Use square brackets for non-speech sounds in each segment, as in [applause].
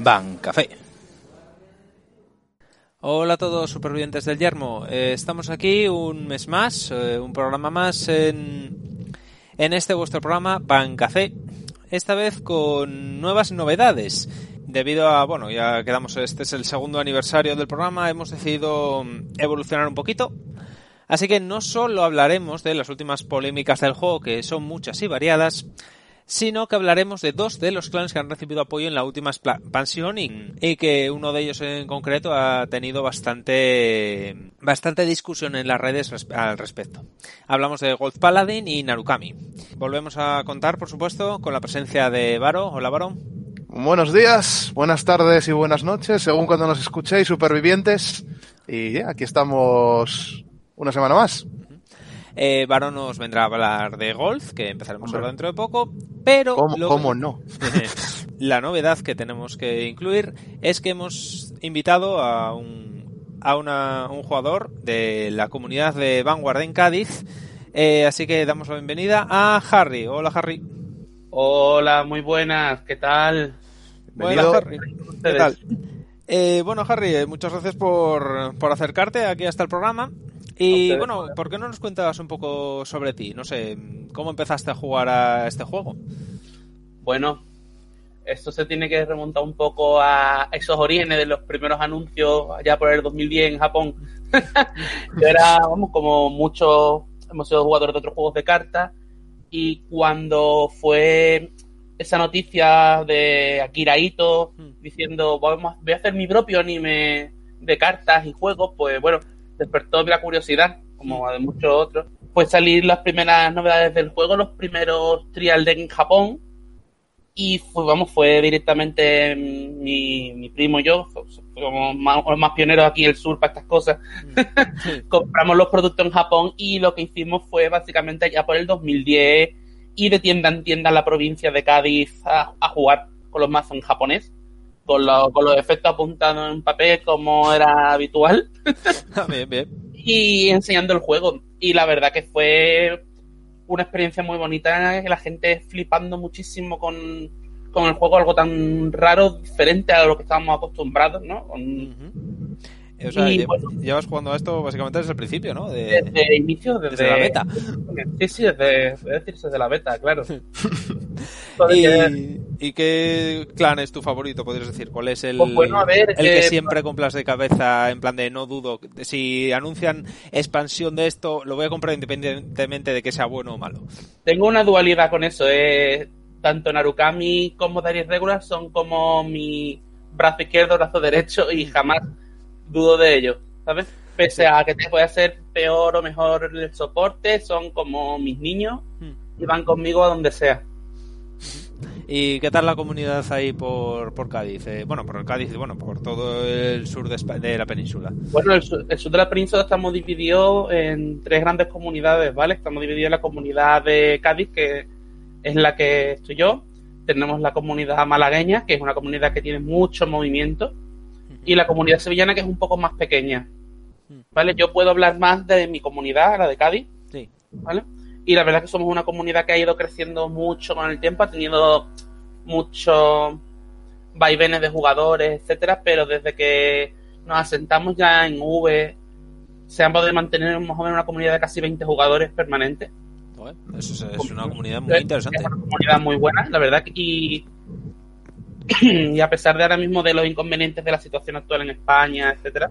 Ban Café. Hola a todos supervivientes del yermo. Eh, estamos aquí un mes más, eh, un programa más en, en este vuestro programa Ban Café. Esta vez con nuevas novedades. Debido a, bueno, ya quedamos, este es el segundo aniversario del programa, hemos decidido evolucionar un poquito. Así que no solo hablaremos de las últimas polémicas del juego, que son muchas y variadas, sino que hablaremos de dos de los clanes que han recibido apoyo en la última expansión y, y, que uno de ellos en concreto ha tenido bastante bastante discusión en las redes res al respecto. Hablamos de Gold Paladin y Narukami. Volvemos a contar, por supuesto, con la presencia de Varo. Hola, Varo. Buenos días, buenas tardes y buenas noches, según cuando nos escuchéis, supervivientes. Y yeah, aquí estamos una semana más. Eh, Varo nos vendrá a hablar de golf, que empezaremos ahora dentro de poco, pero... ¿Cómo, lo... ¿cómo no? la novedad que tenemos que incluir es que hemos invitado a un, a una, un jugador de la comunidad de Vanguard en Cádiz, eh, así que damos la bienvenida a Harry. Hola Harry. Hola, muy buenas, ¿qué tal? Hola Harry. ¿Qué tal? Eh, bueno, Harry, muchas gracias por, por acercarte aquí hasta el programa. Y bueno, ¿por qué no nos cuentas un poco sobre ti? No sé, ¿cómo empezaste a jugar a este juego? Bueno, esto se tiene que remontar un poco a esos orígenes de los primeros anuncios allá por el 2010 en Japón. [laughs] Yo era, vamos, como muchos, hemos sido jugadores de otros juegos de cartas y cuando fue esa noticia de Akira Ito diciendo vamos, voy a hacer mi propio anime de cartas y juegos, pues bueno, despertó la curiosidad, como de muchos otros. Pues salir las primeras novedades del juego, los primeros trial deck en Japón. Y fue, vamos, fue directamente mi, mi primo y yo, como más, los más pioneros aquí en el sur para estas cosas. Sí. [laughs] Compramos los productos en Japón y lo que hicimos fue básicamente ya por el 2010 ir de tienda en tienda a la provincia de Cádiz a, a jugar con los mazos en japonés con, lo, con, los efectos apuntados en papel como era habitual. [laughs] bien, bien. Y enseñando el juego. Y la verdad que fue una experiencia muy bonita, la gente flipando muchísimo con, con el juego, algo tan raro, diferente a lo que estábamos acostumbrados, ¿no? Con... Uh -huh. O sea, y, bueno, llevas jugando a esto básicamente desde el principio, ¿no? De, desde el inicio, desde, desde, la beta. [laughs] Sí, sí, desde, desde la beta, claro. [laughs] ¿Y, ¿Y, qué clan es tu favorito, podrías decir? ¿Cuál es el, pues bueno, ver, el que siempre compras de cabeza, en plan de no dudo? Si anuncian expansión de esto, lo voy a comprar independientemente de que sea bueno o malo. Tengo una dualidad con eso. Eh. Tanto Narukami como Darius Regular son como mi brazo izquierdo, brazo derecho y jamás dudo de ello, ¿sabes? Pese a que te puede hacer peor o mejor el soporte, son como mis niños y van conmigo a donde sea. ¿Y qué tal la comunidad ahí por, por Cádiz? Eh, bueno, por Cádiz, bueno, por todo el sur de, España, de la península. Bueno, el sur, el sur, de la península estamos divididos en tres grandes comunidades, ¿vale? Estamos divididos en la comunidad de Cádiz, que es la que estoy yo. Tenemos la comunidad malagueña, que es una comunidad que tiene mucho movimiento y la comunidad sevillana que es un poco más pequeña. ¿Vale? Yo puedo hablar más de mi comunidad, la de Cádiz. Sí. ¿Vale? Y la verdad es que somos una comunidad que ha ido creciendo mucho con el tiempo, ha tenido muchos vaivenes de jugadores, etcétera, pero desde que nos asentamos ya en V se han podido mantener más o menos una comunidad de casi 20 jugadores permanentes. Eso es, es una comunidad muy interesante. Es una comunidad muy buena, la verdad, y [clears throat] y a pesar de ahora mismo de los inconvenientes de la situación actual en España, etcétera,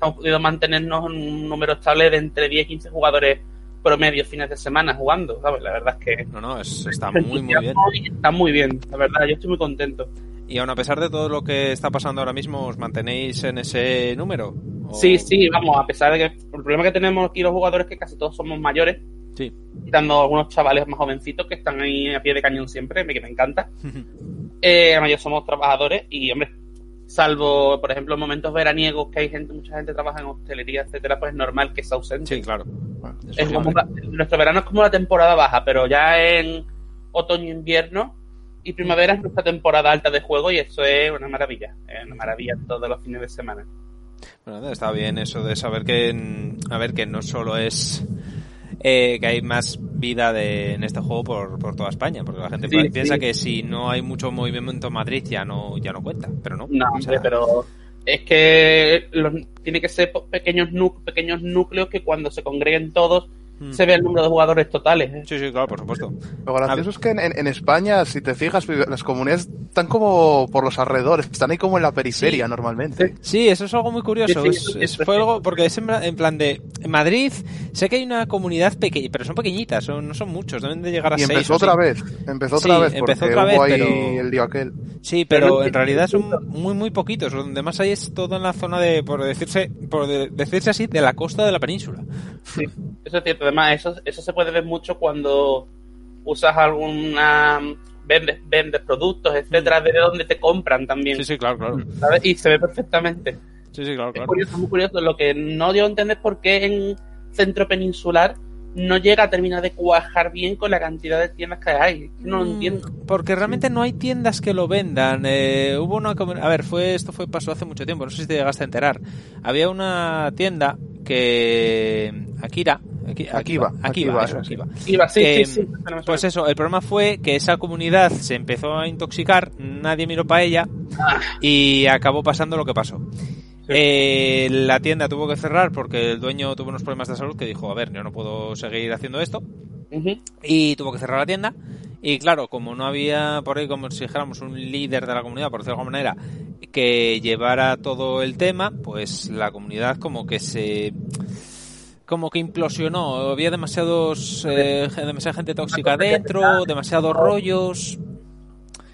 hemos podido mantenernos en un número estable de entre 10 y 15 jugadores promedio fines de semana jugando, ¿sabes? La verdad es que... No, no, es, está muy, muy bien. [laughs] Está muy bien, la verdad, yo estoy muy contento. Y aún a pesar de todo lo que está pasando ahora mismo, ¿os mantenéis en ese número? ¿O... Sí, sí, vamos, a pesar de que el problema que tenemos aquí los jugadores es que casi todos somos mayores, sí. quitando algunos chavales más jovencitos que están ahí a pie de cañón siempre, que me encanta. [laughs] Eh, además, somos trabajadores y, hombre, salvo, por ejemplo, en momentos veraniegos que hay gente, mucha gente trabaja en hostelería, etcétera, pues es normal que sea ausente. Sí, claro. Bueno, es como la, nuestro verano es como la temporada baja, pero ya en otoño, invierno y primavera es nuestra temporada alta de juego y eso es una maravilla. Es una maravilla todos los fines de semana. Bueno, está bien eso de saber que, a ver, que no solo es eh, que hay más vida de, en este juego por, por toda España, porque la gente Sí, piensa sí. que si no hay mucho movimiento en Madrid ya no, ya no cuenta, pero no. No, O sea, pero es que los- tiene que ser pequeños, pequeños núcleos que cuando se congreguen todos Mm. se vea el número de jugadores totales. ¿eh? Sí, sí, claro, por supuesto. Lo gracioso es que en, en- España, si te fijas, las comunidades están como por los alrededores, están ahí como en la periferia Sí. normalmente. Sí, eso es algo muy curioso. Sí, sí, Es- es- fue algo, porque es en, en plan de. En Madrid, sé que hay una comunidad pequeña, pero son pequeñitas, son, no son muchos, deben de llegar a Y seis. empezó así. otra vez, empezó Sí, otra vez, empezó porque otra hubo vez, ahí pero- el lío aquel. Sí, Pero pero en realidad son muy, muy poquitos. Donde más hay es todo en la zona de, por decirse, por de- decirse así, de la costa de la península. Sí, eso es cierto. Además, eso, eso se puede ver mucho cuando usas alguna. vendes, vendes productos, etcétera, de dónde te compran también. Sí, sí, claro, claro. ¿sabes? Y se ve perfectamente. Sí, sí, claro, Es curioso, muy curioso. Lo que no dio a entender por qué en centro peninsular no llega a terminar de cuajar bien con la cantidad de tiendas que hay. No lo Mm, entiendo. Porque realmente no hay tiendas que lo vendan. Eh, hubo una a ver, fue esto fue pasó hace mucho tiempo, no sé si te llegaste a enterar. Había una tienda que Akira, Que, sí, sí. no me suena. Pues eso, el problema fue que esa comunidad se empezó a intoxicar, nadie miró para ella y acabó pasando lo que pasó. Eh, la tienda tuvo que cerrar porque el dueño tuvo unos problemas de salud que dijo, a ver, yo no puedo seguir haciendo esto y tuvo que cerrar la tienda. Y claro, como no había por ahí, como si dijéramos, un líder de la comunidad, por decirlo de alguna manera, que llevara todo el tema, pues la comunidad como que se como que implosionó, había demasiados eh, demasiada gente tóxica dentro, demasiados rollos.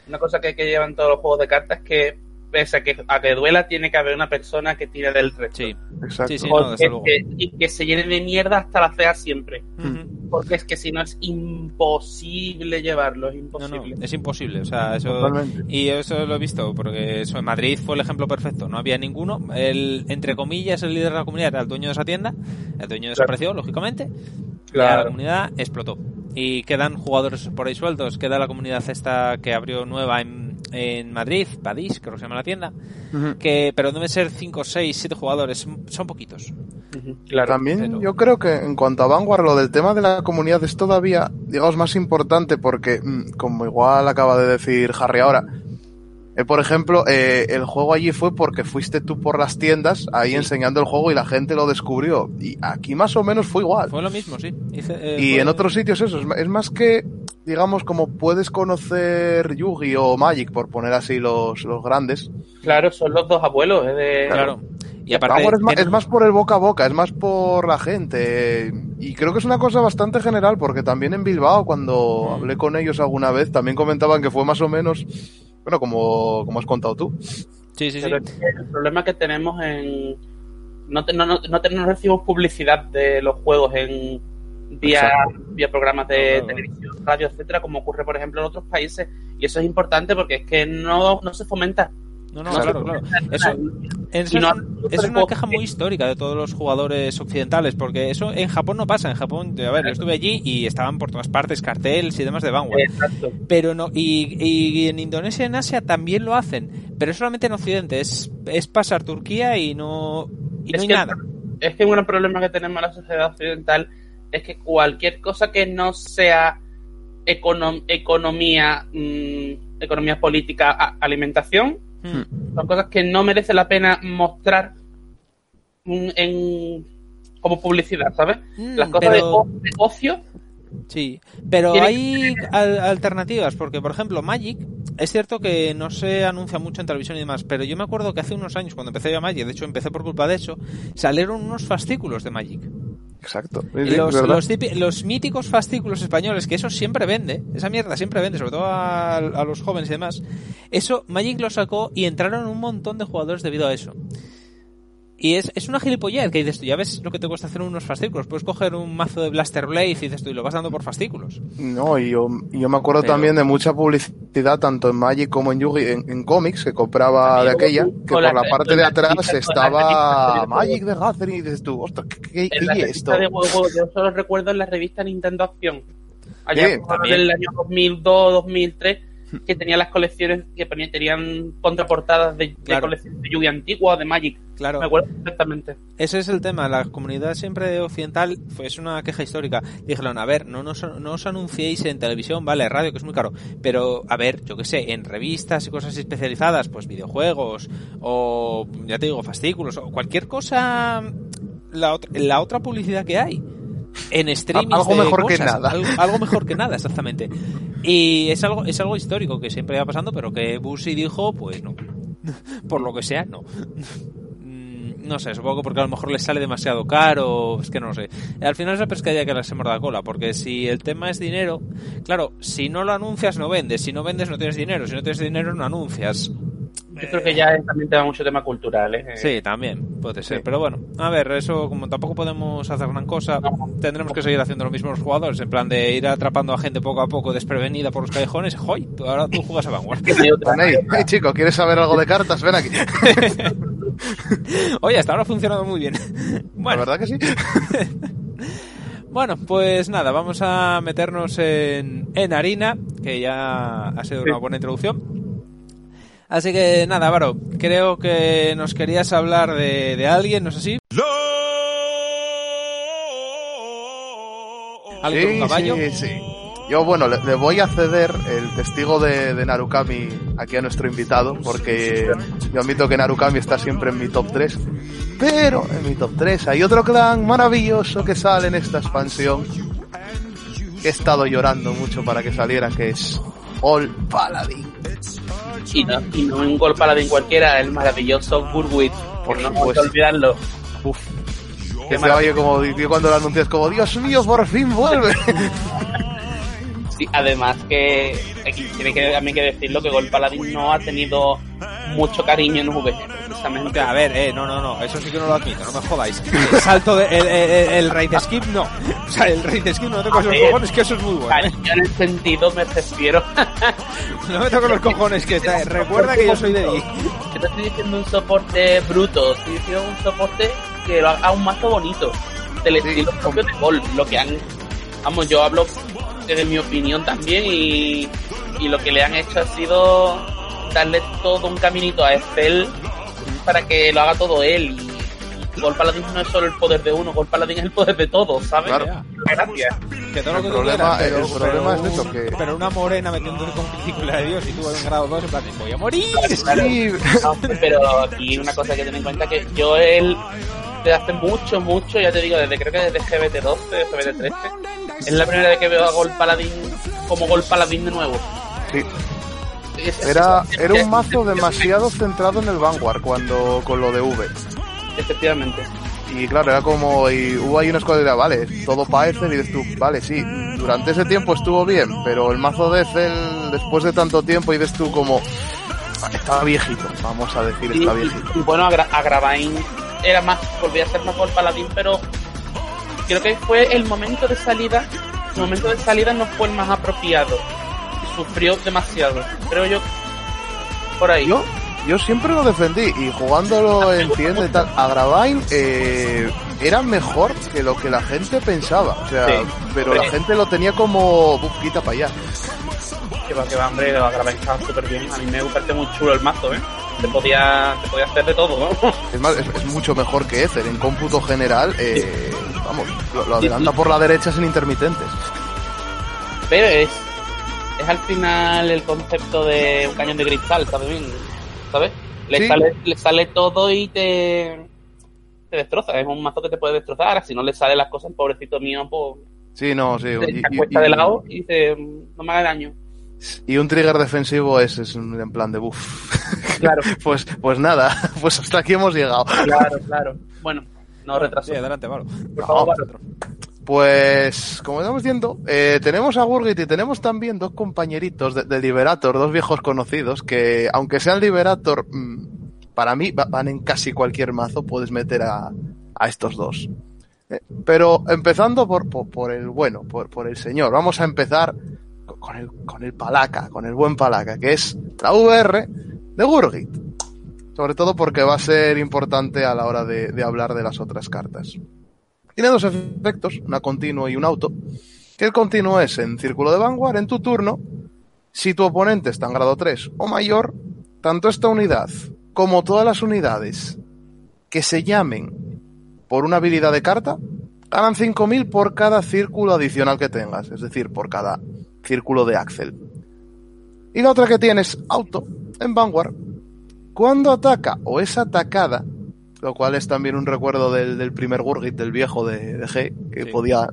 Una cosa que, que llevan todos los juegos de cartas es que, pese a que, a que duela, tiene que haber una persona que tire del resto. Sí, Exacto. Sí, sí. no, desde Porque- luego. que- y que se llene de mierda hasta la cea siempre. Porque es que si no es imposible llevarlo, es imposible. no, es imposible, o sea, eso Totalmente. y eso lo he visto porque eso en Madrid fue el ejemplo perfecto, no había ninguno, el entre comillas el líder de la comunidad era el dueño de esa tienda, el dueño desapareció lógicamente, y la comunidad explotó y quedan jugadores por ahí sueltos, queda la comunidad esta que abrió nueva en, en Madrid, Padis, creo que se llama la tienda, que pero deben ser 5, 6, 7 jugadores, son poquitos. Claro. También pero- yo creo que en cuanto a Vanguard, lo del tema de la comunidad es todavía, digamos, más importante porque, mm, como igual acaba de decir Harry ahora, eh, por ejemplo, eh, el juego allí fue porque fuiste tú por las tiendas ahí enseñando el juego y la gente lo descubrió. Y aquí más o menos fue igual. Fue lo mismo, sí. Hice- eh, Y fue- en otros sitios eso, es más que, digamos, como puedes conocer Yugi o Magic, por poner así los, los grandes. Claro, son los dos abuelos. es de- Claro. Y aparte es más por el boca a boca, es más por la gente. Y creo que es una cosa bastante general, porque también en Bilbao, cuando Mm. hablé con ellos alguna vez, también comentaban que fue más o menos, bueno, como, como has contado tú. Sí, sí. Pero el problema que tenemos en. No, te- no, no, no, te- no recibimos publicidad de los juegos en vía, vía programas de televisión, radio, etcétera, como ocurre, por ejemplo, en otros países. Y eso es importante porque es que no, no se fomenta. No, no, claro, claro. Eso, no- es, es una queja muy histórica de todos los jugadores occidentales, porque eso en Japón no pasa. En Japón, a ver, yo estuve allí y estaban por todas partes carteles y demás de Vanguard. Exacto. Pero no, y, y en Indonesia y en Asia también lo hacen, pero solamente en Occidente. Es, es pasar Turquía y no, y no Es hay nada. Es que un gran problema que tenemos en la sociedad occidental es que cualquier cosa que no sea econom- economía, mm, economía política, a- alimentación, Hmm. son cosas que no merece la pena mostrar en como publicidad, ¿sabes? Mm, Las cosas de, pero- o- de ocio, Sí, pero hay al- alternativas, porque por ejemplo Magic, es cierto que no se anuncia mucho en televisión y demás, pero yo me acuerdo que hace unos años cuando empecé yo a Magic, de hecho empecé por culpa de eso, salieron unos fascículos de Magic. Exacto. Los míticos fascículos españoles, que eso siempre vende, esa mierda siempre vende, sobre todo a, a los jóvenes y demás, eso Magic lo sacó y entraron un montón de jugadores debido a eso. Y es, es una gilipollez que dices tú, ya ves lo que te cuesta hacer unos fascículos. Puedes coger un mazo de Blaster Blade y dices tú, y lo vas dando por fascículos. No, y yo, yo me acuerdo Pero- también de mucha publicidad, tanto en Magic como en Yugi, en, en cómics, que compraba de aquella, que por la- la parte de la atrás estaba de Magic de Gathering y dices tú, ostras, ¿qué, qué- en qué la es esto? de juegos, yo solo recuerdo en la revista Nintendo Acción, allá Sí, también. el año 2002, 2003, que tenía las colecciones que tenían contraportadas de, de Claro. colecciones de Yugi antigua, de Magic Claro. Me acuerdo perfectamente. Ese es el tema. La comunidad siempre occidental fue es una queja histórica. Dijeron, a ver, no, nos, no os anunciéis en televisión, vale, radio, que es muy caro. Pero, a ver, yo qué sé, en revistas y cosas especializadas, pues videojuegos o, ya te digo, fascículos o cualquier cosa, la, otra- la otra publicidad que hay. En [laughs] streaming. Algo mejor que nada. Algo, algo mejor que nada, exactamente. Y es algo, es algo histórico que siempre va pasando, pero que Bussi dijo, pues no. [laughs] Por lo que sea, no. No sé, supongo que porque a lo mejor les sale demasiado caro, es que no lo sé. Al final es la pescadilla que se muerde la cola, porque si el tema es dinero, claro, si no lo anuncias no vendes, si no vendes no tienes dinero, si no tienes dinero no anuncias. Yo creo que ya es- también te da mucho tema cultural, ¿eh? Sí, también, puede ser. Sí. Pero bueno, a ver, eso como tampoco podemos hacer gran cosa, tendremos que seguir haciendo lo mismo los jugadores, en plan de ir atrapando a gente poco a poco desprevenida por los callejones. ¡Joy! Ahora tú juegas a Vanguard. Ahí. Hey, chico, ¿quieres saber algo de cartas? Ven aquí. [laughs] [laughs] Oye, hasta ahora ha funcionado muy bien. La Bueno, verdad que sí. [laughs] Bueno, pues nada, vamos a meternos en, en harina, que ya ha sido una buena introducción. Así que nada, Varo, creo que nos querías hablar de, de alguien, ¿no es así? ¿Alguien con un caballo? Sí, sí. Yo, bueno, le, le voy a ceder el testigo de, de Narukami aquí a nuestro invitado, porque yo admito que Narukami está siempre en mi top 3. Pero en mi top 3 hay otro clan maravilloso que sale en esta expansión. Que he estado llorando mucho para que saliera, que es All Paladin. Y no, y no un gol paladín cualquiera, el maravilloso Burwit. Por no que olvidarlo. Uf. Que se oye como yo cuando lo anuncias, como Dios mío, por fin vuelve. [laughs] Sí, además que aquí tiene que también que decirlo que Gol Paladín no ha tenido mucho cariño en VG, precisamente. A ver, eh, no, no, no, eso sí que no lo admito, no me jodáis. El salto de, el, el, el raid skip, no. O sea, el raid skip no me toco A los ver. cojones, que eso es muy bueno. ¿eh? En el sentido me refiero. [laughs] No me toco los cojones, que está- recuerda que yo soy de ahí. Yo te estoy diciendo un soporte bruto, estoy diciendo un soporte que lo haga un mazo bonito, del Sí. estilo propio de Gol. Lo que han, vamos, yo hablo desde mi opinión también y, y lo que le han hecho ha sido darle todo un caminito a Estel para que lo haga todo él. Y Gol Paladín no es solo el poder de uno, Gol Paladín es el poder de todos, ¿sabes? Claro. Gracias. Que todo lo El que tú problema- quieras, pero, el problema es eso, que- Pero una morena metiéndose con película de Dios y tú en un grado 2 en plan, voy a morir. [laughs] Claro. Sí, No, pero aquí una cosa que tener en cuenta que yo él desde hace mucho, mucho, ya te digo, desde creo que desde GBT12, GBT13, es la primera vez que veo a Gol Paladín como Gol Paladín de nuevo. sí. Era, era un mazo demasiado centrado en el Vanguard cuando con lo de V. Efectivamente. Y claro, era como, y hubo ahí una escuadra, vale, todo para Ethel y dices tú, vale, sí, durante ese tiempo estuvo bien, pero el mazo de Ethel, después de tanto tiempo, y dices tú como, estaba viejito, vamos a decir, está viejito. y bueno, Agra- Agravain era más, volvía a ser Gol Paladín, pero creo que fue el momento de salida, el momento de salida no fue el más apropiado. Sufrió demasiado. Creo yo, por ahí. Yo, yo siempre lo defendí, y jugándolo en tienda y tal, Agravain eh, era mejor que lo que la gente pensaba, o sea, Sí. pero la gente lo tenía como, "Uf, quita para allá. Que va, que va, hombre, lo Agravain estaba súper bien. A mí me parece muy chulo el mazo, ¿eh? Te podía, te podía hacer de todo, ¿no? Es más, es, es mucho mejor que Ether. En cómputo general, eh, vamos, lo, lo adelanta por la derecha sin intermitentes. Pero es, es al final el concepto de un cañón de cristal, ¿sabes? bien? ¿Sabes? Le, Sí. sale, le sale todo y te, te destroza. Es un mazo que te puede destrozar. Si no le salen las cosas, pobrecito mío, pues Sí, no, sí. te Y, te y- de lado y dice, no me haga daño. y un trigger defensivo es, es un- en plan de buff. [laughs] Claro, pues, pues nada, [laughs] pues hasta aquí hemos llegado. claro, claro. Bueno, no retraso. Sí, adelante, Varo. Por favor, No. Varo. Pues, como estamos diciendo, eh, tenemos a Gurgit y tenemos también dos compañeritos de, Liberator, dos viejos conocidos, que aunque sean Liberator, mm, para mí va- van en casi cualquier mazo, puedes meter a, estos dos. Eh, pero empezando por, por, el bueno, por, por el señor, vamos a empezar co- con el, con el Palaca, con el buen Palaca, que es la VR de Gurgit. Sobre todo porque va a ser importante a la hora de hablar de las otras cartas. Tiene dos efectos, una continuo y un auto. Que el continuo es en círculo de vanguard, en tu turno, si tu oponente está en grado 3 o mayor, tanto esta unidad como todas las unidades que se llamen por una habilidad de carta, ganan 5.000 por cada círculo adicional que tengas, es decir, por cada círculo de Axel. Y la otra que tienes, auto, en Vanguard, cuando ataca o es atacada, lo cual es también un recuerdo del, del primer Gurgit, del viejo de, de G, que Sí. podía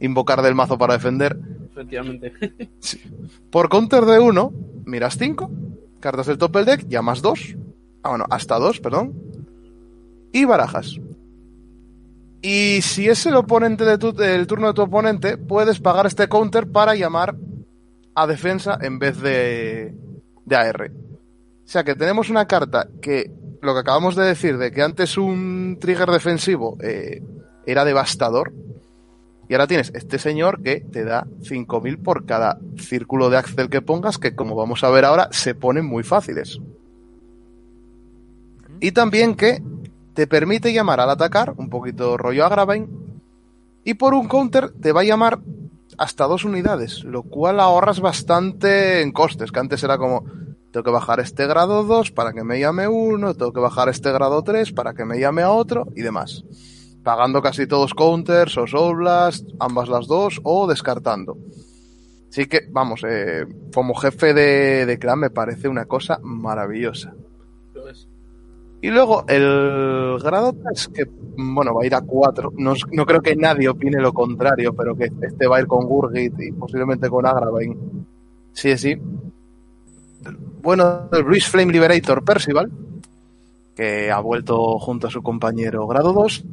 invocar del mazo para defender, Efectivamente. [laughs] por counter de 1, miras 5, cartas del top del deck, llamas 2, ah, bueno, hasta 2, perdón, y barajas. Y si es el oponente de tu, el turno de tu oponente, puedes pagar este counter para llamar a defensa en vez de, de AR. O sea que tenemos una carta que, lo que acabamos de decir, de que antes un trigger defensivo eh, era devastador, y ahora tienes este señor que te da 5.000 por cada círculo de Axel que pongas, que como vamos a ver ahora, se ponen muy fáciles. Y también que te permite llamar al atacar, un poquito rollo Agravine, y por un counter te va a llamar hasta dos unidades, lo cual ahorras bastante en costes, que antes era como, tengo que bajar este grado 2 para que me llame uno, tengo que bajar este grado 3 para que me llame a otro, y demás pagando casi todos counters o soul blast, ambas las dos, o descartando. Así que, vamos, eh, como jefe de, de clan me parece una cosa maravillosa. Y luego el grado 3, que bueno, va a ir a 4. No, no creo que nadie opine lo contrario, pero que este va a ir con Gurgit y posiblemente con Agravine. Sí, sí. Bueno, el Breeze Flame Liberator Percival, que ha vuelto junto a su compañero grado 2,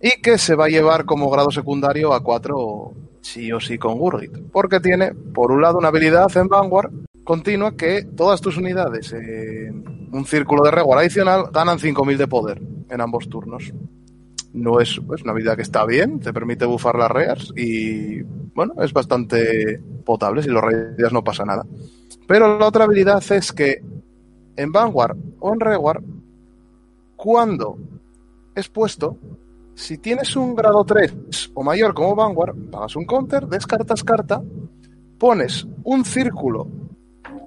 y que se va a llevar como grado secundario a 4 sí o sí con Gurgit. Porque tiene, por un lado, una habilidad en Vanguard continua que todas tus unidades en un círculo de reward adicional ganan 5.000 de poder en ambos turnos. No es, es una habilidad que está bien, te permite bufar las reas y bueno, es bastante potable, si lo raideas no pasa nada. Pero la otra habilidad es que en Vanguard o en Reward, cuando es puesto, si tienes un grado 3 o mayor como Vanguard, pagas un counter, descartas carta, pones un círculo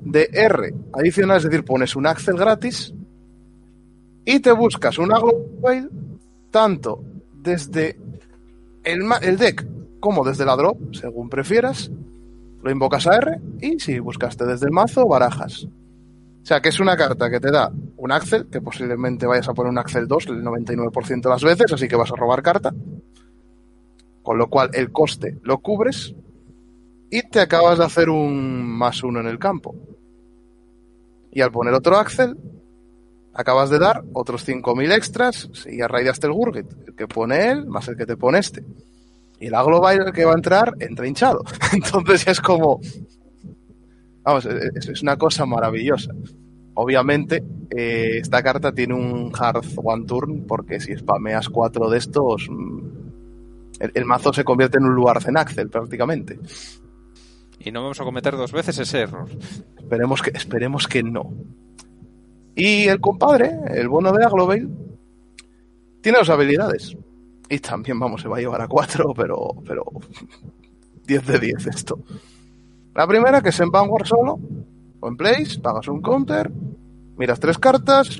de R adicional, es decir, pones un Axel gratis y te buscas un Aglobail tanto desde el, el deck como desde la drop, según prefieras. Lo invocas a R y si buscaste desde el mazo, barajas. O sea, que es una carta que te da un Axel, que posiblemente vayas a poner un Axel 2 el 99% de las veces, así que vas a robar carta. Con lo cual el coste lo cubres y te acabas de hacer un más uno en el campo. Y al poner otro Axel, acabas de dar otros 5.000 extras si ya raideaste el Gurgit, el que pone él más el que te pone este. Y el Aglobail que va a entrar, entra hinchado. [laughs] Entonces es como... Vamos, es, es una cosa maravillosa. Obviamente, eh, esta carta tiene un hard one turn, porque si spameas cuatro de estos, mm, el, el mazo se convierte en un lugar en Axel prácticamente. Y no vamos a cometer dos veces ese error. Esperemos que, esperemos que no. Y el compadre, el bono de Aglobail, tiene dos habilidades. Y también, vamos, se va a llevar a cuatro, pero, pero 10 de 10 esto. La primera, que es en Vanguard solo, o en Place, pagas un counter, miras tres cartas,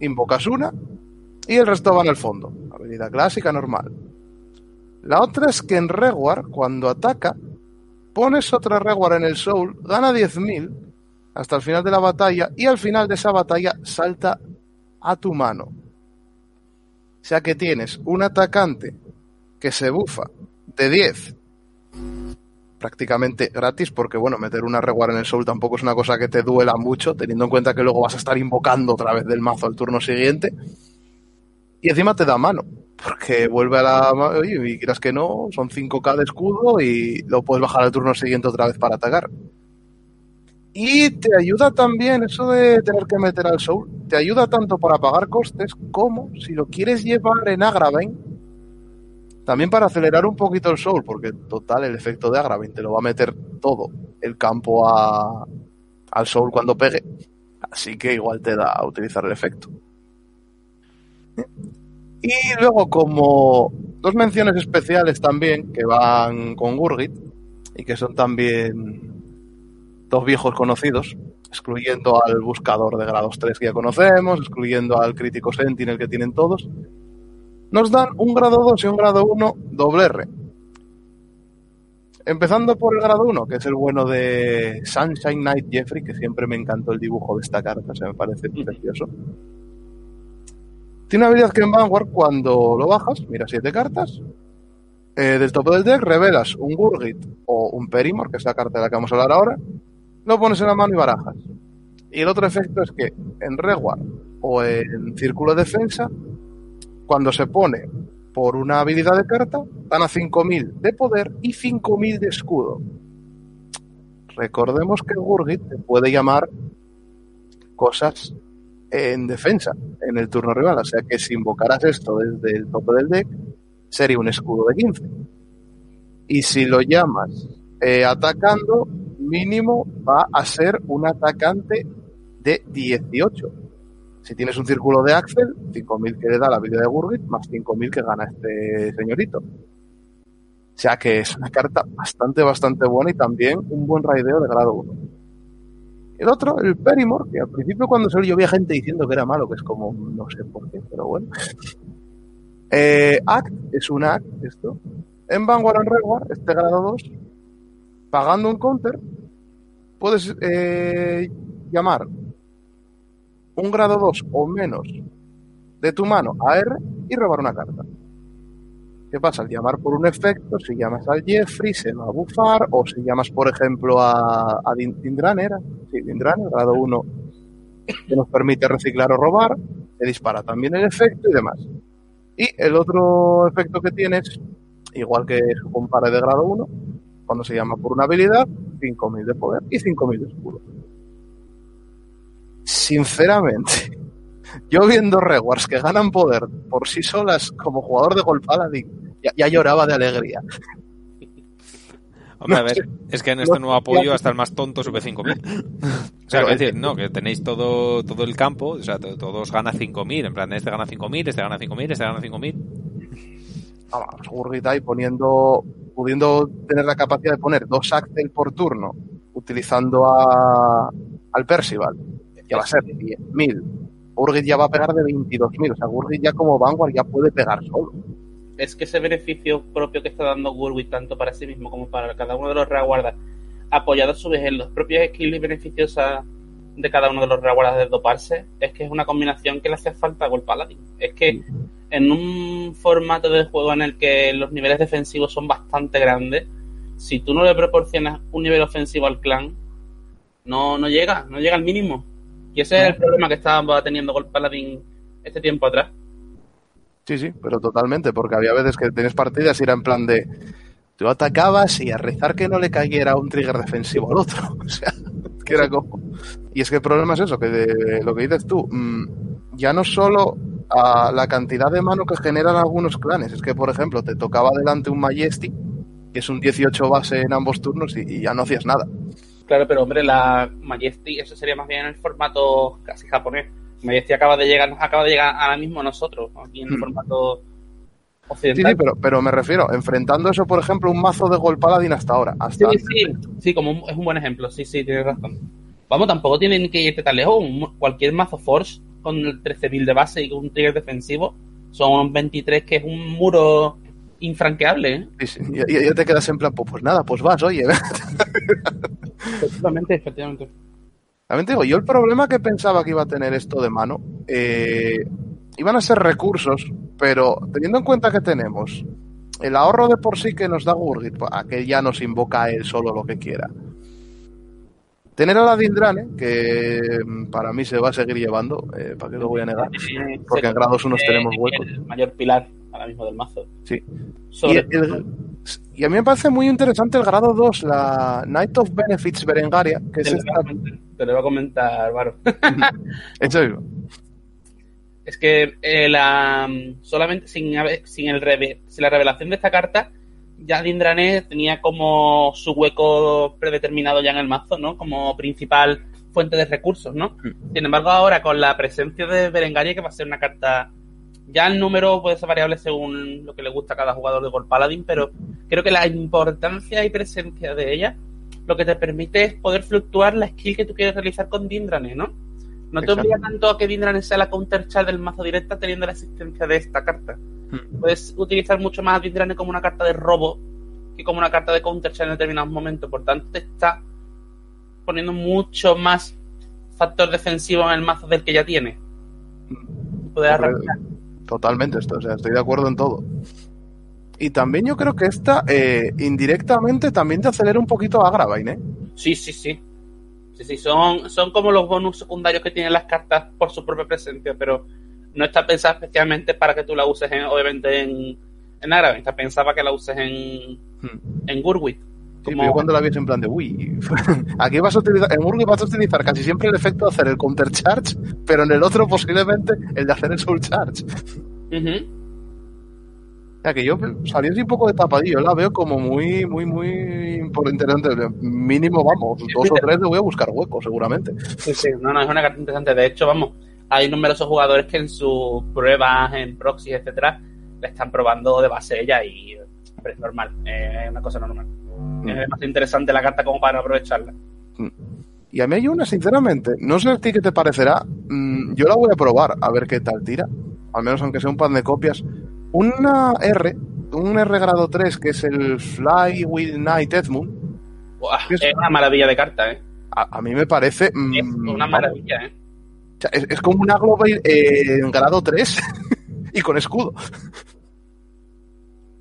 invocas una, y el resto va en el fondo. Habilidad clásica normal. La otra es que en Reward, cuando ataca, pones otra Reward en el Soul, gana 10.000 hasta el final de la batalla, y al final de esa batalla salta a tu mano. O sea que tienes un atacante que se bufa de 10 prácticamente gratis, porque bueno, meter una reward en el soul tampoco es una cosa que te duela mucho, teniendo en cuenta que luego vas a estar invocando otra vez del mazo al turno siguiente. Y encima te da mano, porque vuelve a la... Oye, y quieras que no, son 5k de escudo y lo puedes bajar al turno siguiente otra vez para atacar. Y te ayuda también eso de tener que meter al soul, te ayuda tanto para pagar costes como si lo quieres llevar en Agravine, también para acelerar un poquito el soul, porque total el efecto de Agravine te lo va a meter todo el campo a, al soul cuando pegue, así que igual te da a utilizar el efecto. Y luego como dos menciones especiales también que van con Gurgit y que son también dos viejos conocidos, excluyendo al buscador de grados 3 que ya conocemos, excluyendo al crítico Sentinel que tienen todos, nos dan un grado 2 y un grado 1 doble R. Empezando por el grado 1, que es el bueno de Sunshine Knight Jeffrey, que siempre me encantó el dibujo de esta carta, se me parece precioso. Tiene una habilidad que en Vanguard, cuando lo bajas, mira siete cartas, eh, del topo del deck revelas un Gurgit o un Perimor, que es la carta de la que vamos a hablar ahora, lo pones en la mano y barajas. Y el otro efecto es que en Reward o en Círculo de Defensa, cuando se pone por una habilidad de carta, dan a 5.000 de poder y 5.000 de escudo. Recordemos que Gurgit te puede llamar cosas en defensa en el turno rival. O sea que si invocaras esto desde el tope del deck, sería un escudo de 15. Y si lo llamas eh, atacando, mínimo va a ser un atacante de 18. Si tienes un círculo de Axel, 5.000 que le da la vida de Gurgit, más 5.000 que gana este señorito. O sea que es una carta bastante, bastante buena y también un buen raideo de grado 1. El otro, el Perimor, que al principio cuando salió yo vi gente diciendo que era malo, que es como, no sé por qué, pero bueno. Eh, Act es un Act, esto. En Vanguard and Reward, este grado 2, pagando un counter, puedes eh, llamar un grado 2 o menos de tu mano a R y robar una carta. ¿Qué pasa? Al llamar por un efecto, si llamas al Jeffrey, se va a bufar, o si llamas, por ejemplo, a, a. Sí, Dindran, grado 1, que nos permite reciclar o robar, se dispara también el efecto y demás. Y el otro efecto que tienes, igual que su compare de grado 1, cuando se llama por una habilidad, 5.000 de poder y 5.000 de escudo. Sinceramente, [laughs] yo viendo rewards que ganan poder por sí solas como jugador de Gol Paladin, ya, ya lloraba de alegría. Hombre, a ver, es que en este nuevo apoyo hasta el más tonto sube 5.000. [laughs] O sea, es decir, no, que tenéis todo, todo el campo, o sea, to- todos gana 5.000, en plan, este gana 5.000, este gana 5.000, este gana 5.000. Vamos, Gurgit ahí poniendo, pudiendo tener la capacidad de poner dos Axel por turno, utilizando a, al Percival, que va a ser de 10.000. Gurgit ya va a pegar de 22.000, o sea, Gurgit ya como Vanguard ya puede pegar solo. es que ese beneficio propio que está dando Gurwit tanto para sí mismo como para cada uno de los reaguardas, apoyado a su vez en los propios skills beneficiosas de cada uno de los reaguardas de doparse, es que es una combinación que le hace falta a Gold Paladin. Es que en un formato de juego en el que los niveles defensivos son bastante grandes, si tú no le proporcionas un nivel ofensivo al clan, no, no llega, no llega al mínimo. Y ese es el problema que estaba teniendo Gold Paladin este tiempo atrás. Sí, sí, pero totalmente, porque había veces que tenías partidas y era en plan de tú atacabas y a rezar que no le cayera un trigger defensivo al otro. [laughs] O sea, que era como. Y es que el problema es eso, que de lo que dices tú, mm, ya no solo a la cantidad de mano que generan algunos clanes, es que por ejemplo te tocaba delante un Majesty, que es un 18 base en ambos turnos y, y ya no hacías nada. Claro, pero hombre, la Majesty, eso sería más bien en el formato casi japonés. Majesty acaba de llegar, acaba de llegar ahora mismo a nosotros, aquí en el Hmm. formato Sí, occidental. sí, pero, pero me refiero, enfrentando eso, por ejemplo, un mazo de Gol Paladin hasta ahora. Hasta Sí, sí, sí, como un- es un buen ejemplo, sí, sí, tienes razón. Vamos, tampoco tienen que irte tan lejos. Un- cualquier mazo Force con el 13.000 de base y con un trigger defensivo son un 23 que es un muro infranqueable, ¿eh? Sí, sí, y, y- y ya te quedas en plan, pues, pues nada, pues vas, oye. [laughs] Efectivamente, efectivamente. También te digo, yo el problema que pensaba que iba a tener esto de mano, eh, iban a ser recursos, pero teniendo en cuenta que tenemos el ahorro de por sí que nos da Gurgit, pues, a que ya nos invoca él solo lo que quiera. Tener a la Dindrane, que mm, para mí se va a seguir llevando, eh, ¿para qué lo voy a negar? Porque en grados unos Eh, tenemos huecos. El mayor pilar ahora mismo del mazo. Sí. Y, Sobre el- y a mí me parece muy interesante el grado 2, la Night of Benefits Berengaria, que es te, esta... comentar, te lo iba a comentar, Varo. [laughs] Eso mismo. Es que eh, la, solamente sin, sin, el reve- sin la revelación de esta carta, ya Dindrané tenía como su hueco predeterminado ya en el mazo, ¿no? Como principal fuente de recursos, ¿no? Sin embargo, ahora con la presencia de Berengaria, que va a ser una carta. Ya el número puede ser variable según lo que le gusta a cada jugador de Gold Paladin, pero creo que la importancia y presencia de ella lo que te permite es poder fluctuar la skill que tú quieres realizar con Dindrane, ¿no? No te obliga tanto a que Dindrane sea la counter del mazo directa teniendo la existencia de esta carta. Hmm. Puedes utilizar mucho más a Dindrane como una carta de robo que como una carta de counter en determinados momentos. Por tanto, te está poniendo mucho más factor defensivo en el mazo del que ya tiene. Poder arrancar. Totalmente, esto, o sea, estoy de acuerdo en todo. Y también yo creo que esta, eh, indirectamente, también te acelera un poquito a Gravine, ¿eh? Sí, sí, sí. Sí, sí, son, son como los bonus secundarios que tienen las cartas por su propia presencia, pero no está pensada especialmente para que tú la uses, en, obviamente, en, en Árabe. Está pensada para que la uses en, en Gurwit. Sí, Como- pero yo cuando la vi en plan de, uy, [laughs] aquí vas a utilizar, en Urgi vas a utilizar casi siempre el efecto de hacer el counter charge, pero en el otro posiblemente el de hacer el soul charge. Ujú. O sea, que yo salí así un poco de tapadillo, la veo como muy, muy, muy por interesante. Mínimo, vamos, dos o tres le voy a buscar hueco, seguramente. Sí, sí, no, no, es una carta interesante. De hecho, vamos, hay numerosos jugadores que en sus pruebas, en proxy, etcétera, la están probando de base ella y es normal, eh, es una cosa normal. Es demasiado interesante la carta como para aprovecharla. Y a mí hay una, sinceramente, no sé a ti qué te parecerá, mm, yo la voy a probar a ver qué tal tira, al menos aunque sea un pan de copias. Una R, un R grado 3, que es el Fly with Night Edmund, Buah, ¿Qué es? es una maravilla de carta, ¿eh? a, a mí me parece... mm, Es una maravilla, ¿eh? O sea, es, es como una Global eh, en grado 3 [laughs] y con escudo.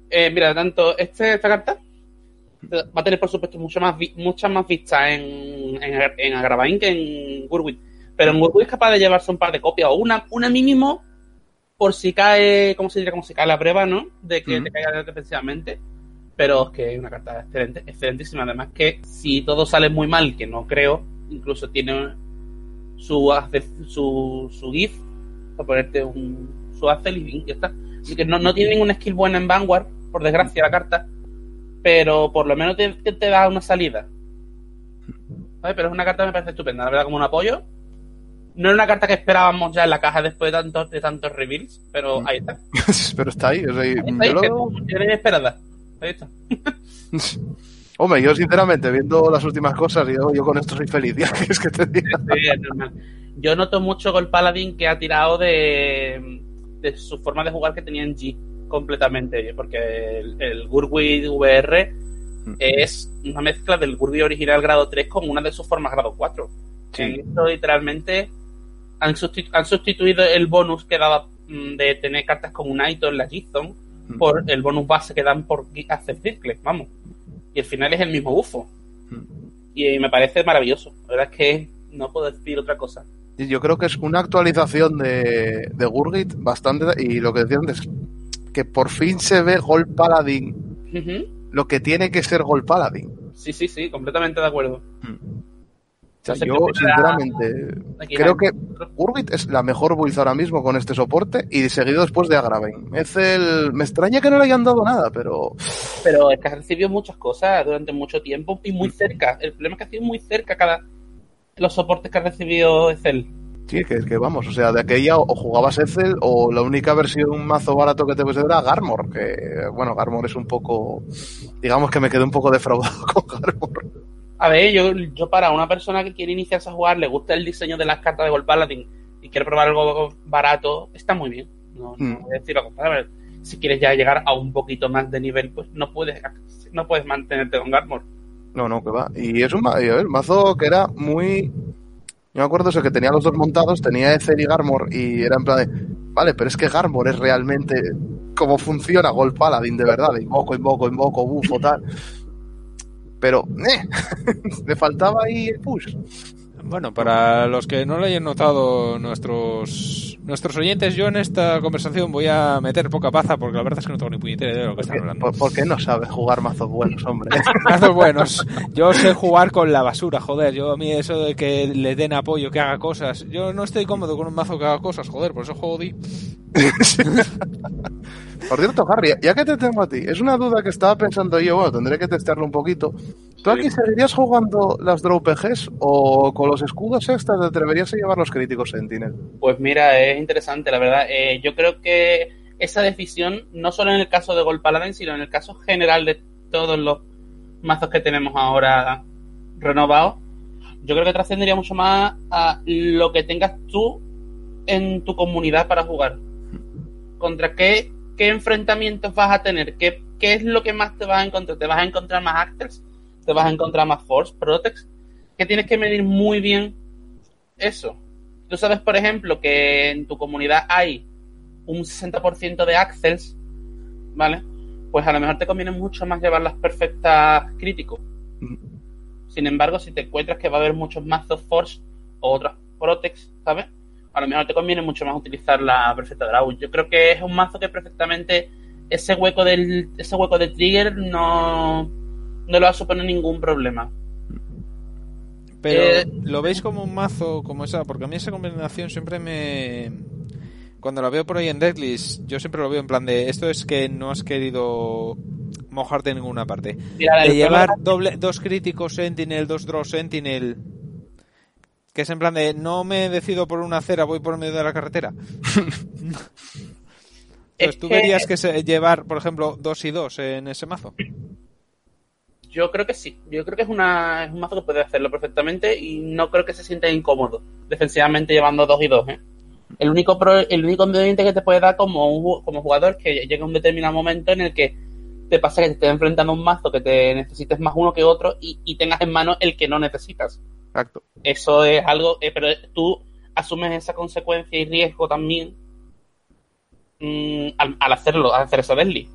Eh, mira, tanto este, esta carta va a tener, por supuesto, mucho más vi- muchas más vistas en, en, en Agravain que en Gurwit. Pero en Gurwit es capaz de llevarse un par de copias o una, una mínimo por si cae, ¿cómo se diría? Como si cae la prueba, ¿no? De que te caiga defensivamente. Pero es que es una carta excelente, excelentísima. Además que si todo sale muy mal, que no creo, incluso tiene su, su, su GIF para ponerte un, su Azel y ya está. Así que no, no tiene ninguna skill buena en Vanguard, por desgracia, la carta. Pero por lo menos te, te- te da una salida. ¿Vale? Pero es una carta que me parece estupenda, la verdad, como un apoyo. No era una carta que esperábamos ya en la caja después de tantos, de tantos reveals, pero ahí está. [laughs] pero está ahí. y Ahí está, yo lo que esperada. Ahí está. [laughs] Hombre, yo sinceramente, viendo las últimas cosas, yo, yo con esto soy feliz. Ya [laughs] que es que te diga. Sí, es normal. Yo noto mucho con el Paladin que ha tirado de, de su forma de jugar que tenía en G completamente, porque el, el Gurwit VR es una mezcla del Gurwit original grado 3 con una de sus formas grado 4. Sí. En esto literalmente han, sustitu- han sustituido el bonus que daba mm, de tener cartas con un Aito en la G-Zone por el bonus base que dan por hacer circles, vamos. Y al final es el mismo bufo. Y me parece maravilloso. La verdad es que no puedo decir otra cosa. Yo creo que es una actualización de, de Gurgit bastante. Y lo que decía antes, que por fin se ve Gol Paladin, lo que tiene que ser Gol Paladin. Sí, sí, sí, completamente de acuerdo. O sea, yo, sinceramente, creo que Gurgit es la mejor build ahora mismo con este soporte y seguido después de Agravain. Es el... Me extraña que no le hayan dado nada, pero Pero es que has recibido muchas cosas durante mucho tiempo y muy cerca. El problema es que ha sido muy cerca cada los soportes que ha recibido Excel. sí, que, que vamos, o sea, de aquella o jugabas Ethel o la única versión mazo barato que te puede era Garmor, que bueno, Garmor es un poco, digamos que me quedé un poco defraudado [laughs] con Garmor. A ver, yo, yo para una persona que quiere iniciarse a jugar, le gusta el diseño de las cartas de Gold Paladin y quiere probar algo barato, está muy bien. No, no Mm. voy a decir lo contrario. Si quieres ya llegar a un poquito más de nivel, pues no puedes, no puedes mantenerte con Garmor. No, no, que va. Y es un a ver, mazo que era muy. Yo me acuerdo eso, que tenía los dos montados, tenía Ethel y Garmor, y era en plan de. Vale, pero es que Garmor es realmente cómo funciona Gold Paladin de verdad, de invoco, invoco, invoco, bufo, tal. Pero, eh, [laughs] le faltaba ahí el push. Bueno, para los que no lo hayan notado nuestros nuestros oyentes, yo en esta conversación voy a meter poca paza porque la verdad es que no tengo ni puñetera idea de lo que están hablando. por- porque no sabes jugar mazos buenos, hombre. [laughs] Mazos buenos. Yo sé jugar con la basura, joder. Yo a mí eso de que le den apoyo, que haga cosas. Yo no estoy cómodo con un mazo que haga cosas, joder, por eso juego Di. [laughs] Por cierto, Harry, ya que te tengo a ti, es una duda que estaba pensando yo, bueno, tendré que testearlo un poquito. ¿Tú aquí seguirías jugando las Draw PGs o con los escudos extras te atreverías a llevar los críticos Sentinel? Pues mira, es interesante, la verdad. Eh, yo creo que esa decisión, no solo en el caso de Gold Paladin, sino en el caso general de todos los mazos que tenemos ahora renovado, yo creo que trascendería mucho más a lo que tengas tú en tu comunidad para jugar. ¿Contra qué, qué enfrentamientos vas a tener? ¿Qué, ¿Qué es lo que más te vas a encontrar? ¿Te vas a encontrar más actors? ¿Te vas a encontrar más force, protects? Que tienes que medir muy bien eso. Tú sabes, por ejemplo, que en tu comunidad hay un 60% de axels, ¿vale? Pues a lo mejor te conviene mucho más llevar las perfectas críticos. Sin embargo, si te encuentras que va a haber muchos mazos Force o otros Protex, ¿sabes? A lo mejor te conviene mucho más utilizar la perfecta Draw. Yo creo que es un mazo que perfectamente ese hueco del ese hueco de trigger no, no le va a suponer ningún problema. Pero Eh, lo veis como un mazo como esa, porque a mí esa combinación siempre me cuando la veo por ahí en decklist, yo siempre lo veo en plan de esto es que no has querido mojarte en ninguna parte. Mira, De llevar doble, dos críticos Sentinel, dos draw Sentinel, que es en plan de no me decido por una acera, voy por medio de la carretera. Es Entonces, ¿tú querías que se- llevar, por ejemplo, dos y dos en ese mazo? Yo creo que sí. Yo creo que es, una, es un mazo que puede hacerlo perfectamente y no creo que se sienta incómodo defensivamente llevando dos y dos. ¿eh? El único pro- el único inconveniente que te puede dar como, un como jugador es que llega un determinado momento en el que te pasa que te estés enfrentando a un mazo que te necesites más uno que otro y, y tengas en mano el que no necesitas. Exacto. Eso es algo, eh, pero tú asumes esa consecuencia y riesgo también mm, al, al hacerlo, al hacer eso deadly.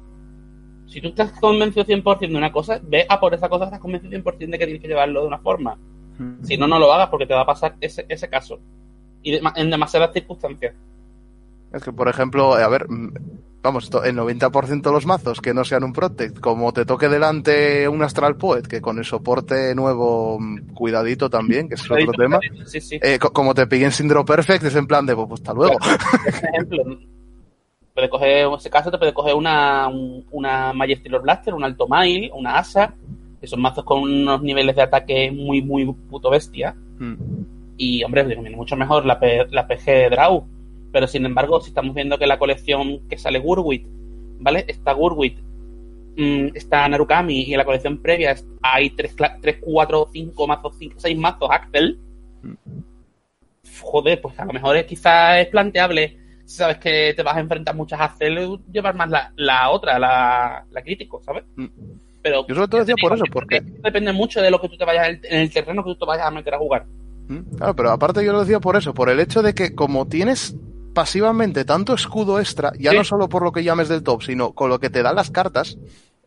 Si tú estás convencido 100% de una cosa, ve a por esa cosa, estás convencido 100% de que tienes que llevarlo de una forma. Si no, no lo hagas porque te va a pasar ese, ese caso. Y de- en demasiadas circunstancias. Es que, por ejemplo, a ver, mm, vamos, el 90% de los mazos que no sean un Protect, como te toque delante un Astral Poet, que con el soporte nuevo, mm, cuidadito también, que es otro tema, Sí, sí. eh, co- como te pillen sin Draw Perfect, es en plan de, pues, pues, hasta luego. Por ejemplo, puede coger, en ese caso te puede coger una, un- una Majestic Blaster, un Alto Mail, una Asa, que son mazos con unos niveles de ataque muy, muy puto bestia. Mm. Y, hombre, conviene mucho mejor la, P- la PG Draw. Pero, sin embargo, si estamos viendo que la colección que sale Gurwit, ¿vale? Está Gurwit, mm, está Narukami, y en la colección previa hay 3, 4, 5 mazos, 6 mazos Axel. Joder, pues a lo mejor es, quizás es planteable, si sabes que te vas a enfrentar muchas Axel, llevar más la, la otra, la, la crítico, ¿sabes? Mm. Pero Yo sobre todo decía por eso, porque... depende mucho de lo que tú te vayas en el- en el terreno que tú te vayas a meter a jugar. Mm, Claro, pero aparte yo lo decía por eso, por el hecho de que como tienes pasivamente tanto escudo extra, ya Sí. no solo por lo que llames del top, sino con lo que te dan las cartas,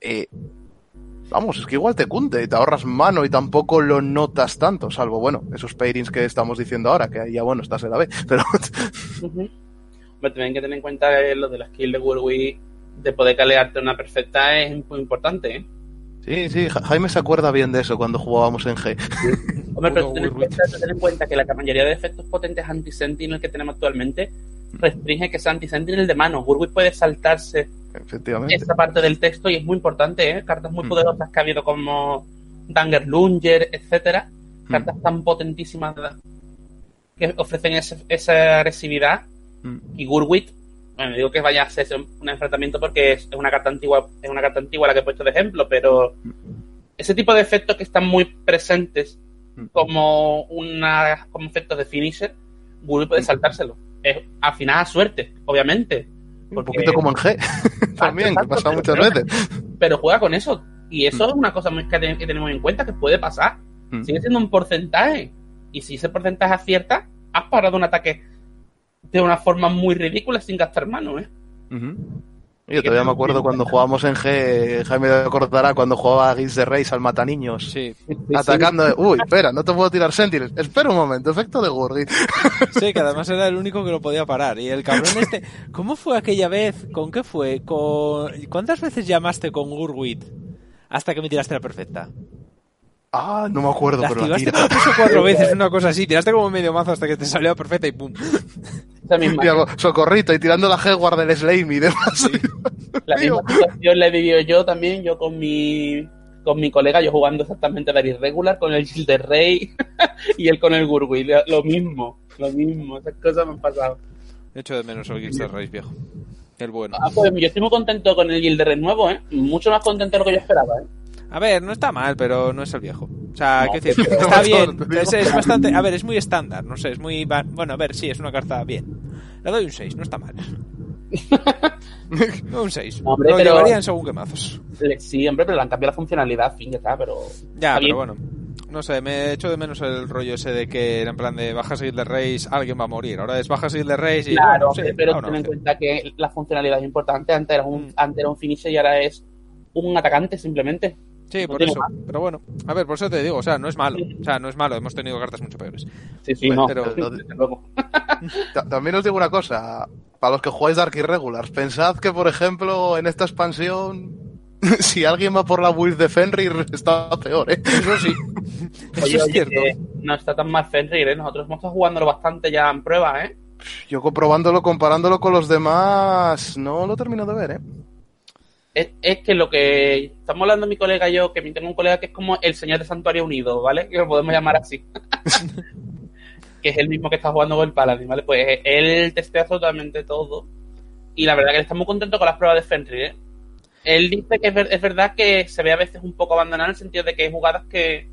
eh, vamos, es que igual te cunte y te ahorras mano y tampoco lo notas tanto, salvo, bueno, esos pairings que estamos diciendo ahora, que ya, bueno, estás en la B, [laughs] pero también hay que tener en cuenta que lo de la skill de Warwick de poder calearte una perfecta es muy importante, ¿eh? sí, sí, Ja- Jaime se acuerda bien de eso cuando jugábamos en G. [laughs] Hombre, pero ten en, cuenta, ten en cuenta que la mayoría de efectos potentes anti-sentinel que tenemos actualmente restringe que sea anti-sentinel de mano. Warwick puede saltarse Efectivamente. esa parte del texto y es muy importante, ¿eh? Cartas muy Mm. poderosas que ha habido como Danger Lunger, etcétera. Mm. Cartas tan potentísimas que ofrecen ese- esa agresividad Mm. y Gurwit, bueno, digo que vaya a ser un enfrentamiento porque es una carta antigua, es una carta antigua la que he puesto de ejemplo, pero ese tipo de efectos que están muy presentes como una como efectos de finisher, Gurwit puede saltárselo. Es, al final a suerte, obviamente. Un poquito como en G, [laughs] también, que pasa muchas pero- veces. Pero juega con eso. Y eso Mm. es una cosa que, ten- que tenemos en cuenta que puede pasar. Mm. Sigue siendo un porcentaje. Y si ese porcentaje acierta, has parado un ataque de una forma muy ridícula sin gastar mano, ¿eh? Yo todavía me acuerdo cuando jugábamos en G, Jaime acordará cuando jugaba a Guild de Reis al Mataniños. Sí, Atacando, uy, espera, no te puedo tirar Sentinels. Espera un momento, efecto de Gurgi. sí, que además era el único que lo podía parar. Y el cabrón [laughs] este, ¿cómo fue aquella vez? ¿Con qué fue? ¿Con... ¿Cuántas veces llamaste con Gurwit hasta que me tiraste la perfecta? Ah, no me acuerdo, La pero la tira. tres o cuatro veces, [laughs] una cosa así. Tiraste como medio mazo hasta que te salió la perfecta y pum. Esa misma, socorrito y tirando la Headguard del Slame y demás. la misma situación la he vivido yo también, yo con mi con mi colega, yo jugando exactamente a Irregular, con el Shield de Rey [laughs] y él con el Gurgui. Lo mismo, lo mismo. Esas cosas me han pasado. Echo de menos el Gilster Race viejo. El bueno. Ah, pues yo estoy muy contento con el Guild de Red nuevo, ¿eh? Mucho más contento de lo que yo esperaba, ¿eh? A ver, no está mal, pero no es el viejo. O sea, No, decir, está [laughs] bien. Es, es bastante. A ver, es muy estándar. No sé, es muy. va- Bueno, a ver, sí, es una carta bien. Le doy un 6, no está mal. [laughs] No, un 6. Hombre, Lo pero- llevarían según qué mazos. Sí, hombre, pero le han cambiado la funcionalidad, fin, ya está, pero... Ya, está pero bien. bueno. No sé, me echo de menos el rollo ese de que era en plan de baja seguir de Reis, alguien va a morir. Ahora es baja seguir de Reis y. Claro, bueno, sí, pero ahora ten en cuenta que la funcionalidad es importante. Antes era un, Mm. antes era un finisher y ahora es un atacante simplemente. Sí, no por eso. Pero bueno, a ver, por eso te digo, o sea, no es malo. O sea, no es malo, hemos tenido cartas mucho peores. Sí, sí, Bueno, no. pero- desde luego. [laughs] Ta- También os digo una cosa, para los que jugáis Dark Irregulars, pensad que, por ejemplo, en esta expansión, [laughs] si alguien va por la build de Fenrir, [laughs] está peor, ¿eh? Eso sí. Eso Oye, es oye, cierto. que no está tan mal Fenrir, ¿eh? Nosotros hemos estado jugándolo bastante ya en prueba, ¿eh? Yo comprobándolo, comparándolo con los demás, no lo termino de ver, ¿eh? Es, es que lo que estamos hablando mi colega y yo, que tengo un colega que es como el señor de Santuario Unido, ¿vale? Que lo podemos llamar así. [laughs] que es el mismo que está jugando con el Paladin, ¿vale? Pues él testea totalmente todo. Y la verdad que está muy contento con las pruebas de Fenrir, ¿eh? Él dice que es, ver- es verdad que se ve a veces un poco abandonado en el sentido de que hay jugadas que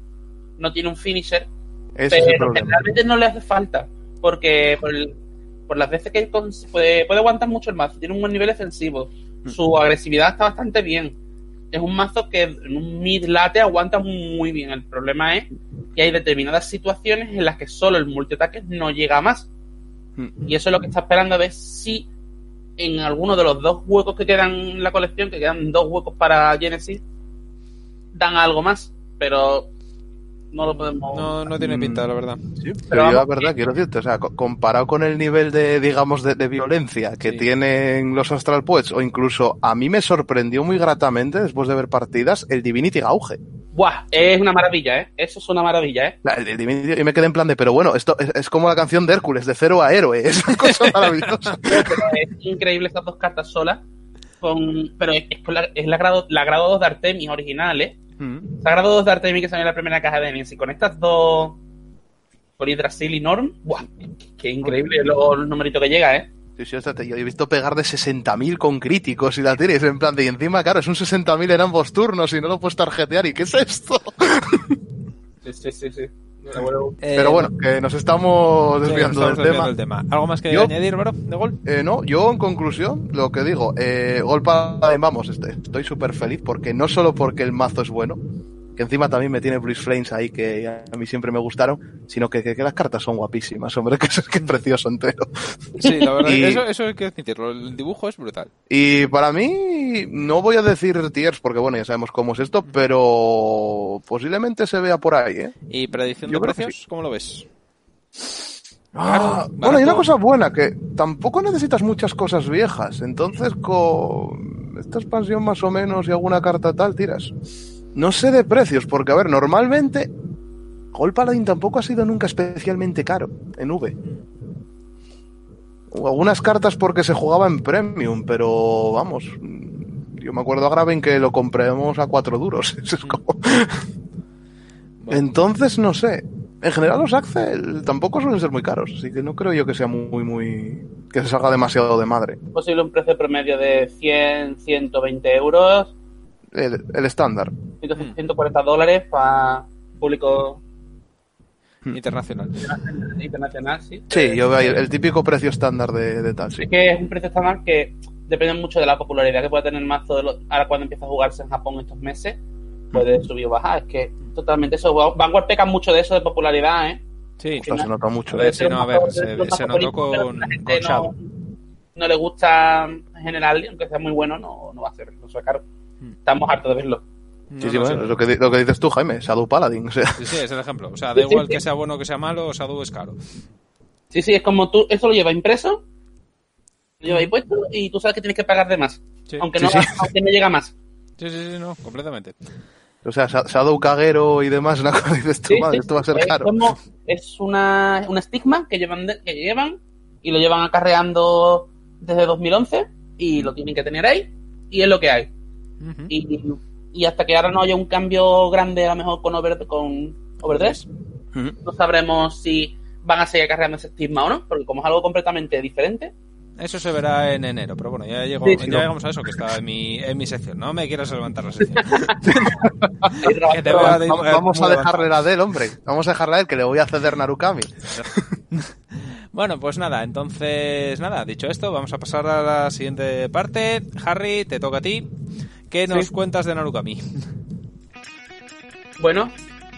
no tiene un finisher, Ese es pero problema. realmente no le hace falta. Porque por, el- por las veces que puede, puede aguantar mucho el mazo, tiene un buen nivel defensivo. Su agresividad está bastante bien. Es un mazo que en un mid late aguanta muy bien. El problema es que hay determinadas situaciones en las que solo el multiataque no llega a más. Mm. Y eso es lo que está esperando a ver si en alguno de los dos huecos que quedan en la colección, que quedan dos huecos para Genesis, dan algo más. Pero no lo podemos. No, no tiene pinta, la verdad. Sí, Pero pero yo la verdad quiero decirte, o sea, co- comparado con el nivel de, digamos, de, de violencia que Sí. tienen los Astral Poets, o incluso a mí me sorprendió muy gratamente, después de ver partidas, el Divinity Gauge. ¡Buah! Es una maravilla, ¿eh? Eso es una maravilla, ¿eh? La- el, el Divinity, y me quedé en plan de, pero bueno, esto es, es como la canción de Hércules, de cero a héroe, es una cosa [laughs] maravillosa. Pero es increíble estas dos cartas solas. Con, pero es, la, es la grado, la grado 2 de Artemis original, ¿eh? Mm. La grado 2 de Artemis que salió en la primera caja de Nemesis. Con estas dos, con y Norm, ¡buah! Qué increíble los, los numeritos que llega, ¿eh? Sí, sí, te- yo he visto pegar de 60.000 con críticos y la tienes en plan de, y encima, claro, es un 60.000 en ambos turnos y no lo puedes tarjetear, ¿y qué es esto? Sí, sí, sí. sí. Bueno, Eh, Pero bueno, que nos estamos sí, desviando estamos del desviando tema. del tema. ¿Algo más que Yo- añadir, bro, de gol? Eh, no, yo en conclusión, lo que digo, eh, Gol Paladin, vamos, este, estoy súper feliz porque no solo porque el mazo es bueno, que encima también me tiene Bruce Flames ahí que a mí siempre me gustaron, sino que, que- que las cartas son guapísimas, hombre, [laughs] que es que es precioso entero. Sí, la verdad, Y- eso, eso hay que admitirlo. El dibujo es brutal. Y para mí, no voy a decir tiers porque bueno, ya sabemos cómo es esto, pero posiblemente se vea por ahí, ¿eh? ¿Y predicción de precios? ¿Cómo lo ves? Ah, bueno, hay una cosa buena, que tampoco necesitas muchas cosas viejas. Entonces, con esta expansión más o menos y alguna carta tal, tiras. No sé de precios, porque a ver, normalmente Gold Paladin tampoco ha sido nunca especialmente caro en V. Algunas cartas porque se jugaba en Premium, pero vamos, yo me acuerdo a Graven que lo compramos a cuatro duros. [laughs] Eso es como... [laughs] Bueno. Entonces, no sé. En general los Axel tampoco suelen ser muy caros, así que no creo yo que sea muy, muy... que se salga demasiado de madre. posible un precio promedio de 100, 120 euros, El, estándar. 100, 140 dólares para público Internacional. internacional, sí. Sí, yo veo ahí el, el típico precio estándar de, de tal, sí. Es que es un precio estándar que depende mucho de la popularidad que pueda tener el mazo. De lo- ahora, cuando empieza a jugarse en Japón estos meses, puede subir o bajar. Es que totalmente eso. Vanguard peca mucho de eso de popularidad, ¿eh? Sí. Ostras, se nota mucho. A ver, ¿eh? sí, no, a ver, Los se- notó con- con Shadow. no, no le gusta en general, aunque sea muy bueno, no, no va a ser, no sea caro. Estamos hartos de verlo. Sí, No, sí, no, bueno, sí. es lo que, lo que dices tú, Jaime, Shadow Paladin, o sea... Sí, sí, es el ejemplo. O sea, da sí, igual sí. que sea bueno o que sea malo, Shadow es caro. Sí, sí, es como tú, eso lo lleva impreso, lo lleva ahí puesto y tú sabes que tienes que pagar de más. Sí, Aunque, no, sí. aunque no llega más. sí, sí, sí, no, completamente. O sea, Sha- Shadow Caguero y demás, una cosa dices tú, Sí, madre, sí, esto va a ser es caro. como- es una, un estigma que llevan, de- que llevan y lo llevan acarreando desde 2011 y lo tienen que tener ahí y es lo que hay. Y, y hasta que ahora no haya un cambio grande a lo mejor con, over, con Overdress, no sabremos si van a seguir acarreando ese estigma o no, porque como es algo completamente diferente, Eso se verá en enero, pero bueno, ya, llego, Sí, ya no. llegamos a eso, que está en mi, en mi sección. No me quieras levantar la sección. Hay [laughs] Que te veo de- Vamos, vamos a dejarle la de él, hombre. Vamos a dejarle a él, que le voy a ceder Narukami. [laughs] Bueno, pues nada, entonces nada, dicho esto, vamos a pasar a la siguiente parte. Harry, te toca a ti. ¿Qué nos Sí. cuentas de Narukami? Bueno,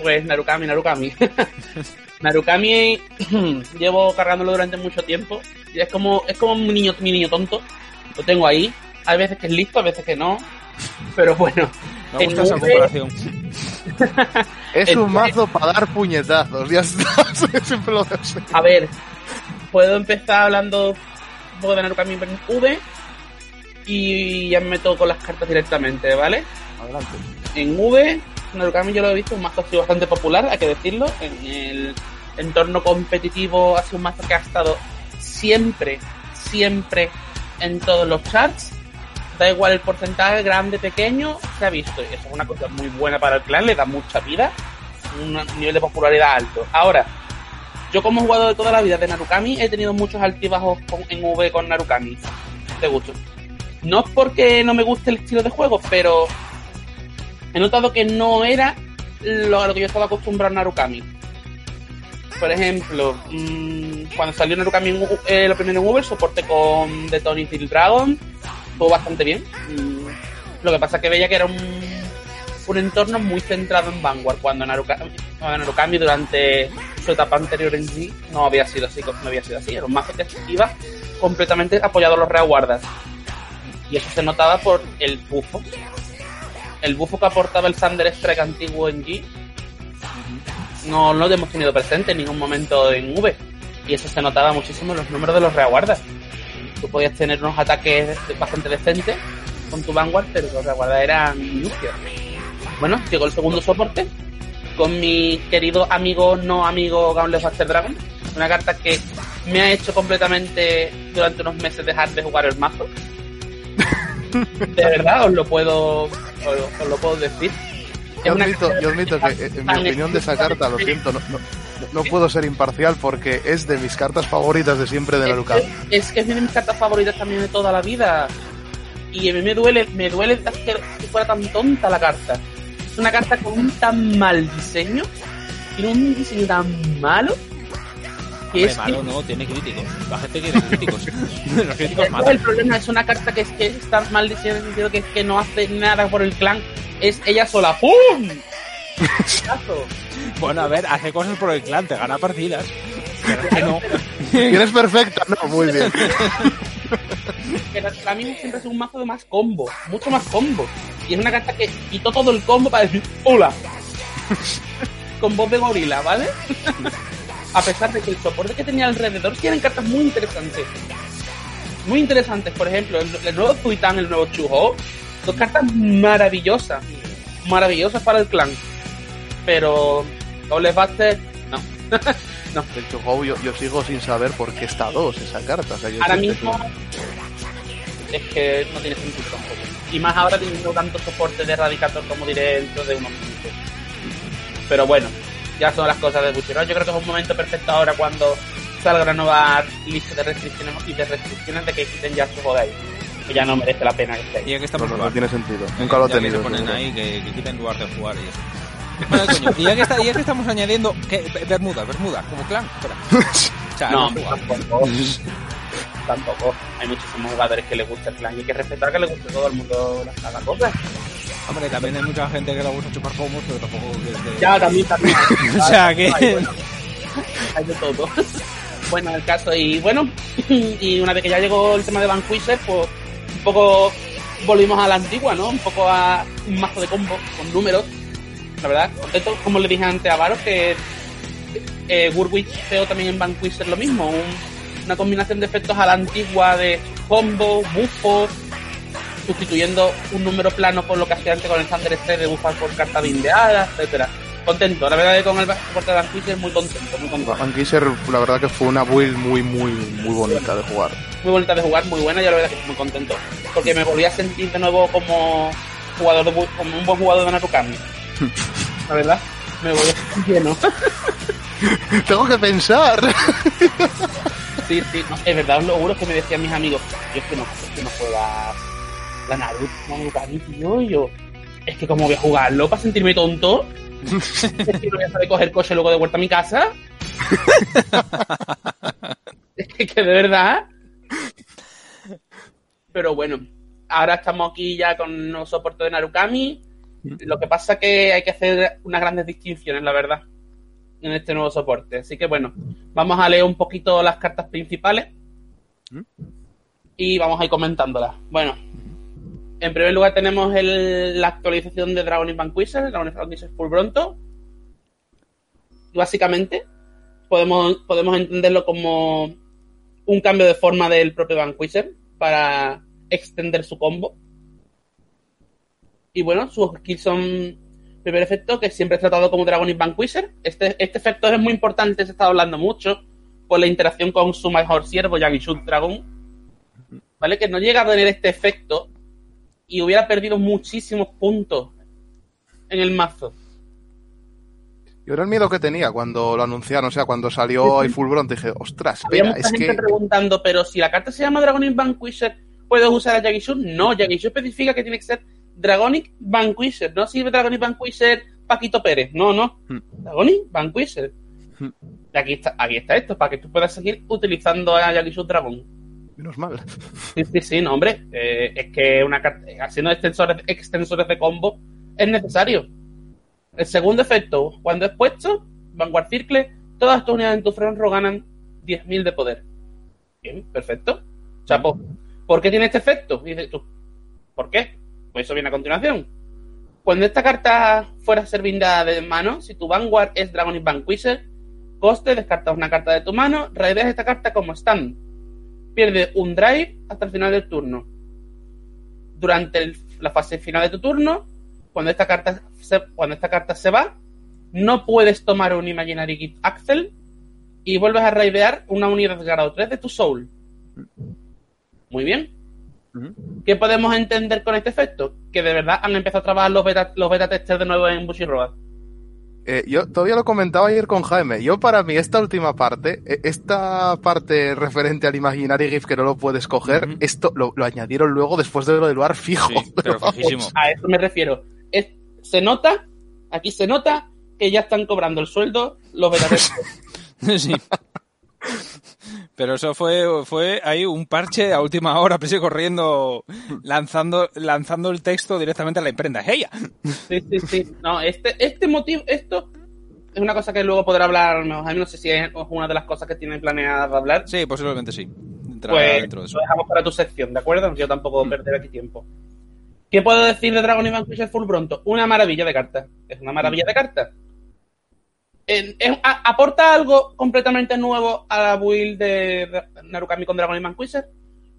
pues Narukami, Narukami. [laughs] Narukami [clears throat] llevo cargándolo durante mucho tiempo. Y es como, es como mi niño, mi niño tonto. Lo tengo ahí. Hay veces que es listo, a veces que no. Pero bueno. Me gusta esa comparación. [laughs] Es un mazo para dar puñetazos, ya está. [laughs] Siempre lo sé. A ver, puedo empezar hablando un poco de Narukami en V. Y ya me meto con las cartas directamente, ¿vale? Adelante. En V, Narukami yo lo he visto, un mazo ha sido bastante popular, hay que decirlo. En el entorno competitivo ha sido un mazo que ha estado siempre, siempre en todos los charts. Da igual el porcentaje, grande, pequeño, se ha visto. Y eso es una cosa muy buena para el clan, le da mucha vida, un nivel de popularidad alto. Ahora, yo como jugador de toda la vida de Narukami he tenido muchos altibajos con- en V con Narukami. De gusto. No es porque no me guste el estilo de juego, pero he notado que no era lo a lo que yo estaba acostumbrado en Narukami. Por ejemplo, mm, cuando salió Narukami en eh, lo primero en el soporte con The Tony Steel Dragon, estuvo bastante bien. Mm, lo que pasa es que veía que era un, un entorno muy centrado en Vanguard, cuando Narukami, cuando Narukami durante su etapa anterior en G no había sido así, no había sido así. Era un mazo que iba completamente apoyado a los reaguardas. Y eso se notaba por el bufo. El bufo que aportaba el Thunder Strike antiguo en G no lo hemos tenido presente en ningún momento en V. Y eso se notaba muchísimo en los números de los reaguardas. Tú podías tener unos ataques bastante decentes con tu Vanguard, pero los reaguardas eran minúsculos. Bueno, llegó el segundo soporte con mi querido amigo, no amigo Gauntlet Master Dragon. Una carta que me ha hecho completamente durante unos meses dejar de jugar el mazo. De verdad, os lo puedo, os, os lo puedo decir. Yo admito, yo admito que, eh, en mi opinión de esa carta, lo siento, no, no, no puedo ser imparcial porque es de mis cartas favoritas de siempre de Narukami. que, es que es de mis cartas favoritas también de toda la vida. Y a mí me duele, me duele que que fuera tan tonta la carta. Es una carta con un tan mal diseño, tiene un diseño tan malo, que Hombre, es malo que no, tiene críticos. La gente quiere críticos. [laughs] [laughs] Los críticos el problema es una carta que es que está mal diseñada en el sentido que, que no hace nada por el clan. Es ella sola. ¡Pum! [laughs] Bueno, a ver, hace cosas por el clan, te gana partidas. Pero es que no. ¿Eres perfecta? No, muy bien. que para mí siempre es un mazo de más combo, mucho más combo. Y es una carta que quitó todo el combo para decir hola. Con voz de gorila, ¿vale? A pesar de que el soporte que tenía alrededor tienen cartas muy interesantes. Muy interesantes, por ejemplo, el, el nuevo Zuitan, el nuevo Chuho, dos cartas maravillosas. Maravillosas para el clan. Pero Doble Buster, no. no. [laughs] Hecho, Go, yo, yo sigo sin saber por qué está dos esa carta. O sea, yo Ahora que- mismo es que no tiene sentido tampoco. Y más ahora teniendo tanto soporte de Eradicator como diré dentro de unos minutos. Pero bueno, ya son las cosas de Bushiroad. Yo creo que es un momento perfecto ahora cuando salga una nueva lista de restricciones y de restricciones de que quiten ya su juego ahí. Que ya no merece la pena que esté ahí. Y aquí estamos no, tiene sentido. Nunca lo he Ya que tenido. se ponen ahí que, que quiten lugar de jugar y eso. [laughs] Bueno, coño, y ya que, está, ya que estamos añadiendo que Bermuda, Bermuda, como clan, espera. [laughs] O sea, No, tampoco. tampoco. Hay muchísimos jugadores que les gusta el clan y hay que respetar que le guste a todo el mundo las cada cosa. Hombre, también hay mucha gente que le gusta chupar pomos, pero tampoco que es de- Ya, también, también. [laughs] O sea que... Ay, bueno. hay de todo. bueno, el caso, y bueno, [laughs] y una vez que ya llegó el tema de Vanquisher, pues un poco volvimos a la antigua, ¿no? Un poco a un mazo de combo con números. La verdad, contento, como le dije antes a Varo, que eh, Warwick veo también en Vanquisher lo mismo, un- una combinación de efectos a la antigua de combo, bufos, sustituyendo un número plano por lo que hacía antes con el Thunder Strike de bufar por carta bindeada, etcétera. Contento, la verdad que con el soporte de Vanquisher muy contento, muy contento. Van Kisser, la verdad que fue una build muy, muy, muy bonita de jugar. muy bonita de jugar, muy buena, yo la verdad que estoy muy contento. Porque me volví a sentir de nuevo como jugador de, como un buen jugador de Narukami. [laughs] La verdad, me volví a sentir lleno. [laughs] Tengo que pensar. Sí, sí, no, es verdad, os lo juro que me decían mis amigos, yo es que no, es que no juegas la Naruto, tío, y yo, es que como voy a jugarlo para sentirme tonto, [laughs] es que no voy a saber coger coche luego de vuelta a mi casa. [laughs] es que, que de verdad. Pero bueno, ahora estamos aquí ya con un nuevo soporte de Narukami. Lo que pasa que hay que hacer unas grandes distinciones, la verdad, en este nuevo soporte. Así que bueno, vamos a leer un poquito las cartas principales y vamos a ir comentándolas. Bueno, en primer lugar tenemos el- la actualización de Dragon Age Vanquisher, Dragon Age Vanquisher Full Bronto. Y básicamente podemos, entenderlo como un cambio de forma del propio Vanquisher para extender su combo. Y bueno, sus skills son primer efecto que siempre es tratado como Dragon Age Vanquisher. Este, este efecto es muy importante, se está hablando mucho por la interacción con su mejor siervo, Yagishut Dragon. ¿Vale? Que no llega a tener este efecto y hubiera perdido muchísimos puntos en el mazo. Yo era el miedo que tenía cuando lo anunciaron, o sea, cuando salió ahí Full Bronze, dije, ostras, Había espera, mucha es gente que... preguntando, pero si la carta se llama Dragonic Vanquisher, ¿puedes usar a Yagishun? No, Yagishun especifica que tiene que ser Dragonic Vanquisher, no sirve Dragonic Vanquisher Paquito Pérez, no, no. Hmm. Dragonic Vanquisher. Hmm. Y aquí está, aquí está esto, para que tú puedas seguir utilizando a Yagishun Dragon. Menos mal. Sí, sí, sí, no, hombre. eh, es que una haciendo extensores, extensores de combo es necesario. El segundo efecto, cuando es puesto, Vanguard Circle, todas tus unidades en tu front ganan 10.000 de poder. Bien, perfecto. Chapo. ¿Por qué tiene este efecto? Y dices tú, ¿por qué? Pues eso viene a continuación. Cuando esta carta fuera servida de mano, si tu Vanguard es Dragon Vanquisher, coste, descartas una carta de tu mano, raideas esta carta como stand. Pierde un drive hasta el final del turno. Durante el- la fase final de tu turno, cuando esta carta se, cuando esta carta se va, no puedes tomar un Imaginary Gift Axel y vuelves a raidear una unidad de grado 3 de tu Soul. Muy bien. ¿Qué podemos entender con este efecto? Que de verdad han empezado a trabajar los beta, los beta testers de nuevo en Bushiroad. Eh, yo todavía lo comentaba ayer con Jaime. Yo, para mí, esta última parte, eh, esta parte referente al Imaginary GIF que no lo puedes coger, esto lo, lo añadieron luego después de lo del bar fijo. Sí, pero fijísimo. [laughs] A eso me refiero. Es- se nota, aquí se nota que ya están cobrando el sueldo los testers. [laughs] Sí. Pero eso fue, fue ahí un parche a última hora, y corriendo, lanzando, lanzando el texto directamente a la imprenta. ¡Ella! Sí, sí, sí. No, este, este motivo, esto es una cosa que luego podrá hablar mejor. Jaime. No sé si es una de las cosas que tiene planeada de hablar. Sí, posiblemente sí. Entra Pues dentro de eso. lo dejamos para tu sección, ¿de acuerdo? Yo tampoco Mm. perder aquí tiempo. ¿Qué puedo decir de Dragon Vanquisher Full Bronto? Una maravilla de carta. Es una maravilla Mm. de carta. ¿Aporta algo completamente nuevo a la build de Narukami con Dragon y Vanquisher?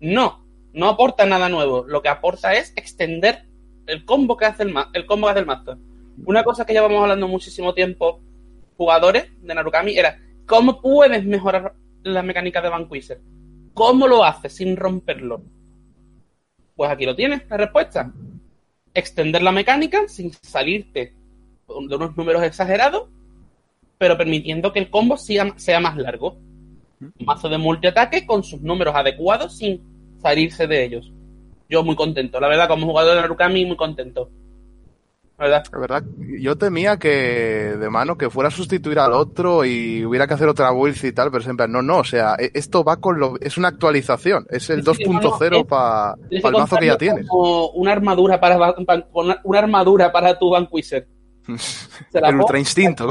No, no aporta nada nuevo. Lo que aporta es extender el combo que hace el, el combo que hace el master. Una cosa que llevamos hablando muchísimo tiempo, jugadores de Narukami, era ¿cómo puedes mejorar la mecánica de Vanquisher? ¿Cómo lo haces sin romperlo? Pues aquí lo tienes, la respuesta. Extender la mecánica sin salirte de unos números exagerados, pero permitiendo que el combo sea, sea más largo. Un mazo de multiataque con sus números adecuados sin salirse de ellos. Yo muy contento, la verdad, como jugador de Narukami, muy contento. La verdad. La verdad, yo temía que de mano que fuera a sustituir al otro y hubiera que hacer otra build y tal, pero siempre no, no, o sea, esto va con lo, es una actualización, es el Sí, sí, no, no, 2.0 es- para el mazo que ya tienes. Como una armadura para, para- una, armadura para tu Vanquisher. Se la El Ultra Instinto,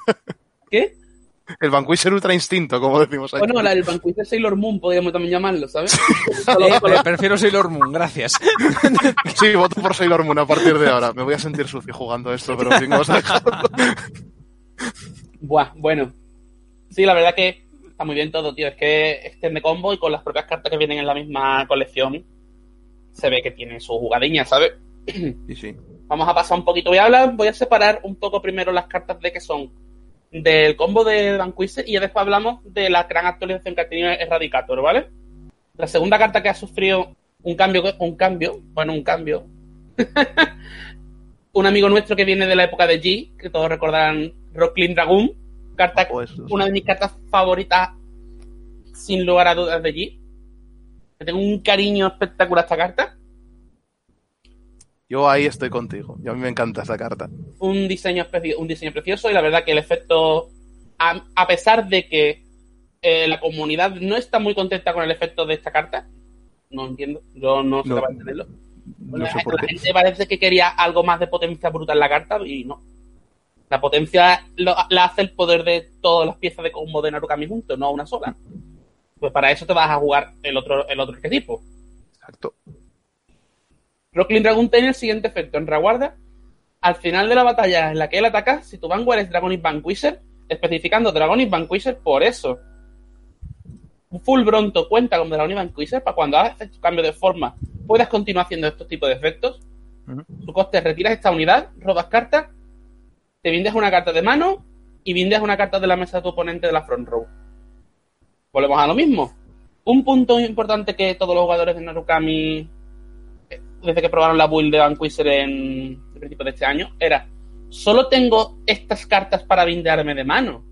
[laughs] ¿Qué? el Vanquisher Ultra Instinto, como decimos aquí. Bueno, la, el Vanquisher Sailor Moon podríamos también llamarlo, ¿sabes? [laughs] Eh, pre- prefiero Sailor Moon, gracias. [laughs] Sí, voto por Sailor Moon a partir de ahora. Me voy a sentir sucio jugando esto, pero en fin, vamos a dejarlo. Buah, bueno. Sí, la verdad que está muy bien todo, tío. Es que extende combo y con las propias cartas que vienen en la misma colección se ve que tiene su jugadilla, ¿sabes? Y sí. Vamos a pasar un poquito. Voy a hablar, voy a separar un poco primero las cartas de que son del combo de Vanquisher y después hablamos de la gran actualización que ha tenido Eradicator, ¿vale? La segunda carta que ha sufrido un cambio, un cambio, bueno, un cambio. [laughs] un amigo nuestro que viene de la época de G, que todos recordarán Rocklin Dragoon, carta, Pues, una de mis cartas favoritas sin lugar a dudas de. Le tengo un cariño espectacular a esta carta. Yo ahí estoy contigo. Y a mí me encanta esta carta. Un diseño, un diseño precioso y la verdad que el efecto, a, a pesar de que eh, la comunidad no está muy contenta con el efecto de esta carta, no entiendo, yo no sé No. entenderlo. No sé la, por la qué. gente parece que quería algo más de potencia bruta en la carta y no. La potencia lo- la hace el poder de todas las piezas de combo de Narukami juntos, no una sola. Pues para eso te vas a jugar el otro, el otro arquetipo. Exacto. Rocklin Dragon tiene el siguiente efecto. En reguarda, al final de la batalla en la que él ataca, si tu vanguard es Dragonic Vanquisher, especificando Dragonic Vanquisher por eso. Full Bronto cuenta con Dragonic Vanquisher para cuando haces tu cambio de forma puedas continuar haciendo estos tipos de efectos. Su coste retiras esta unidad, robas cartas, te vindes una carta de mano y vindes una carta de la mesa de tu oponente de la front row. Volvemos a lo mismo. Un punto importante que todos los jugadores de Narukami desde que probaron la build de Vanquisher en el principio de este año, era solo tengo estas cartas para bindearme de mano.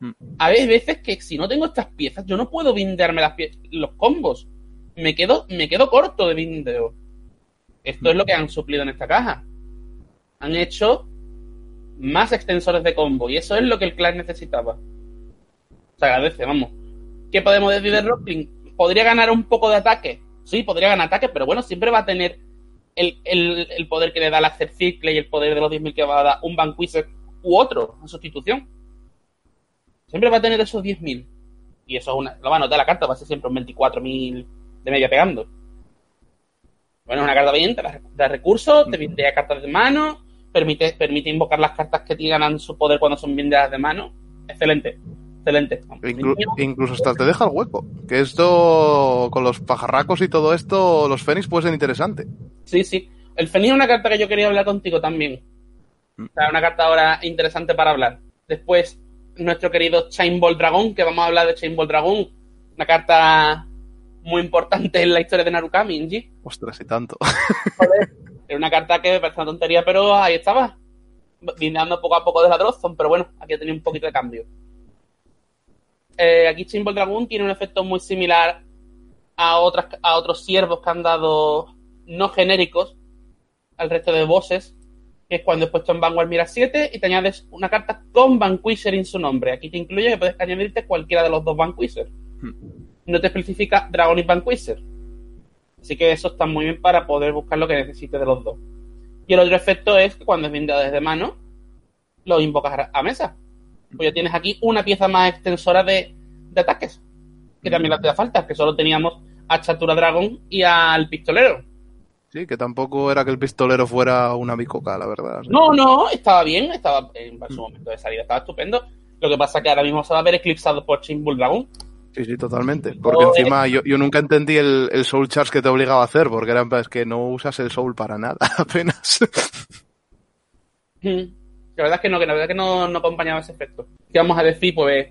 Mm. Hay veces que si no tengo estas piezas, yo no puedo bindearme las los combos. Me quedo, me quedo corto de bindeo. Esto es lo que han suplido en esta caja. Han hecho más extensores de combo y eso es lo que el clan necesitaba. Se agradece, vamos. ¿Qué podemos decir de Rockling? ¿Podría ganar un poco de ataque? Sí, podría ganar ataque, pero bueno, siempre va a tener el, el- el poder que le da el Access Circle y el poder de los 10.000 que va a dar un Vanquisher u otro en sustitución. Siempre va a tener esos 10.000. Y eso es una, lo va a notar la carta, va a ser siempre un 24.000 de media pegando. Bueno, es una carta bien, te da, te da recursos, te bindea cartas de mano, permite, permite invocar las cartas que tienen su poder cuando son bindeadas de mano. Excelente, excelente. Inclu- incluso hasta te deja el hueco. Que esto, con los pajarracos y todo esto, los Fénix puede ser interesante. Sí, sí. El Fenix es una carta que yo quería hablar contigo también. Mm. O sea, una carta ahora interesante para hablar. Después, nuestro querido Chain Ball Dragon, que vamos a hablar de Chain Ball Dragon. Una carta muy importante en la historia de Narukami, Inji. Ostras, y tanto. Era [laughs] una carta que me parece una tontería, pero ahí estaba. Bindeando poco a poco de la Drosston, pero bueno, aquí ha tenido un poquito de cambio. Eh, aquí Chain Ball Dragon tiene un efecto muy similar a, otras, a otros siervos que han dado no genéricos al resto de bosses, que es cuando es puesto en Vanguard Mira 7 y te añades una carta con Vanquisher en su nombre. Aquí te incluye que puedes añadirte cualquiera de los dos Vanquisher. No te especifica Dragonic Vanquisher. Así que eso está muy bien para poder buscar lo que necesites de los dos. Y el otro efecto es que cuando es blindado desde mano, lo invocas a mesa. Pues ya tienes aquí una pieza más extensora de, de ataques. Que también le hacía falta, que solo teníamos a Chatura Dragon y al pistolero. Sí, que tampoco era que el pistolero fuera una bicoca, la verdad. No, no, estaba bien, estaba en su momento de salida, estaba estupendo. Lo que pasa es que ahora mismo se va a ver eclipsado por Chain Bull Dragon. Sí, sí, totalmente. Porque Joder. encima yo, yo nunca entendí el, el Soul Charge que te obligaba a hacer, porque era es que no usas el Soul para nada, [laughs] apenas. La verdad es que no, que la verdad es que no, no acompañaba ese efecto. ¿Qué vamos a decir? Pues.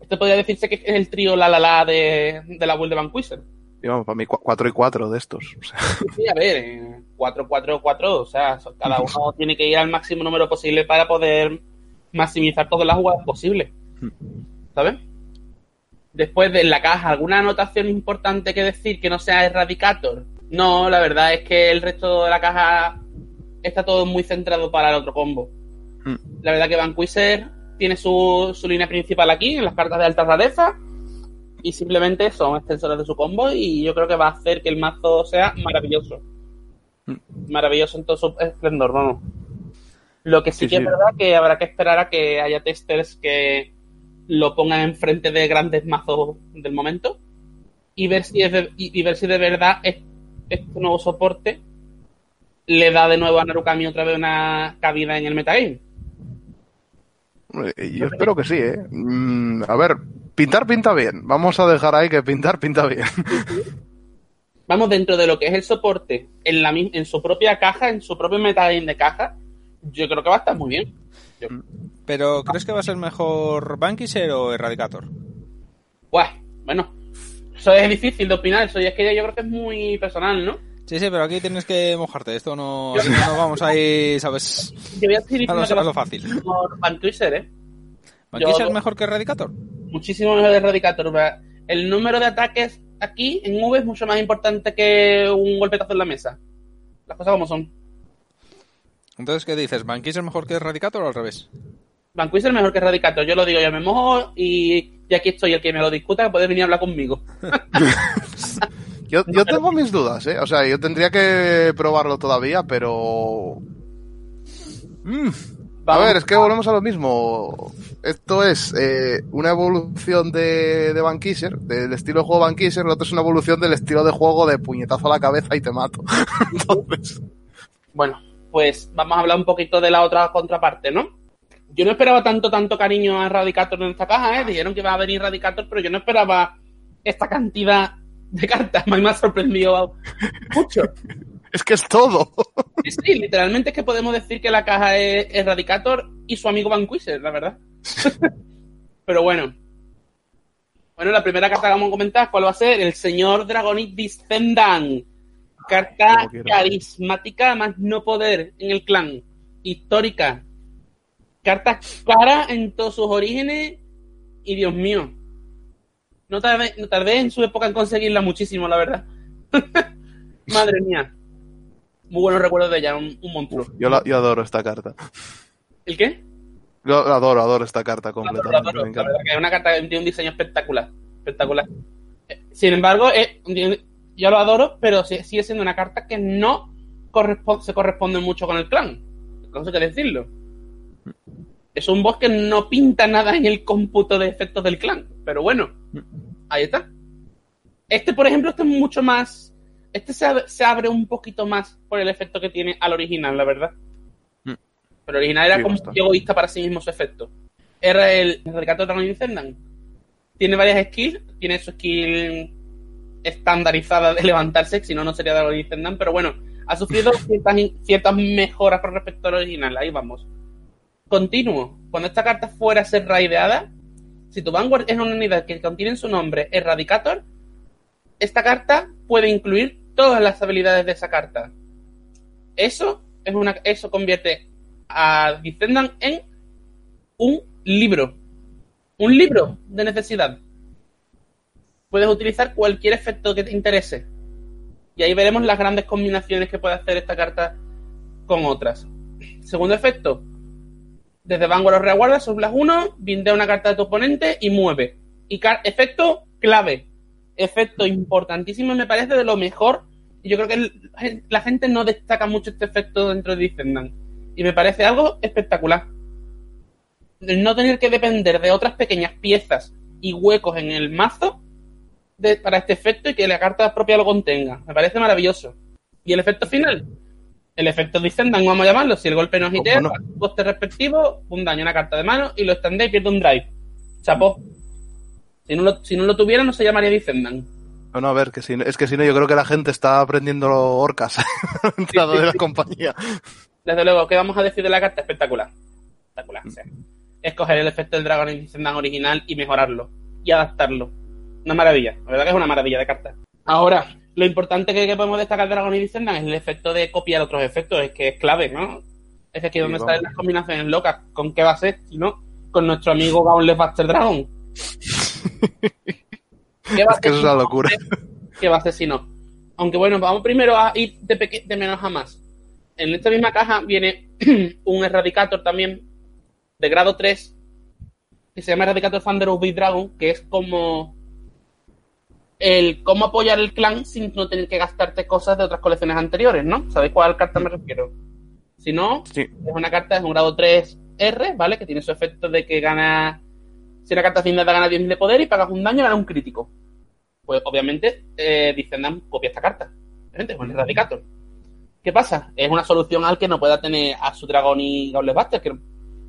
Esto podría decirse que es el trío la la la de, de la build de Vanquisher. Y vamos, para mí 4 y 4 de estos. O sea, Sí, a ver, eh, 4, 4, 4, o sea, cada [laughs] uno tiene que ir al máximo número posible para poder maximizar todas las jugadas posibles. ¿Sabes? Después de la caja, ¿alguna anotación importante que decir que no sea Erradicator? No, la verdad es que el resto de la caja está todo muy centrado para el otro combo. Mm. La verdad que Vanquisher tiene su, su línea principal aquí, en las cartas de alta rareza, y simplemente son extensores de su combo, y yo creo que va a hacer que el mazo sea maravilloso. Mm. Maravilloso en todo su esplendor, vamos. Lo que sí, Sí, que sí. es verdad que habrá que esperar a que haya testers que lo pongan enfrente de grandes mazos del momento y ver si es de, y, y ver si de verdad es- este nuevo soporte le da de nuevo a Narukami otra vez una cabida en el metagame. yo espero que sí, ¿eh? Mm, a ver, pintar pinta bien. Vamos a dejar ahí que pintar pinta bien. Vamos, dentro de lo que es el soporte, en, la, en su propia caja, en su propio metagame de caja, yo creo que va a estar muy bien. Yo- Pero, ¿crees que va a ser mejor Vanquisher o Eradicator? Buah, bueno, eso es difícil de opinar, eso ya es que yo creo que es muy personal, ¿no? Sí, sí, pero aquí tienes que mojarte. Esto no, vamos ahí, ¿sabes? Yo voy a decir A lo, que a lo fácil. mejor Van ¿eh? ¿Vanquisher Yo- es mejor que Eradicator? Muchísimo mejor de Eradicator. va. El número de ataques aquí en V es mucho más importante que un golpetazo en la mesa. Las cosas como son. Entonces, ¿qué dices? ¿Banquis es mejor que Eradicator o al revés? Vanquish es mejor que Eradicator. Yo lo digo, yo me mojo y, y aquí estoy. El que me lo discuta, que puede venir a hablar conmigo. [laughs] [laughs] Yo, yo tengo mis dudas, ¿eh? O sea, yo tendría que probarlo todavía, pero... Mm. A ver, es que volvemos a lo mismo. Esto es eh, una evolución de, de Bankisher, del estilo de juego Bankisher, lo otro es una evolución del estilo de juego de puñetazo a la cabeza y te mato. [laughs] Entonces, Bueno, pues vamos a hablar un poquito de la otra contraparte, ¿no? Yo no esperaba tanto, tanto cariño a Radicator en esta caja, ¿eh? Dijeron que iba a venir Radicator, pero yo no esperaba esta cantidad de cartas. A mí me ha sorprendido mucho. es que es todo. Sí, literalmente es que podemos decir que la caja es Eradicator y su amigo Vanquisher, la verdad. Pero bueno. Bueno, la primera carta que vamos a comentar, ¿cuál va a ser? El señor Dragonite Descendant. Carta carismática más no poder en el clan. Histórica. Carta cara en todos sus orígenes. Y Dios mío. No tardé, no tardé en su época en conseguirla muchísimo, la verdad. [laughs] Madre mía. Muy buenos recuerdos de ella, un, un monstruo. Yo, la- yo adoro esta carta. ¿El qué? Yo adoro, adoro esta carta Adoro, completamente. adoro. me La encanta. verdad que es una carta que tiene un diseño espectacular. Espectacular. Eh, Sin embargo, eh, yo lo adoro, pero sigue siendo una carta que no se corresponde mucho con el clan. No sé qué decirlo. Es un boss que no pinta nada en el cómputo de efectos del clan. Pero bueno, ahí está. Este, por ejemplo, este es mucho más. Este se abre, se abre un poquito más por el efecto que tiene al original, la verdad. Mm. Pero el original era Sí, como egoísta para sí mismo su efecto. Era el Recato Dragon Descendant. Tiene varias skills. Tiene su skill estandarizada de [laughs] levantarse, si no, no sería Dragon Descendant. Pero bueno, ha sufrido [laughs] ciertas, ciertas mejoras con respecto al original. Ahí vamos. Continuo. Cuando esta carta fuera a ser raideada, si tu Vanguard es una unidad que contiene en su nombre Eradicator, esta carta puede incluir todas las habilidades de esa carta. Eso es una eso convierte a Descendant en un libro. Un libro de necesidad. Puedes utilizar cualquier efecto que te interese. Y ahí veremos las grandes combinaciones que puede hacer esta carta con otras. Segundo efecto. Desde Vanguard o Reguarda, sublas 1, bindea una carta de tu oponente y mueve. Y efecto clave. Efecto importantísimo, me parece de lo mejor. Y yo creo que la gente no destaca mucho este efecto dentro de Descendant. Y me parece algo espectacular. El no tener que depender de otras pequeñas piezas y huecos en el mazo de- para este efecto y que la carta propia lo contenga. Me parece maravilloso. ¿Y el efecto final? El efecto Descendant, vamos a llamarlo. Si el golpe nos hitea, ¿Cómo no? coste respectivo, un daño, una carta de mano y lo extendéis y pierde un drive. Chapó. Si no lo, si no lo tuviera, no se llamaría Descendant. Bueno, a ver, que si, no- es que si no, yo creo que la gente está aprendiendo orcas [laughs] entrado de la compañía. Desde luego, ¿qué vamos a decir de la carta? Espectacular. Espectacular. O sea, escoger el efecto del Dragon Descendant original y mejorarlo. Y adaptarlo. Una maravilla. La verdad que es una maravilla de carta. Ahora, lo importante que, que podemos destacar de Dragon y Descendant es el efecto de copiar otros efectos. Es que es clave, ¿no? Es aquí donde Sí, salen vamos. las combinaciones locas. ¿Con qué va a ser? Si no, con nuestro amigo Gauntlet Buster Dragon. [laughs] ¿Qué va a Es que es una locura. que va a ser si no. Aunque bueno, vamos primero a ir de, peque- de menos a más. En esta misma caja viene [clears throat] un Eradicator también de grado 3 que se llama Eradicator Thunder of Big Dragon, que es como el cómo apoyar el clan sin no tener que gastarte cosas de otras colecciones anteriores, ¿no? ¿Sabéis cuál carta me refiero? Si no, Sí. es una carta, es un grado 3R, ¿vale? Que tiene su efecto de que gana. Si una carta asignada gana 10.000 de poder y pagas un daño, gana un crítico. Pues obviamente, eh, Descendant copia esta carta. Gente, con el Eradicator. ¿Qué pasa? Es una solución al que no pueda tener a su dragón y Gauntlet Buster, que,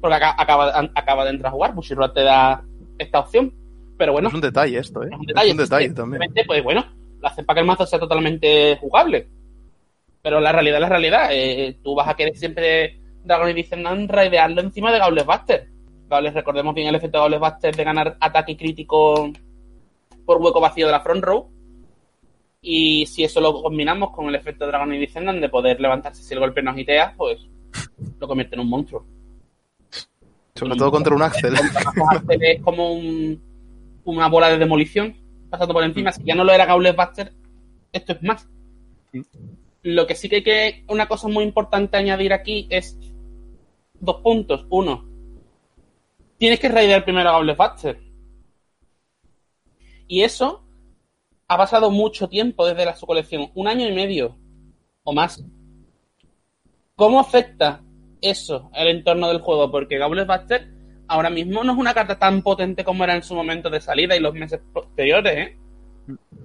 porque aca- acaba, an- acaba de entrar a jugar. Bushiroad te da esta opción. Pero bueno, es un detalle esto, ¿eh? es un detalle. Es un detalle Sí, también. Pues bueno, lo hacen para que el mazo sea totalmente jugable. Pero la realidad es la realidad. Eh, tú vas a querer siempre Dragon y Descendant raidearlo encima de Gauntlet Buster. Gauntlet, recordemos bien el efecto de Gauntlet Buster de ganar ataque crítico por hueco vacío de la front row. Y si eso lo combinamos con el efecto de Dragon y Descendant de poder levantarse si el golpe nos hitea, pues lo convierte en un monstruo. Sobre todo contra un Axel es como un una bola de demolición pasando por encima. Si ya no lo era Gauntlet Buster, esto es más. Lo que sí que hay que, una cosa muy importante añadir aquí es dos puntos. Uno, tienes que raidear primero a Gauntlet Buster. Y eso ha pasado mucho tiempo desde la su colección, un año y medio o más. ¿Cómo afecta eso el entorno del juego? Porque Gauntlet Buster ahora mismo no es una carta tan potente como era en su momento de salida y los meses posteriores, ¿eh?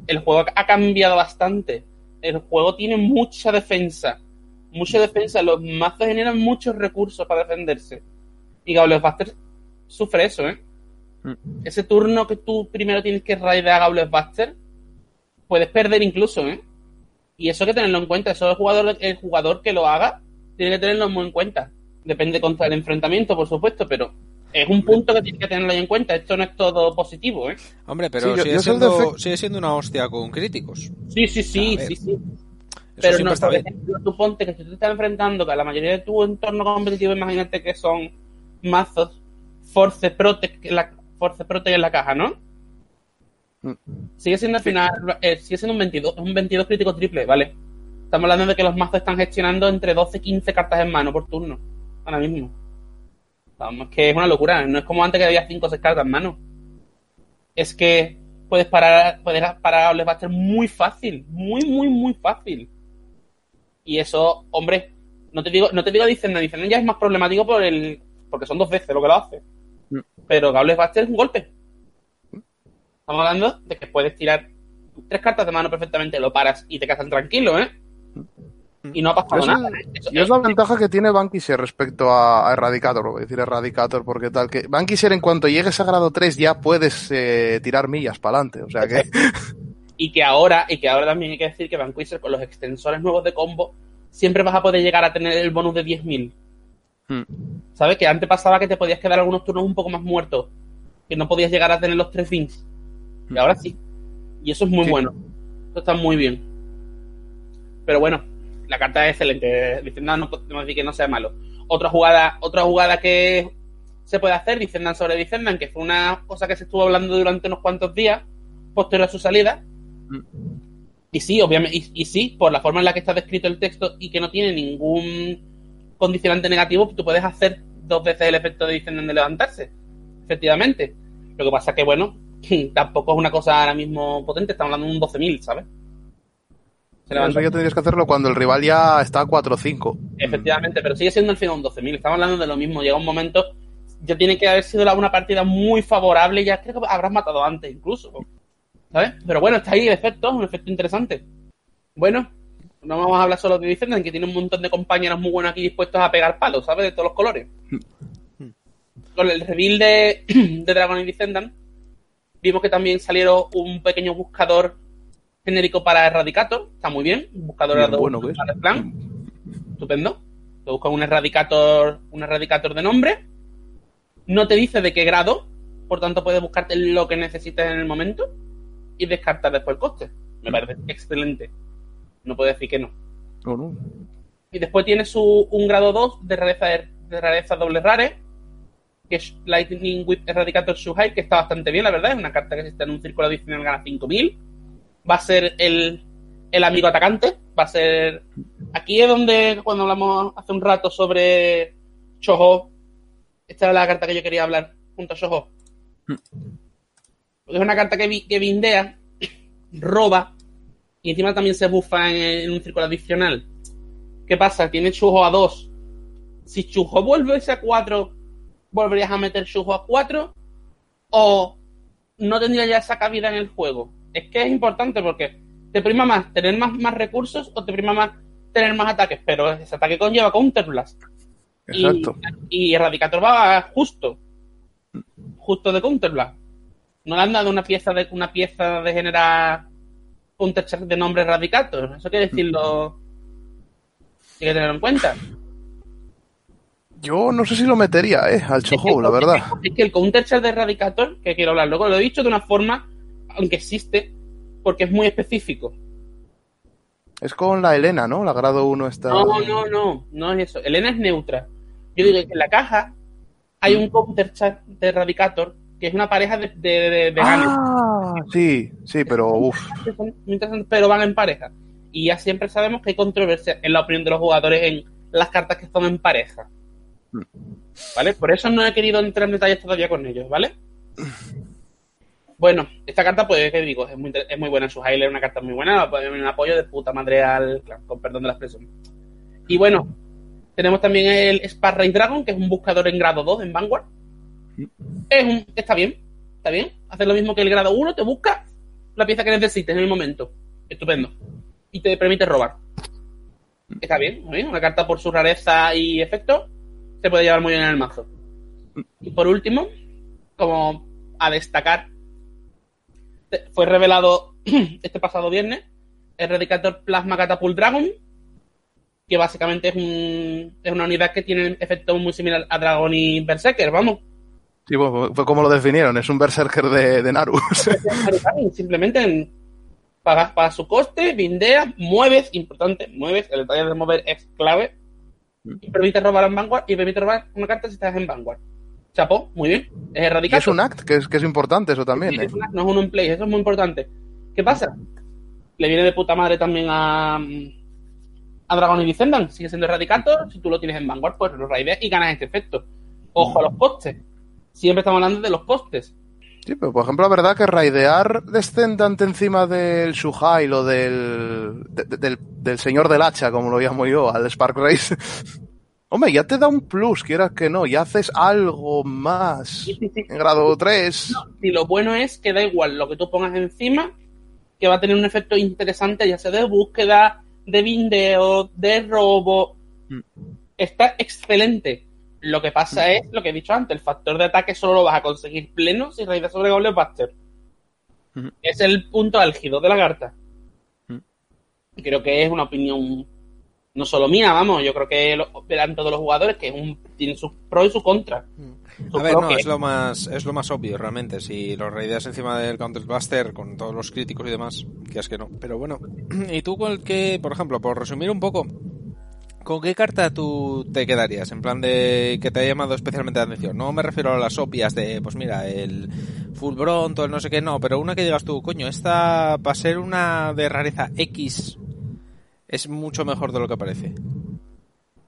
El juego ha cambiado bastante. El juego tiene mucha defensa. Mucha defensa. Los mazos generan muchos recursos para defenderse. Y Gauntlet Buster sufre eso, ¿eh? Ese turno que tú primero tienes que raidear a Gauntlet Buster, puedes perder incluso, ¿eh? Y eso hay que tenerlo en cuenta. Eso el jugador, el jugador que lo haga tiene que tenerlo muy en cuenta. Depende contra el enfrentamiento, por supuesto, pero es un punto que tienes que tenerlo en cuenta. Esto no es todo positivo, ¿eh? Hombre, pero Sí, yo- sigue, yo siendo, defect- sigue siendo una hostia con críticos. Sí, sí, sí, sí, sí. Eso Pero no, está por bien. tú ponte que si tú te estás enfrentando que a la mayoría de tu entorno competitivo, imagínate que son mazos Force Protect en la, Force Protect en la caja, ¿no? Mm. Sigue siendo al final, eh, sigue siendo un 22, un 22 crítico triple, ¿vale? Estamos hablando de que los mazos están gestionando entre 12 y 15 cartas en mano por turno, ahora mismo. Vamos, que es una locura, no es como antes que había 5 o 6 cartas en mano. Es que puedes parar, puedes parar a Buster muy fácil, muy, muy, muy fácil. Y eso, hombre, no te digo, no te digo Descendant, Descendant ya es más problemático por el, porque son dos veces lo que lo hace. Mm. Pero Gauntlet Buster es un golpe. Estamos hablando de que puedes tirar tres cartas de mano perfectamente, lo paras y te cazan tranquilo, ¿eh? Y no ha pasado Es nada. el-. Eso- Y es la ventaja que tiene Bankisher respecto a, a Erradicator, voy a decir Erradicator porque tal, que Bankisher en cuanto llegues a grado 3 ya puedes eh, tirar millas para adelante, o sea que... [laughs] y que ahora, y que ahora también hay que decir que Vanquisher con los extensores nuevos de combo siempre vas a poder llegar a tener el bonus de 10.000. Hmm. ¿Sabes? Que antes pasaba que te podías quedar algunos turnos un poco más muertos, que no podías llegar a tener los tres fins. Y ahora sí. Y eso es muy Sí. bueno. Eso está muy bien. Pero bueno, la carta es excelente. Descendant no podemos decir que no sea malo. Otra jugada, otra jugada que se puede hacer, Descendant sobre Descendant, que fue una cosa que se estuvo hablando durante unos cuantos días, posterior a su salida. Y sí, obviamente, y, sí, por la forma en la que está descrito el texto y que no tiene ningún condicionante negativo, tú puedes hacer dos veces el efecto de Descendant de levantarse. Efectivamente. Lo que pasa que, bueno, [laughs] tampoco es una cosa ahora mismo potente, estamos hablando de un 12.000, ¿sabes? Eso ya tendrías que hacerlo cuando el rival ya está a 4 o 5. Efectivamente, pero sigue siendo el final un 12.000. Estamos hablando de lo mismo. Llega un momento, ya tiene que haber sido una partida muy favorable. Ya creo que habrás matado antes, incluso. ¿Sabes? Pero bueno, está ahí el efecto, un efecto interesante. Bueno, no vamos a hablar solo de Descendant, que tiene un montón de compañeros muy buenos aquí dispuestos a pegar palos, ¿sabes? De todos los colores. Con el reveal de, [clears throat] de Dragon y Descendant, vimos que también salieron un pequeño buscador genérico para Erradicator. Está muy bien. Un buscador de bueno que es. para el plan. Estupendo. Te busca un erradicator, un erradicator de nombre. No te dice de qué grado, por tanto puedes buscarte lo que necesites en el momento y descartar después el coste. Me parece excelente. No puedo decir que no. No, no. Y después tiene su, un grado 2 de rareza, de rareza doble rare, que es Lightning Whip Erradicator Shuhai, que está bastante bien, la verdad. Es una carta que si está en un círculo adicional gana 5000. Va a ser el, el amigo atacante. Va a ser. Aquí es donde, cuando hablamos hace un rato sobre Shoho, esta era la carta que yo quería hablar junto a. Porque es una carta que, vi- que bindea, roba, y encima también se bufa en, un círculo adicional. ¿Qué pasa? Tiene Chujo a 2. Si Chujo vuelve a 4, ¿volverías a meter Chujo a 4? ¿O no tendría ya esa cabida en el juego? Es que es importante porque te prima más tener más, más recursos o te prima más tener más ataques, pero ese ataque conlleva Counter Blast. Y- Exacto. Y, Erradicator va justo. Justo de Counter Blast. No le han dado una pieza de una pieza de generar Counter Check de nombre Erradicator. Eso que decirlo. Hay que tenerlo en cuenta. Yo no sé si lo metería, eh, al Chojo, la verdad. Es que el counter check de Erradicator, que quiero hablar luego, lo he dicho de una forma, aunque existe, porque es muy específico. Es con la Elena, ¿no? La grado 1 está... No, no, no, no es eso. Elena es neutra. Yo digo que en la caja hay un counter check de Erradicator que es una pareja de, de, de, de ganes. Ah, sí, sí, pero uff. pero van en pareja. Y ya siempre sabemos que hay controversia en la opinión de los jugadores en las cartas que son en pareja. ¿Vale? Por eso no he querido entrar en detalles todavía con ellos, ¿vale? Bueno, esta carta, pues, ¿qué digo? Es muy, es muy buena en su highlight, una carta muy buena, pues, un apoyo de puta madre al con perdón de la expresión. Y bueno, tenemos también el Spark Ray Dragon, que es un buscador en grado 2 en Vanguard. Es un, está bien, está bien. Hace lo mismo que el grado 1, te busca la pieza que necesites en el momento. Estupendo. Y te permite robar. Está bien, muy bien. Una carta por su rareza y efecto se puede llevar muy bien en el mazo. Y por último, como a destacar, fue revelado [clears throat] este pasado viernes el Radicator Plasma Catapult Dragon, que básicamente es, un, es una unidad que tiene efecto muy similar a Dragon y Berserker, vamos. Sí, bueno, fue como lo definieron, es un berserker de, de Naru. [laughs] Simplemente en- pagas para su coste, bindeas, mueves, importante, mueves, el detalle de mover es clave, y permite robar en Vanguard, y permite robar una carta si estás en Vanguard. Chapó, muy bien, es erradicar. es un act, que es, que es importante eso también. Sí, ¿eh? es una- no es un play, eso es muy importante. ¿Qué pasa? Le viene de puta madre también a, a Dragon y Descendant. Sigue siendo Erradicator. Si tú lo tienes en Vanguard, pues lo raideas y ganas este efecto. Ojo a los costes. Siempre estamos hablando de los costes. Sí, pero por ejemplo, la verdad que raidear descendante encima del Shuhai o del, de- de- del, del señor del hacha, como lo llamo yo, al Spark Race. [laughs] Hombre, ya te da un plus, quieras que no, ya haces algo más. En grado 3. Y lo bueno es que da igual lo que tú pongas encima, que va a tener un efecto interesante, ya sea de búsqueda, de bindeo, de robo. Mm. Está excelente. Lo que pasa es lo que he dicho antes, el factor de ataque solo lo vas a conseguir pleno si raidas sobre Goblin Buster. Ujú. Es el punto álgido de la carta. Mm. Creo que es una opinión no solo mía, vamos, yo creo que lo verán todos los jugadores que es un, tiene sus pros y sus contras. Sus A ver, no, que- es lo más es lo más obvio realmente. Si los raideas encima del Counterbuster con todos los críticos y demás, que es que no. Pero bueno, [clears throat] ¿y tú con qué, por ejemplo, por resumir un poco, con qué carta tú te quedarías? En plan de que te haya llamado especialmente la atención. No me refiero a las obvias de, pues mira, el Full Bronto, el no sé qué, no, pero una que digas tú, coño, esta va a ser una de rareza X. Es mucho mejor de lo que parece.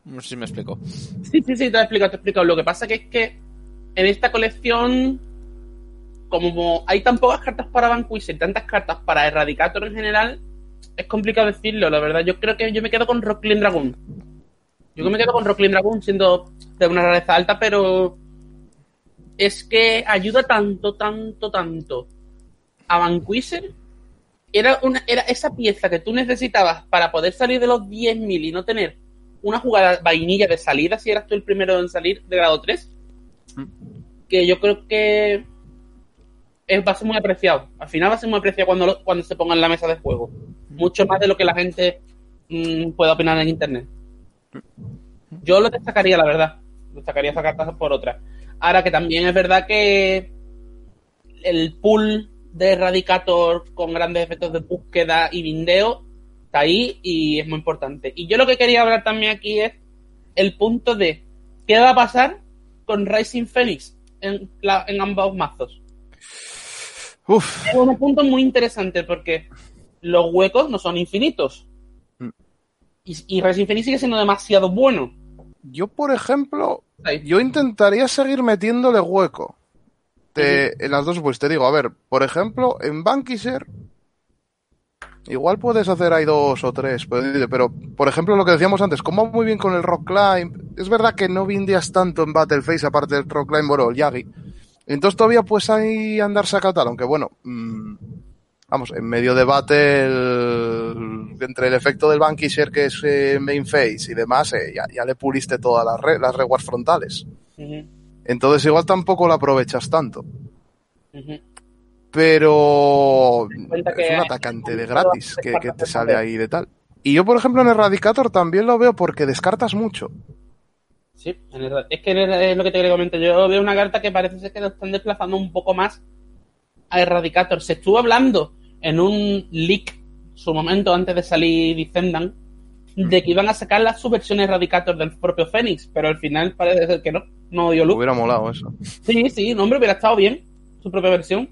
No sé si me explico. Sí, sí, sí, te he explicado, te he explicado. Lo que pasa que es que en esta colección, como hay tan pocas cartas para Vanquish y tantas cartas para Erradicator en general, es complicado decirlo, la verdad. Yo creo que yo me quedo con Rocklin Dragon. Yo me quedo con Rocklin Dragon siendo de una rareza alta, pero es que ayuda tanto, tanto, tanto a Vanquisher. Era, una, era esa pieza que tú necesitabas para poder salir de los 10.000 y no tener una jugada vainilla de salida si eras tú el primero en salir de grado 3. Que yo creo que es, va a ser muy apreciado. Al final va a ser muy apreciado cuando, lo- cuando se ponga en la mesa de juego. Mucho más de lo que la gente mm, pueda opinar en internet. Yo lo destacaría, la verdad. Destacaría esa carta por otra. Ahora que también es verdad que el pool de Erradicator con grandes efectos de búsqueda y bindeo está ahí y es muy importante. Y yo lo que quería hablar también aquí es el punto de qué va a pasar con Rising Phoenix en, la- en ambos mazos. Uf, Es un punto muy interesante porque los huecos no son infinitos. Mm. Y, y Rising Phoenix sigue siendo demasiado bueno. yo por ejemplo, yo intentaría seguir metiéndole hueco. Te- en las dos, pues te digo, a ver, por ejemplo, en Bankisher, igual puedes hacer ahí dos o tres, pero, por ejemplo, lo que decíamos antes, como muy bien con el Rock Climb, es verdad que no bindeas tanto en Battleface aparte del Rock Climb, bueno, el Yagi. Entonces todavía pues ahí andarse a catar, aunque bueno, mm, vamos, en medio de battle, entre el efecto del Bankisher que es eh, main face y demás, eh, ya, ya le puliste todas las, re- las rewards frontales. Ujú, Entonces igual tampoco la aprovechas tanto. Pero es un atacante de gratis que, que te sale ahí de tal. Y yo, por ejemplo, en Erradicator también lo veo porque descartas mucho. Sí, en verdad. es que es lo que te quería comentar. Yo veo una carta que parece ser que lo están desplazando un poco más a Erradicator. Se estuvo hablando en un leak, su momento antes de salir Descendant, de que iban a sacar la subversión Erradicator del propio Fénix, pero al final parece ser que no, no dio luz. Hubiera molado eso. Sí, sí, no, hombre, hubiera estado bien. su propia versión.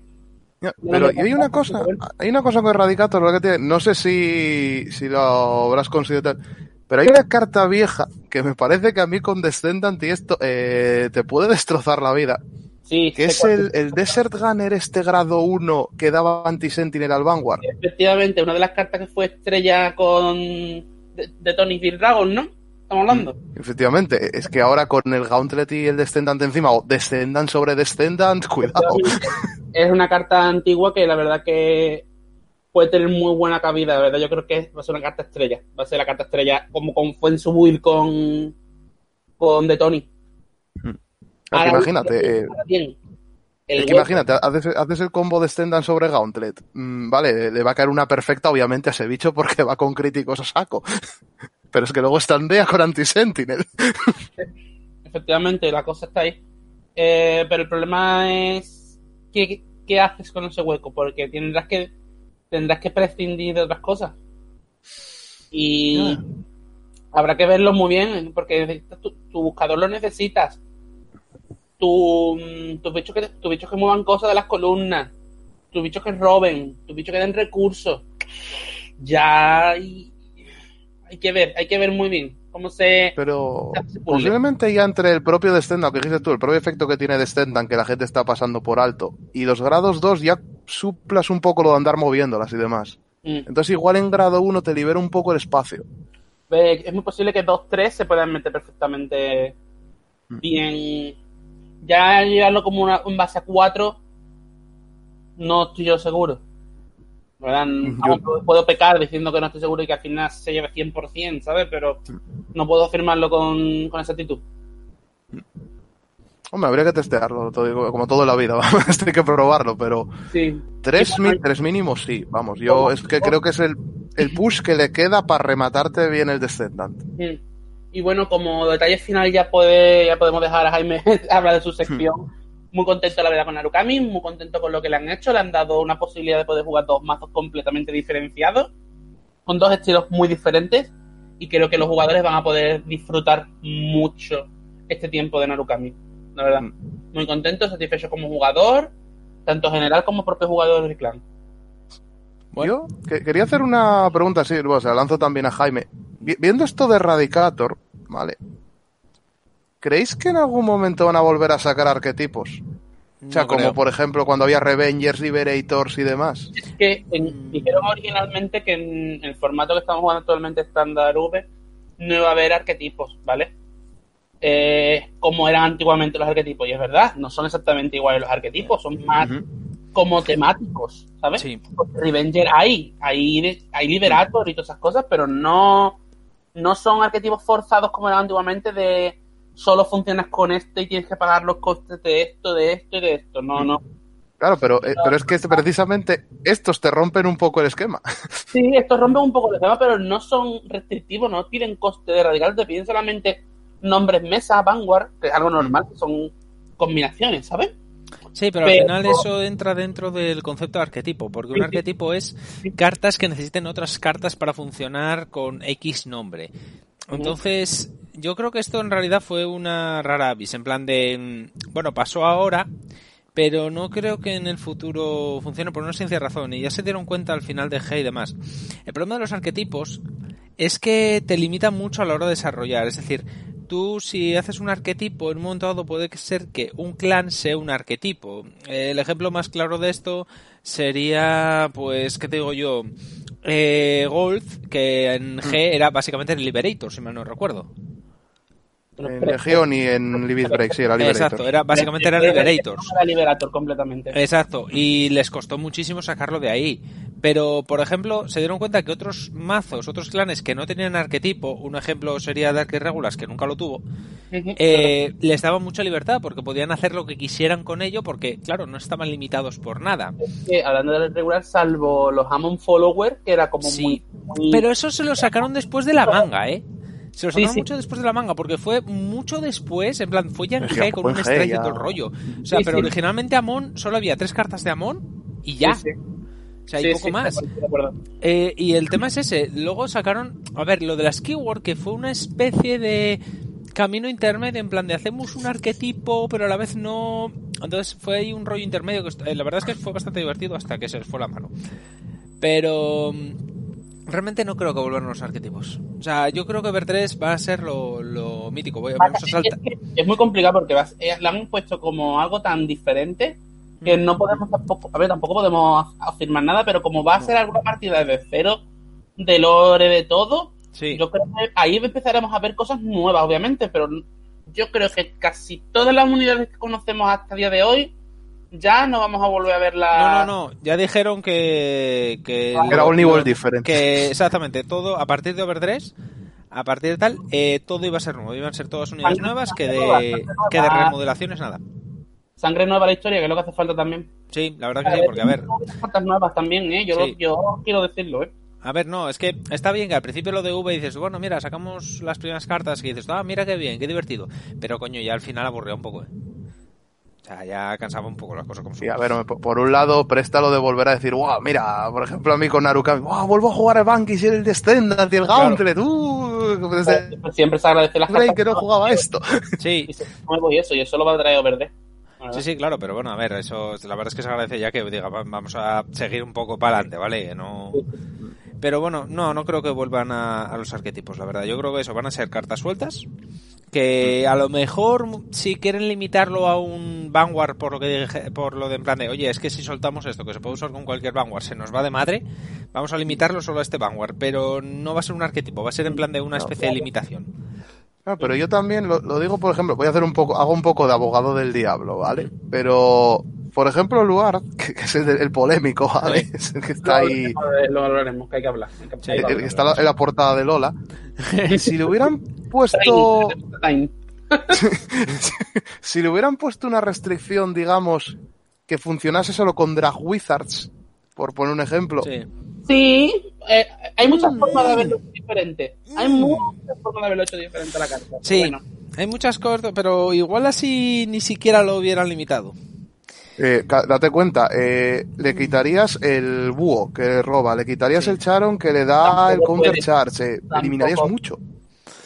Pero y hay una cosa, hay una cosa con Erradicator, lo que tiene, no sé si, si lo habrás considerado tal, pero hay una carta vieja que me parece que a mí con Descendant y esto eh, te puede destrozar la vida. Sí, Que es el, el Desert Gunner este grado 1 que daba Anti-Sentinel al Vanguard. Efectivamente, una de las cartas que fue estrella con de, de Tony Bill Dragon, ¿no? Estamos hablando. Efectivamente, es que ahora con el Gauntlet y el Descendant encima, o Descendant sobre Descendant, [laughs] cuidado. Es una carta antigua que la verdad que puede tener muy buena cabida, la verdad. Yo creo que va a ser una carta estrella. Va a ser la carta estrella como con, fue en su build con, con de Tony. Ahora, imagínate, eh, ahora bien, el es que imagínate, haces, haces el combo Descendant sobre Gauntlet. Mm, vale, le va a caer una perfecta obviamente a ese bicho porque va con críticos a saco. [laughs] Pero es que luego estandea con Anti-Sentinel. [laughs] efectivamente la cosa está ahí. Eh, pero el problema es ¿qué, qué haces con ese hueco, porque tendrás que tendrás que prescindir de otras cosas. Y habrá que verlo muy bien, porque tu, tu buscador lo necesitas. Tu, tus bichos que tus bichos que muevan cosas de las columnas, tus bichos que roben, tus bichos que den recursos. Ya hay, hay que ver, hay que ver muy bien cómo se Pero se posiblemente ya entre el propio Descendant, que dijiste tú, el propio efecto que tiene Descendant, que la gente está pasando por alto, y los grados 2 ya suplas un poco lo de andar moviéndolas y demás. Mm. Entonces igual en grado 1 te libera un poco el espacio. Es muy posible que 2-3 se puedan meter perfectamente Mm. bien. Ya llevarlo como una, en base a 4, no estoy yo seguro. ¿Verdad? Yo- puedo- pecar diciendo que no estoy seguro y que al final se lleve 100%, ¿sabes? Pero no puedo afirmarlo con, con exactitud. Hombre, habría que testearlo, todo- como todo en la vida, [laughs] vamos, hay que probarlo, pero Sí. tres, Sí, mi- tres mínimos sí, vamos, yo es que creo que es el, el push que le queda para rematarte bien el Descendant. Mm. Y bueno, como detalle final ya puede, ya podemos dejar a Jaime [laughs] hablar de su sección. Muy contento la verdad con Narukami, muy contento con lo que le han hecho, le han dado una posibilidad de poder jugar dos mazos completamente diferenciados, con dos estilos muy diferentes, y creo que los jugadores van a poder disfrutar mucho este tiempo de Narukami. La verdad, Mm. muy contento, satisfecho como jugador, tanto general como propio jugador del clan. Yo que- quería hacer una pregunta, sí, bueno, se la lanzo también a Jaime. Vi- viendo esto de Erradicator, ¿vale? ¿Creéis que en algún momento van a volver a sacar arquetipos? O sea, como por ejemplo cuando había Revengers, Liberators y demás. Es que en- dijeron originalmente que en el formato que estamos jugando actualmente estándar V no iba a haber arquetipos, ¿vale? Eh, como eran antiguamente los arquetipos, y es verdad, no son exactamente iguales los arquetipos, son más como temáticos, ¿sabes? Sí. Revenger hay, hay, hay Liberator y todas esas cosas, pero no, no son arquetipos forzados como eran antiguamente de solo funcionas con este y tienes que pagar los costes de esto, de esto y de esto. No, no. Claro, pero, eh, pero es que este- precisamente estos te rompen un poco el esquema. [laughs] Sí, esto rompe un poco el tema, pero no son restrictivos, no piden coste de radical, te piden solamente nombres mesa, vanguard, que es algo normal, que son combinaciones, ¿sabes? Sí, pero al final eso entra dentro del concepto de arquetipo, porque un arquetipo es cartas que necesiten otras cartas para funcionar con X nombre. Entonces, yo creo que esto en realidad fue una rara avis, en plan de, mm, bueno, pasó ahora, pero no creo que en el futuro funcione por una sencilla razón, y ya se dieron cuenta al final de G y demás. El problema de los arquetipos es que te limita mucho a la hora de desarrollar, es decir, tú si haces un arquetipo en un momento dado puede ser que un clan sea un arquetipo. El ejemplo más claro de esto sería, pues, ¿qué te digo yo? Eh, Golf, que en G era básicamente el Liberator, si mal no recuerdo. En Legion y en Livid Break, sí, era Liberator. Exacto, era, básicamente era Liberators. Era Liberator completamente. Exacto, y les costó muchísimo sacarlo de ahí. Pero, por ejemplo, se dieron cuenta que otros mazos, otros clanes que no tenían arquetipo, un ejemplo sería Dark Irregulars, que nunca lo tuvo, eh, les daban mucha libertad porque podían hacer lo que quisieran con ello porque, claro, no estaban limitados por nada. Que, hablando del regular, salvo los Hammond Follower, que era como Sí, muy, muy- Pero eso se lo sacaron después de la manga, ¿eh? Se lo sacaron sí. mucho después de la manga, porque fue mucho después, en plan, fue ya en G con un strike y todo el rollo. O sea, Sí, pero sí. originalmente Amon solo había tres cartas de Amon y ya. Sí, sí. O sea, hay Sí, poco sí, más. de acuerdo, de acuerdo. Eh, y el tema es ese. Luego sacaron, a ver, lo de las keyword, que fue una especie de camino intermedio, en plan de hacemos un arquetipo, pero a la vez no entonces fue ahí un rollo intermedio que eh, la verdad es que fue bastante divertido hasta que se les fue la mano. Pero mm, realmente no creo que vuelvan los arquetipos. O sea, yo creo que Ver 3 va a ser lo, lo mítico. Voy- vamos a saltar. Es, muy complicado porque vas- eh, la han puesto como algo tan diferente que no podemos tampoco, a ver, tampoco podemos afirmar nada, pero como va a ser alguna partida de cero, de lore, de todo, Sí. yo creo que ahí empezaremos a ver cosas nuevas, obviamente, pero yo creo que casi todas las unidades que conocemos hasta el día de hoy ya no vamos a volver a ver la... No, no, no. Ya dijeron que. que Era un nivel diferente. Que exactamente, todo, a partir de Over 3, a partir de tal, eh, todo iba a ser nuevo. Iban a ser todas unidades nuevas que de, que de remodelaciones nada. Sangre nueva la historia, que es lo que hace falta también. Sí, la verdad que sí, porque a ver. Cartas nuevas también, ¿eh? Yo, Sí. yo quiero decirlo, ¿eh? A ver, no, es que está bien que al principio lo de V dices, bueno, mira, sacamos las primeras cartas y dices, ah, mira qué bien, qué divertido. Pero coño, ya al final aburría un poco, ¿eh? O sea, ya cansaba un poco las cosas como son. Sí, a ver, por un lado, préstalo de volver a decir, wow, mira, por ejemplo, a mí con Narukami, wow, vuelvo a jugar el Bankis y el Descendant y el Claro. Gauntlet, uh, desde Pues siempre se agradece las cartas que no jugaba esto. [laughs] Sí, y se nuevo y eso, y eso lo va a traer verde. Sí, sí, claro, pero bueno, a ver, eso la verdad es que se agradece ya que diga, va- vamos a seguir un poco para adelante, ¿vale? No... Pero bueno, no, no creo que vuelvan a, a los arquetipos, la verdad. Yo creo que eso van a ser cartas sueltas. Que a lo mejor, si quieren limitarlo a un Vanguard, por lo que dije- por lo de en plan de, oye, es que si soltamos esto, que se puede usar con cualquier Vanguard, se nos va de madre, vamos a limitarlo solo a este Vanguard. Pero no va a ser un arquetipo, va a ser en plan de una especie de limitación. Pero yo también lo, lo digo, por ejemplo, voy a hacer un poco, hago un poco de abogado del diablo, ¿vale? Pero, por ejemplo, Luar, que, [laughs] que es el, el polémico, ¿vale? Es el que está ahí, Lo que hay que hablar. hay que- que el que hablar. está en la portada de Lola. Si le hubieran [laughs] puesto, [laughs] si le hubieran puesto una restricción, digamos, que funcionase solo con Drag Wizards, por poner un ejemplo, Sí. Sí, eh, hay muchas Mm. formas de haberlo hecho diferente. Hay muchas formas de haberlo hecho diferente a la carta. Sí, Bueno, hay muchas cosas, pero igual así ni siquiera lo hubieran limitado. Eh, date cuenta, eh, le quitarías el búho que roba, le quitarías Sí. el charon que le da Tampoco el counter puede. charge, Tampoco. eliminarías mucho.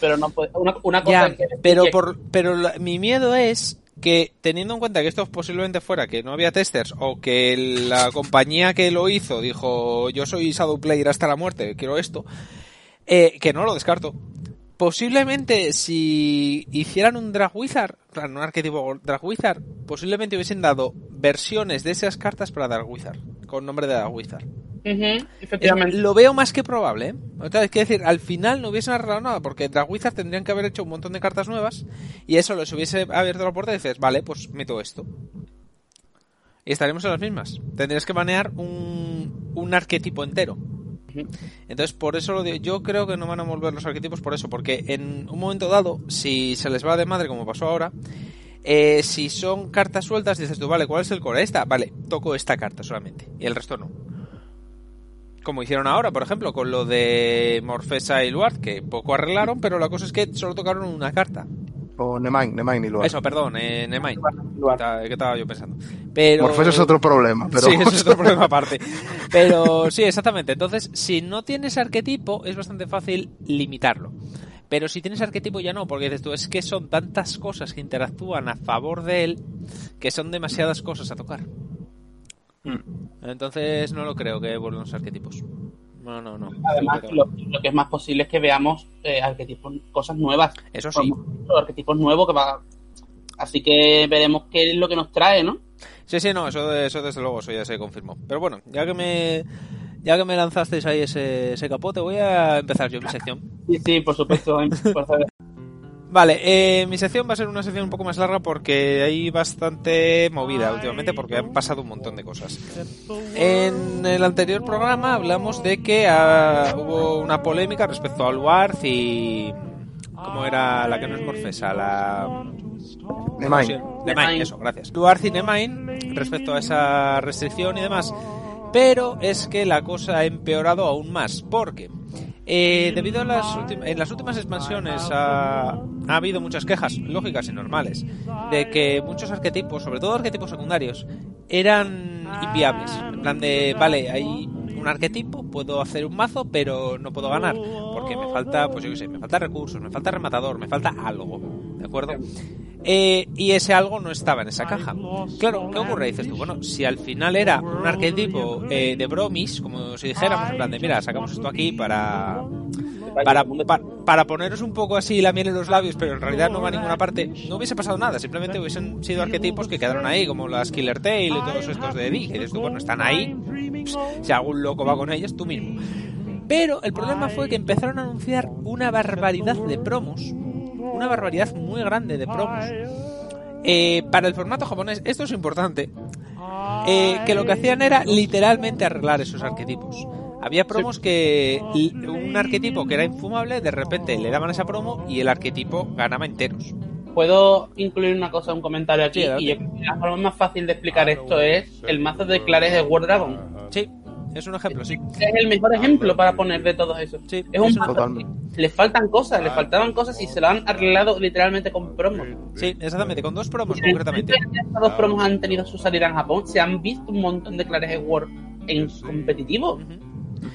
pero no puede. Una, una cosa Ya, es que- pero que- por, pero la- mi miedo es que teniendo en cuenta que esto posiblemente fuera que no había testers o que la compañía que lo hizo dijo yo soy Shadow Player hasta la muerte, quiero esto, eh, que no lo descarto. Posiblemente si hicieran un Drag Wizard, un arquetipo Drag Wizard, posiblemente hubiesen dado versiones de esas cartas para Drag Wizard, con nombre de Drag Wizard. Efectivamente. lo veo más que probable, ¿eh? O sea, es que decir, al final no hubiesen arreglado nada, porque Drag Wizard tendrían que haber hecho un montón de cartas nuevas y eso les hubiese abierto la puerta y dices, vale, pues meto esto. Y estaríamos en las mismas. Tendrías que banear un, un arquetipo entero. Entonces, por eso lo digo. Yo creo que no van a volver los arquetipos por eso, porque en un momento dado, si se les va de madre, como pasó ahora, eh, si son cartas sueltas, dices tú, vale, ¿cuál es el core? Esta, vale, toco esta carta solamente, y el resto no. Como hicieron ahora, por ejemplo, con lo de Morfesa y Luard, que poco arreglaron, pero la cosa es que solo tocaron una carta. O Nemain, Nemain y Luar. Eso, perdón, eh, Nemain. ¿Qué estaba yo pensando? Pero... Morfeus es otro problema, pero Sí, eso es otro [laughs] problema aparte. Pero sí, exactamente. Entonces, si no tienes arquetipo, es bastante fácil limitarlo. Pero si tienes arquetipo ya no, porque dices tú, es que son tantas cosas que interactúan a favor de él que son demasiadas cosas a tocar. Entonces no lo creo que vuelvan los arquetipos. No, no, no. Además, lo, lo que es más posible es que veamos eh, arquetipos, cosas nuevas. Eso sí. Arquetipos nuevos que va. Así que veremos qué es lo que nos trae, ¿no? Sí, sí, no, eso, eso desde luego, eso ya se confirmó. Pero bueno, ya que me ya que me lanzasteis ahí ese, ese capote, voy a empezar yo mi sección. Sí, sí, por supuesto. [laughs] por. Vale, eh, mi sección va a ser una sección un poco más larga porque hay bastante movida últimamente porque han pasado un montón de cosas. En el anterior programa hablamos de que ah, hubo una polémica respecto al Warth y... ¿Cómo era la que no es Morfesa? La... Nemain. Nemain, eso, gracias. Duarte y Nemain respecto a esa restricción y demás. Pero es que la cosa ha empeorado aún más. Porque eh, debido a las en las últimas expansiones ha, ha habido muchas quejas lógicas y normales de que muchos arquetipos, sobre todo arquetipos secundarios, eran inviables. En plan de, vale, hay un arquetipo, puedo hacer un mazo, pero no puedo ganar. Porque me falta, pues yo qué sé, me falta recursos, me falta rematador, me falta algo. ¿De acuerdo? Eh, y ese algo no estaba en esa caja. Claro, ¿qué ocurre? Dices tú, bueno, si al final era un arquetipo eh, de bromis, como si dijéramos, en plan de, mira, sacamos esto aquí para... Para, pa- para poneros un poco así la miel en los labios, pero en realidad no va a ninguna parte, no hubiese pasado nada, simplemente hubiesen sido arquetipos que quedaron ahí, como las Killer Tail y todos estos de Eddie, que dices tú, bueno, están ahí, si algún loco va con ellos, tú mismo. Pero el problema fue que empezaron a anunciar una barbaridad de promos, una barbaridad muy grande de promos. Eh, para el formato japonés, esto es importante, eh, que lo que hacían era literalmente arreglar esos arquetipos. Había promos que un arquetipo que era infumable, de repente le daban esa promo y el arquetipo ganaba enteros. Puedo incluir una cosa, un comentario aquí. Sí, y yo creo que la forma más fácil de explicar esto es el mazo de Clares de War Dragon. Sí, es un ejemplo, sí. Es el mejor ejemplo para poner de todo eso. Sí, es un es un- mazo Totalmente. que le faltan cosas, le faltaban cosas y se lo han arreglado literalmente con promos. Sí, exactamente, con dos promos Y concretamente. Estos dos promos han tenido su salida en Japón. Se han visto un montón de Clares de War en competitivo. Ujú.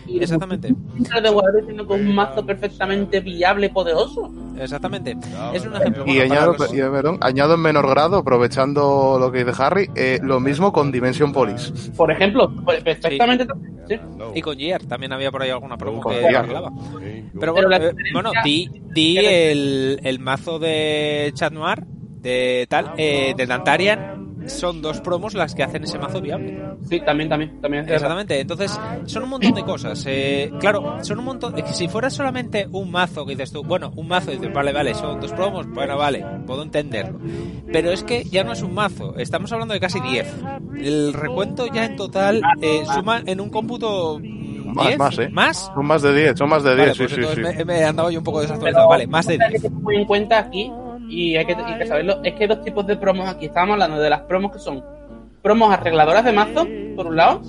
Y Exactamente. De con un mazo perfectamente viable y poderoso. Exactamente. Es un ejemplo. Y bueno, añado, y, perdón, añado en menor grado, aprovechando lo que dice Harry, eh, lo mismo con Dimension Police. Por ejemplo, pues, perfectamente. sí. Y con Gear también había por ahí alguna promo Con que Gear. arreglaba. Pero bueno, eh, bueno di, di el, el mazo de Chat Noir, de tal, eh, de Dantarian, son dos promos las que hacen ese mazo viable. Sí, también, también, también. Exactamente, entonces son un montón de cosas. eh, claro, son un montón. es que si fuera solamente un mazo que dices tú, bueno, un mazo, y dices, vale, vale, son dos promos, bueno, vale, puedo entenderlo. Pero es que ya no es un mazo, estamos hablando de casi 10. El recuento ya en total eh, suma en un cómputo. Más, 10, más, ¿eh? ¿Más? Son más de 10, son más de 10, Vale, sí, pues sí, sí. Me, me he andado yo un poco desactualizado. Vale, más de Hay 10. que tener muy en cuenta aquí, y hay que, saberlo, es que hay dos tipos de promos aquí. Estamos hablando de las promos que son promos arregladoras de mazo, por un lado,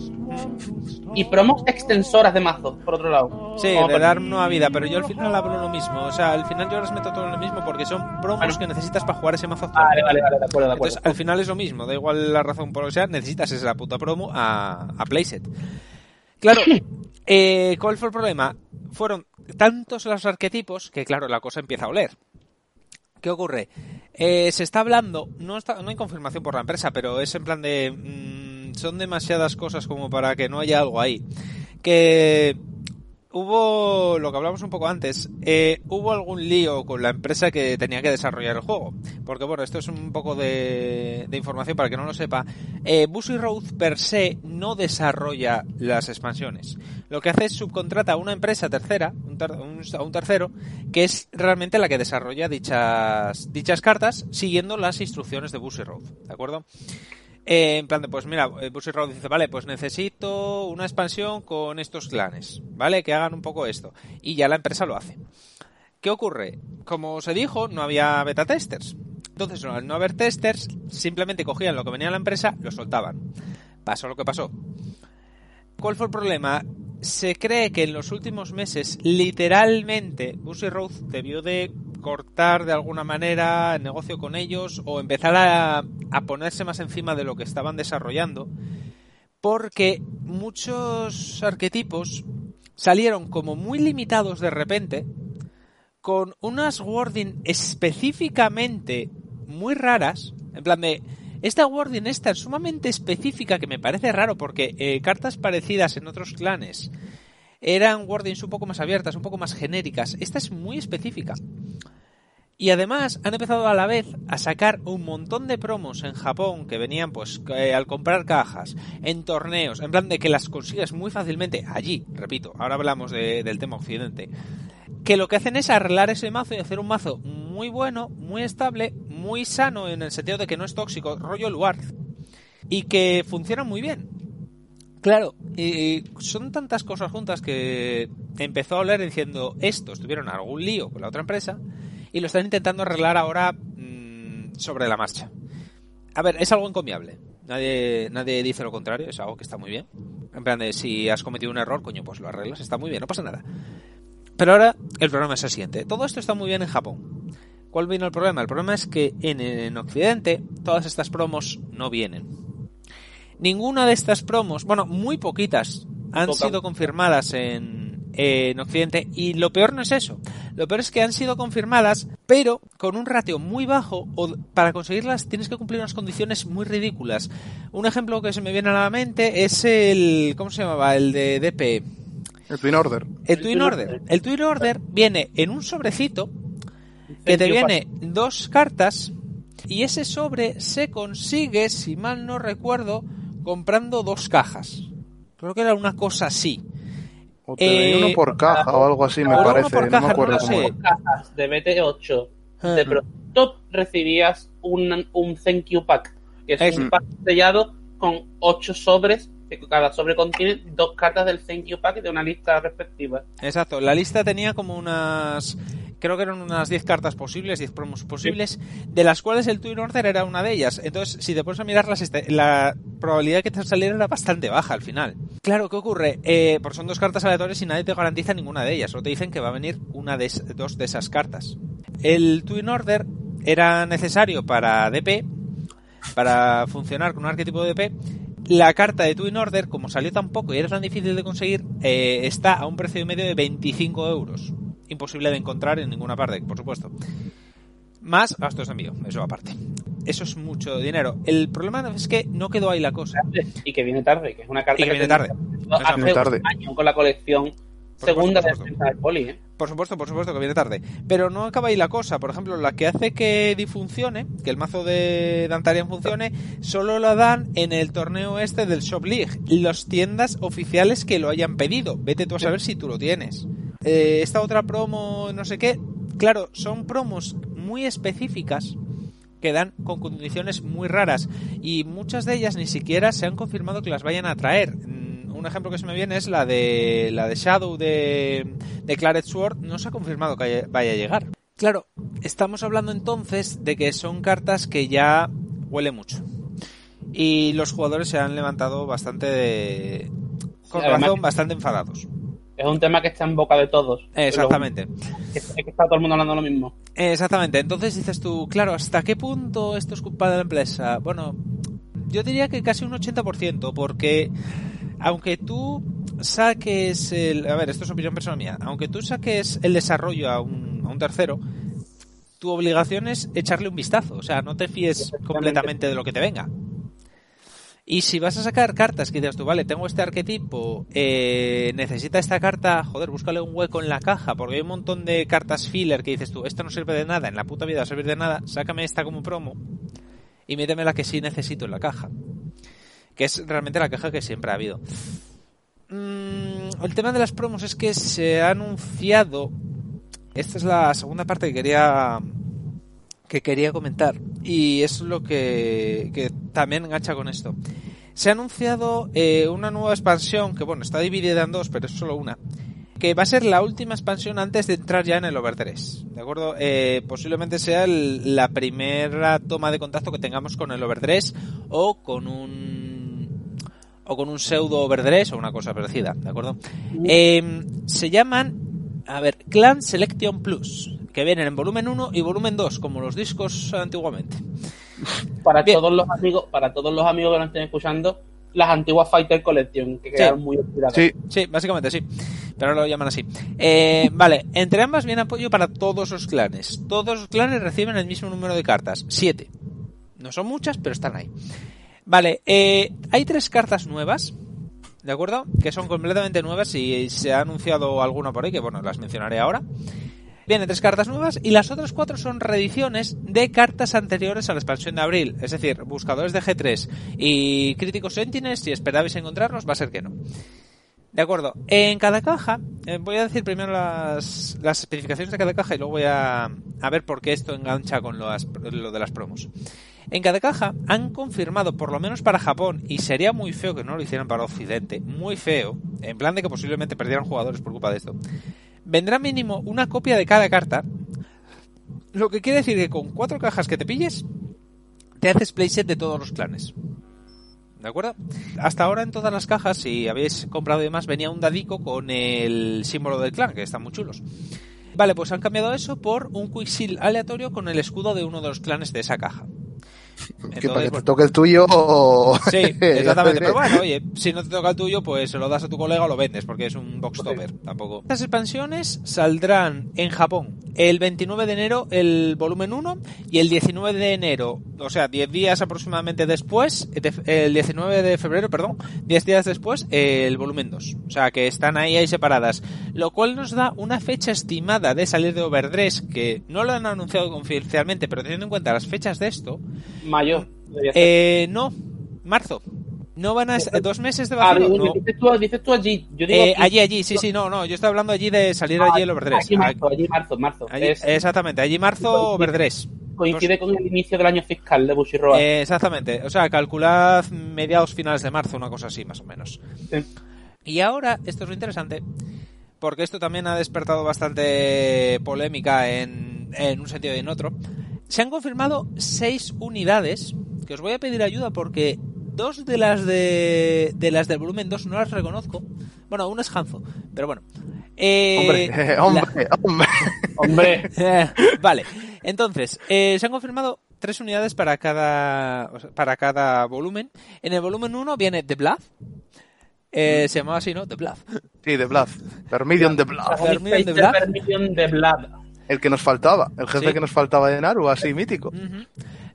y promos extensoras de mazo, por otro lado. Sí, Como de por- dar nueva vida, pero yo al final hablo lo mismo. O sea, al final yo les meto todo en lo mismo porque son promos Bueno. que necesitas para jugar ese mazo actual. Vale, vale, vale, de acuerdo, de acuerdo. Entonces, al final es lo mismo, da igual la razón por lo que sea, necesitas esa puta promo a, a Playset. Claro, [coughs] eh, ¿cuál fue el problema? Fueron tantos los arquetipos que, claro, la cosa empieza a oler. ¿Qué ocurre? Eh, se está hablando, no, no hay confirmación por la empresa, pero es en plan de... mm, son demasiadas cosas como para que no haya algo ahí. Que hubo, lo que hablamos un poco antes, eh, hubo algún lío con la empresa que tenía que desarrollar el juego. Porque bueno, esto es un poco de, información para que no lo sepa. Eh, Busy Road per se no desarrolla las expansiones. Lo que hace es subcontrata a una empresa tercera, un ter- un- a un tercero, que es realmente la que desarrolla dichas, dichas cartas siguiendo las instrucciones de Busy Road. ¿De acuerdo? Eh, en plan de, pues mira, eh, Busy Road dice, vale, pues necesito una expansión con estos clanes, ¿vale? Que hagan un poco esto. Y ya la empresa lo hace. ¿Qué ocurre? Como se dijo, no había beta testers. Entonces, al no haber testers, simplemente cogían lo que venía a la empresa, lo soltaban. Pasó lo que pasó. ¿Cuál fue el problema? Se cree que en los últimos meses, literalmente, Busy Road debió de cortar de alguna manera el negocio con ellos o empezar a, a ponerse más encima de lo que estaban desarrollando, porque muchos arquetipos salieron como muy limitados de repente, con unas wording específicamente muy raras, en plan de, esta wording es tan sumamente específica que me parece raro porque eh, cartas parecidas en otros clanes eran wordings un poco más abiertas, un poco más genéricas. Esta es muy específica. Y además han empezado a la vez a sacar un montón de promos en Japón que venían pues eh, al comprar cajas, en torneos, en plan de que las consigues muy fácilmente allí, repito, ahora hablamos de- del tema occidente, que lo que hacen es arreglar ese mazo y hacer un mazo muy bueno, muy estable, muy sano en el sentido de que no es tóxico, rollo luar, y que funciona muy bien. Claro, y son tantas cosas juntas que empezó a oler diciendo estos tuvieron algún lío con la otra empresa y lo están intentando arreglar ahora mm, sobre la marcha. A ver, es algo encomiable. Nadie, nadie dice lo contrario, es algo que está muy bien. En plan de si has cometido un error, coño, pues lo arreglas, está muy bien, no pasa nada. Pero ahora el problema es el siguiente. Todo esto está muy bien en Japón. ¿Cuál vino el problema? El problema es que en, en Occidente todas estas promos no vienen. Ninguna de estas promos, bueno, muy poquitas, han Poca. sido confirmadas en, en Occidente. Y lo peor no es eso. Lo peor es que han sido confirmadas, pero con un ratio muy bajo. O para conseguirlas tienes que cumplir unas condiciones muy ridículas. Un ejemplo que se me viene a la mente es el. ¿Cómo se llamaba? El de DP. El Twin Order. El Twin Order. El Twin Order viene en un sobrecito que te viene dos cartas y ese sobre se consigue, si mal no recuerdo, comprando dos cajas. Creo que era una cosa así. O te Eh, uno por caja o algo así, me parece. por no caja, me acuerdo no cómo sé. cajas de BT8 Ah. de producto recibías un, un thank you pack, que es Eso. un pack sellado con ocho sobres, que cada sobre contiene dos cartas del thank you pack de una lista respectiva. Exacto, la lista tenía como unas. Creo que eran unas 10 cartas posibles, 10 promos posibles, de las cuales el Twin Order era una de ellas. Entonces, si te pones a mirarlas, este- la probabilidad de que te saliera era bastante baja al final. Claro, ¿qué ocurre? Eh, porque son dos cartas aleatorias y nadie te garantiza ninguna de ellas. Solo te dicen que va a venir una de dos de esas cartas. El Twin Order era necesario para DP, para funcionar con un arquetipo de DP. La carta de Twin Order, como salió tan poco y era tan difícil de conseguir, eh, está a un precio medio de 25 euros. Imposible de encontrar en ninguna parte, por supuesto. Más gastos de envío, eso aparte. Eso es mucho dinero. El problema es que no quedó ahí la cosa. Y que viene tarde, que es una carta Y que viene tarde. hace Viene tarde. un año con la colección Por segunda supuesto, defensa del poli. ¿eh? Por supuesto, por supuesto que viene tarde. Pero no acaba ahí la cosa. Por ejemplo, la que hace que Di funcione, que el mazo de Dantarian funcione, solo la dan en el torneo este del Shop League. Las tiendas oficiales que lo hayan pedido. Vete tú a saber si tú lo tienes. Eh, esta otra promo, no sé qué. Claro, son promos muy específicas que dan con condiciones muy raras y muchas de ellas ni siquiera se han confirmado que las vayan a traer. Un ejemplo que se me viene es la de la de Shadow de, de Claret Sword, no se ha confirmado que haya- vaya a llegar. Claro, estamos hablando entonces de que son cartas que ya huele mucho. Y los jugadores se han levantado bastante de- con Sí, razón, bastante enfadados. Es un tema que está en boca de todos. Exactamente. Es que está todo el mundo hablando lo mismo. Exactamente. Entonces dices tú, claro, ¿hasta qué punto esto es culpa de la empresa? Bueno, yo diría que casi un 80%, porque aunque tú saques el... A ver, esto es opinión personal mía. Aunque tú saques el desarrollo a un, a un tercero, tu obligación es echarle un vistazo. O sea, no te fíes completamente de lo que te venga. Y si vas a sacar cartas que dices tú, vale, tengo este arquetipo, eh, necesita esta carta, joder, búscale un hueco en la caja, porque hay un montón de cartas filler que dices tú, esto no sirve de nada, en la puta vida va a servir de nada, sácame esta como promo y méteme la que sí necesito en la caja. Que es realmente la caja que siempre ha habido. Mm, el tema de las promos es que se ha anunciado. Esta es la segunda parte que quería que quería comentar y es lo que, que también engancha con esto. Se ha anunciado eh, una nueva expansión que bueno está dividida en dos, pero es solo una. Que va a ser la última expansión antes de entrar ya en el Over 3. ¿De acuerdo? Eh, posiblemente sea la primera toma de contacto que tengamos con el Over 3 o con un o con un pseudo overdress o una cosa parecida, ¿de acuerdo? Eh, se llaman, a ver, Clan Selection Plus, que vienen en volumen 1 y volumen 2, como los discos antiguamente. Para Bien. todos los amigos, para todos los amigos que nos estén escuchando, las antiguas Fighter Collection, que quedaron muy inspiradas. Sí, Sí, básicamente sí, pero lo llaman así. Eh, vale, entre ambas viene apoyo para todos los clanes. Todos los clanes reciben el mismo número de cartas, 7. No son muchas, pero están ahí. Vale, eh, hay tres cartas nuevas, ¿de acuerdo? Que son completamente nuevas y se ha anunciado alguna por ahí, que bueno, las mencionaré ahora. Vienen tres cartas nuevas y las otras cuatro son reediciones de cartas anteriores a la expansión de abril. Es decir, buscadores de G3 y críticos Sentinels, si esperabais encontrarlos, va a ser que no. De acuerdo. En cada caja, eh, voy a decir primero las, las especificaciones de cada caja y luego voy a, a ver por qué esto engancha con las- lo de las promos. En cada caja han confirmado, por lo menos para Japón, y sería muy feo que no lo hicieran para Occidente, muy feo, en plan de que posiblemente perdieran jugadores por culpa de esto. Vendrá mínimo una copia de cada carta, lo que quiere decir que con cuatro cajas que te pilles, te haces playset de todos los clanes. ¿De acuerdo? Hasta ahora en todas las cajas, si habéis comprado y demás, venía un dadico con el símbolo del clan, que están muy chulos. Vale, pues han cambiado eso por un quicksil aleatorio con el escudo de uno de los clanes de esa caja. Que para que te toque el tuyo o... Sí, [laughs] exactamente. Pero bueno, oye, [laughs] si no te toca el tuyo, pues se lo das a tu colega o lo vendes, porque es un box topper, tampoco. Estas expansiones saldrán en Japón el 29 de enero el volumen 1 y el 19 de enero, o sea, 10 días aproximadamente después, de- el 19 de febrero, perdón, 10 días después, el volumen 2. O sea, que están ahí, ahí separadas. Lo cual nos da una fecha estimada de salir de Overdress, que no lo han anunciado oficialmente, pero teniendo en cuenta las fechas de esto, Mayo. eh, no, marzo. No van a ser dos meses de Ah, vacío. dices, no. dices tú, dices tú allí. Yo digo Eh, aquí. allí, allí, sí, sí, no, no. Yo estoy hablando allí de salir Ah, allí el overdress. Allí marzo, allí marzo, marzo. Allí- Es- exactamente, allí marzo overdress. coincide con el inicio del año fiscal de Bushiroad. Eh, exactamente, o sea, calculad mediados finales de marzo, una cosa así, más o menos. Sí. Y ahora, esto es lo interesante, porque esto también ha despertado bastante polémica en, en un sentido y en otro. Se han confirmado seis unidades, que os voy a pedir ayuda porque dos de las de, de las del volumen 2 no las reconozco. Bueno, una es Hanzo, pero bueno. Eh, Hombre, [laughs] la- hombre, hombre. Hombre, eh, [laughs] vale, entonces, eh, se han confirmado tres unidades para cada, o sea, para cada volumen. En el volumen 1 viene The Bluff. Eh, se llamaba así, ¿no? The Bluff. Sí, de Bluff. Vermilion de Bluff. Vermilion de Blood. El que nos faltaba. El jefe Sí. que nos faltaba de Naru, así mítico.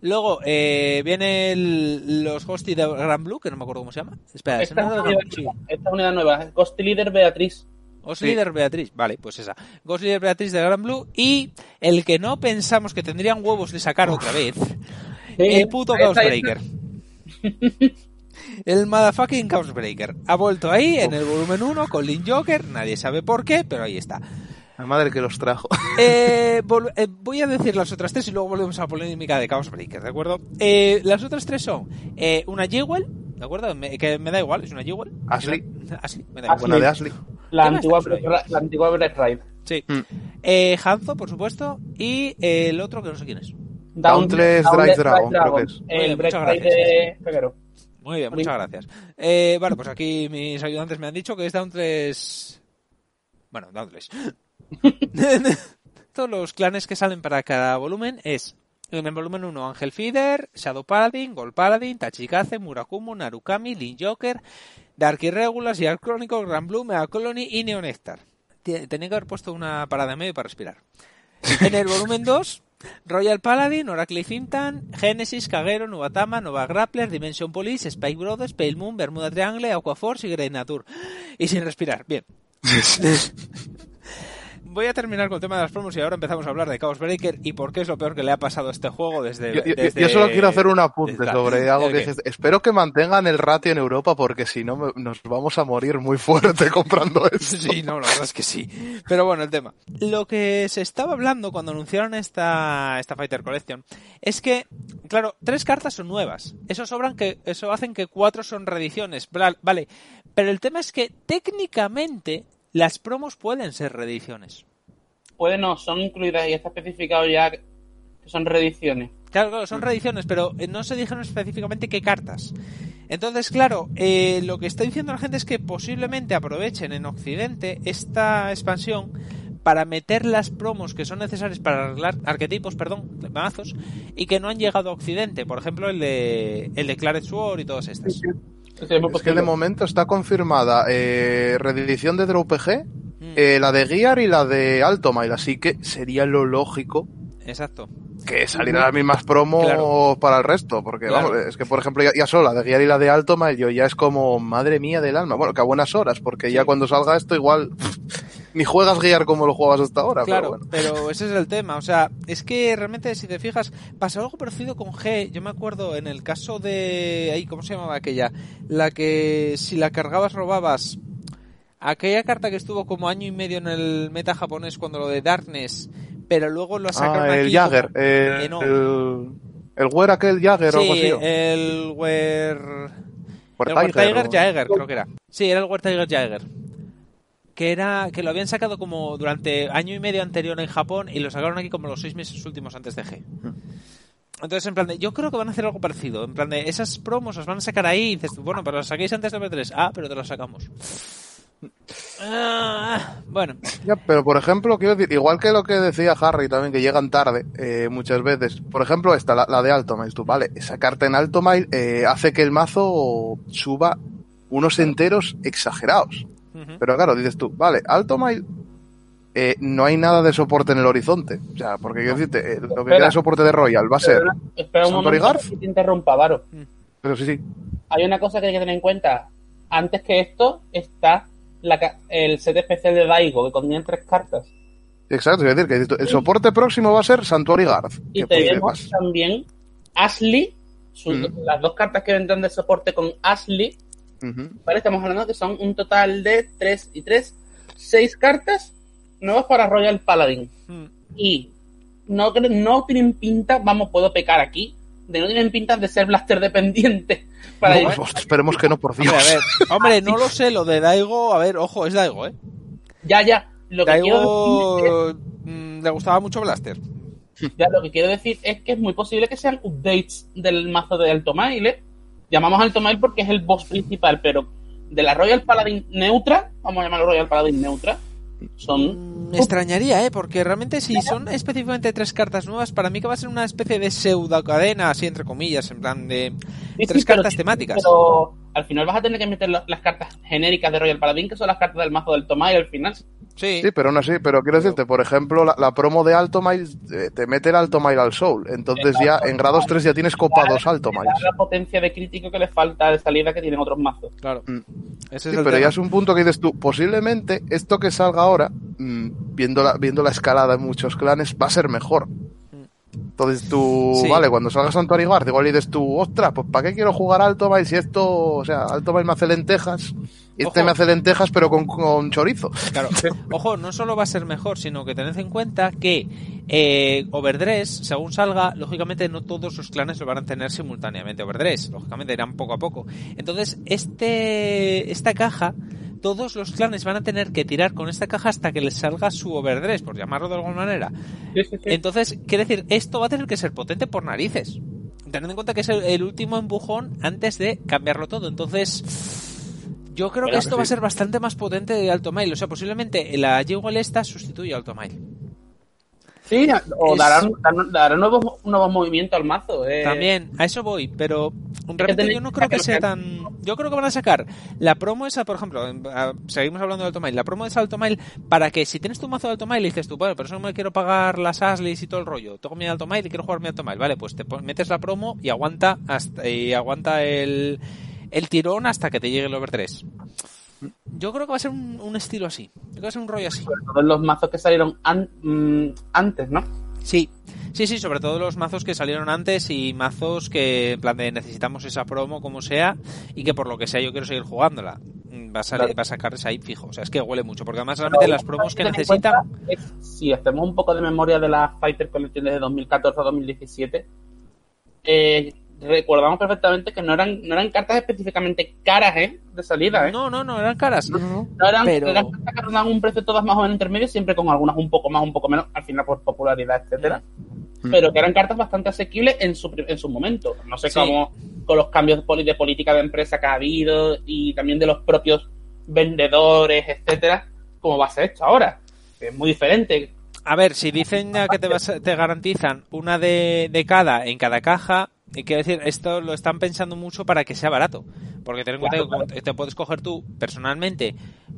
Luego eh, viene el- los Ghosty de Gran Blue, que no me acuerdo cómo se llama. Espera, ¿se Esta, es una unidad? Sí. esta unidad nueva. Ghost Leader Beatriz. Ghost Sí. Leader Beatriz, vale, pues esa. Ghost Leader Beatriz de Gran Blue y el que no pensamos que tendrían huevos de sacar otra vez, el puto esta- Chaosbreaker. El motherfucking Chaosbreaker. Ha vuelto ahí en el volumen 1 con Link Joker, nadie sabe por qué, pero ahí está. La madre que los trajo. [laughs] Eh, eh, voy a decir las otras tres y luego volvemos a la polémica de Chaos Breaker, ¿de acuerdo? Eh, las otras tres son eh, una Jewel, ¿de acuerdo? Me- que me da igual, es una Jewel. Ashley. [laughs] Ashley, me da igual. Buena de Ashley. La ¿Qué más antigua, la antigua Black Ride. Sí. Mm. Eh, Hanzo, por supuesto, y eh, el otro que no sé quién es. Dauntless Drive Dragon, creo que es. El Black Ride de Peguero. Muy bien, muchas gracias. Eh, vale, pues aquí mis ayudantes me han dicho que es Dauntless... Bueno, Dauntless. [laughs] Todos los clanes que salen para cada volumen es... En el volumen 1, Angel Feeder, Shadow Paladin, Gold Paladin, Tachikaze, Murakumo, Narukami, Lin Joker, Dark Irregulars, Dark Chronicle, Grand Blue, Mega Colony y Neonectar. Tenía que haber puesto una parada en medio para respirar. [laughs] En el volumen 2, Royal Paladin, Oracle Fintan, Genesis, Kagero, Novatama, Nova Grappler, Dimension Police, Spike Brothers, Pale Moon, Bermuda Triangle, Aquaforce y Grey Nature. Y sin respirar. Bien. [laughs] Voy a terminar con el tema de las promos y ahora empezamos a hablar de Chaos Breaker y por qué es lo peor que le ha pasado a este juego desde... Yo, yo- desde- yo solo quiero hacer un apunte sobre algo ¿El que dices. Espero que mantengan el ratio en Europa porque si no me- nos vamos a morir muy fuerte [laughs] comprando esto. Sí, no, la verdad es que sí. Pero bueno, el tema. Lo que se estaba hablando cuando anunciaron esta, esta Fighter Collection es que, claro, tres cartas son nuevas. Eso sobran que, eso hacen que cuatro son reediciones. Vale. Pero el tema es que técnicamente las promos pueden ser reediciones. Puede no, son incluidas y está especificado ya que son reediciones. Claro, claro, son reediciones, pero eh, no se dijeron específicamente qué cartas. Entonces, claro, eh, lo que está diciendo la gente es que posiblemente aprovechen en Occidente esta expansión para meter las promos que son necesarias para arreglar arquetipos, perdón, mazos, y que no han llegado a Occidente. Por ejemplo, el de, el de Claret Sword y todas estas. Es que de momento está confirmada eh, reedición de DrawPG, Mm, eh, la de Gear y la de Altomail, así que sería lo lógico Exacto. que salieran las mismas promos Claro. para el resto, porque Claro. vamos, es que por ejemplo ya, ya solo la de Gear y la de Altomail yo ya es como madre mía del alma, bueno, que a buenas horas, porque ya cuando salga esto igual ni juegas Gear como lo jugabas hasta ahora, Claro, pero bueno. pero ese es el tema. O sea, es que realmente, si te fijas, pasó algo parecido con G. Yo me acuerdo en el caso de. Ahí, ¿Cómo se llamaba aquella? La que si la cargabas robabas. Aquella carta que estuvo como año y medio en el meta japonés cuando lo de Darkness, pero luego lo sacaron Ah, el aquí Jagger, como- el, Eh, no. el, el Were aquel Jagger o algo así. El. War el Tiger, Tiger o- creo que era. Sí, era el War Tiger Jagger. Que era que lo habían sacado como durante año y medio anterior en Japón y lo sacaron aquí como los seis meses últimos antes de G. Entonces, en plan de, yo creo que van a hacer algo parecido. En plan de, esas promos las van a sacar ahí y dices, bueno, pero las saquéis antes de B3. Ah, pero te las sacamos. Ah, bueno, pero por ejemplo, quiero decir, igual que lo que decía Harry también, que llegan tarde eh, muchas veces. Por ejemplo, esta, la, de Alto Mile, tú, vale, esa carta en Alto Mile eh, hace que el mazo suba unos enteros exagerados. Pero claro, dices tú, vale, Alto Mile, eh, no hay nada de soporte en el horizonte. O sea, porque quiero decirte, eh, lo que queda de soporte de Royal va a ser. Espera, un ¿Santori momento que te interrumpa, Varo. Pero sí, sí. Hay una cosa que hay que tener en cuenta. Antes que esto está la el set especial de Daigo, que contiene tres cartas. Exacto, es decir, que el soporte próximo va a ser Santuary Garth. Y tenemos también Ashley, Mm. las dos cartas que vendrán de soporte con Ashley. Estamos hablando que son un total de 3 y 3, 6 cartas nuevas para Royal Paladin. Mm. Y no, no tienen pinta, vamos, puedo pecar aquí, de no tienen pinta de ser blaster dependiente. [laughs] Para No, pues, esperemos que no, por Dios. Hombre, a ver, hombre, no lo sé, lo de Daigo, a ver, ojo, es Daigo, ¿eh? Ya, ya. Lo que, quiero decir Daigo mm, le gustaba mucho Blaster. ya, lo que quiero decir es que es muy posible que sean updates del mazo de Alto Mail. Llamamos Alto Mail porque es el boss principal, pero de la Royal Paladin neutra, vamos a llamarlo Royal Paladin neutra, son Me extrañaría, ¿eh? Porque realmente si son específicamente tres cartas nuevas, para mí que va a ser una especie de pseudo cadena, así entre comillas, en plan de Sí, tres sí, pero- cartas temáticas. Pero al final vas a tener que meter la- las cartas genéricas de Royal Paladin, que son las cartas del mazo del Tomai al final. Sí, Sí, pero aún así, pero quiero decirte, por ejemplo, la, la promo de Alto eh, te mete el Alto Mile al Soul. Entonces ya en grados 3 ya tienes copados Alto Miles. la potencia de crítico que les falta de salida que tienen otros mazos. claro. Mm. Ese Sí, es el pero tema. ya es un punto que dices tú, posiblemente esto que salga ahora, mm, viendo, la, viendo la escalada en muchos clanes, va a ser mejor. Entonces tú, Sí. vale, cuando salga Santuary Guard, igual dices tú, ostras, pues ¿para qué quiero jugar Alto Mile si esto, o sea, Alto Mile me hace lentejas, y este me hace lentejas pero con, con chorizo. Claro. [laughs] Ojo, no solo va a ser mejor, sino que tened en cuenta que eh, Overdress, según salga, lógicamente no todos los clanes lo van a tener simultáneamente Overdress. Lógicamente irán poco a poco. Entonces, este esta caja, todos los clanes van a tener que tirar con esta caja hasta que les salga su Overdress, por llamarlo de alguna manera. Sí, sí, sí. Entonces, quiere decir, esto va a tener que ser potente por narices. Teniendo en cuenta que es el, el último empujón antes de cambiarlo todo. Entonces, yo creo que esto va a ser bastante más potente de Alto Mile. O sea, posiblemente la Jewel esta sustituya a Alto Mile. Sí, o Es- darán, darán, nuevos, nuevos movimientos al mazo. eh. También, a eso voy, pero realmente yo no creo que sea tan... Yo creo que van a sacar la promo esa, por ejemplo, seguimos hablando de Alto Mile, la promo de esa Alto Mile, para que si tienes tu mazo de Alto Mile y dices tú, bueno, pero eso no me quiero pagar las Asleys y todo el rollo, tengo mi Alto Mile y quiero jugar mi Alto Mile, vale, pues te metes la promo y aguanta hasta y aguanta el, el tirón hasta que te llegue el over 3. Yo creo que va a ser un, un estilo así, creo que va a ser un rollo así. Todos los mazos que salieron an- mm, antes, ¿no? Sí, sí, sí, sobre todo los mazos que salieron antes y mazos que, en plan de necesitamos esa promo como sea y que por lo que sea yo quiero seguir jugándola. Mm, Va a, salir, Claro. va a sacarse ahí fijo, o sea, es que huele mucho, porque además realmente las promos que necesitan... es, si hacemos un poco de memoria de la Fighter Collection desde 2014 a 2017, eh, recordamos perfectamente que no eran, no eran cartas específicamente caras, ¿eh? De salida, ¿eh? No, no, no, eran caras. No eran, pero- eran cartas que rondaban un precio todas más o menos intermedio, siempre con algunas un poco más, un poco menos, al final por popularidad, etcétera. Mm. Pero que eran cartas bastante asequibles en su, pri- en su momento. No sé Sí. cómo, con los cambios de poli- de política de empresa que ha habido y también de los propios vendedores, etcétera, cómo va a ser esto ahora. Es muy diferente. A ver, si dicen ya que te, vas a- te garantizan una de, de cada en cada caja, y quiero decir, esto lo están pensando mucho para que sea barato. Porque ten en cuenta Claro, que te- puedes coger tú personalmente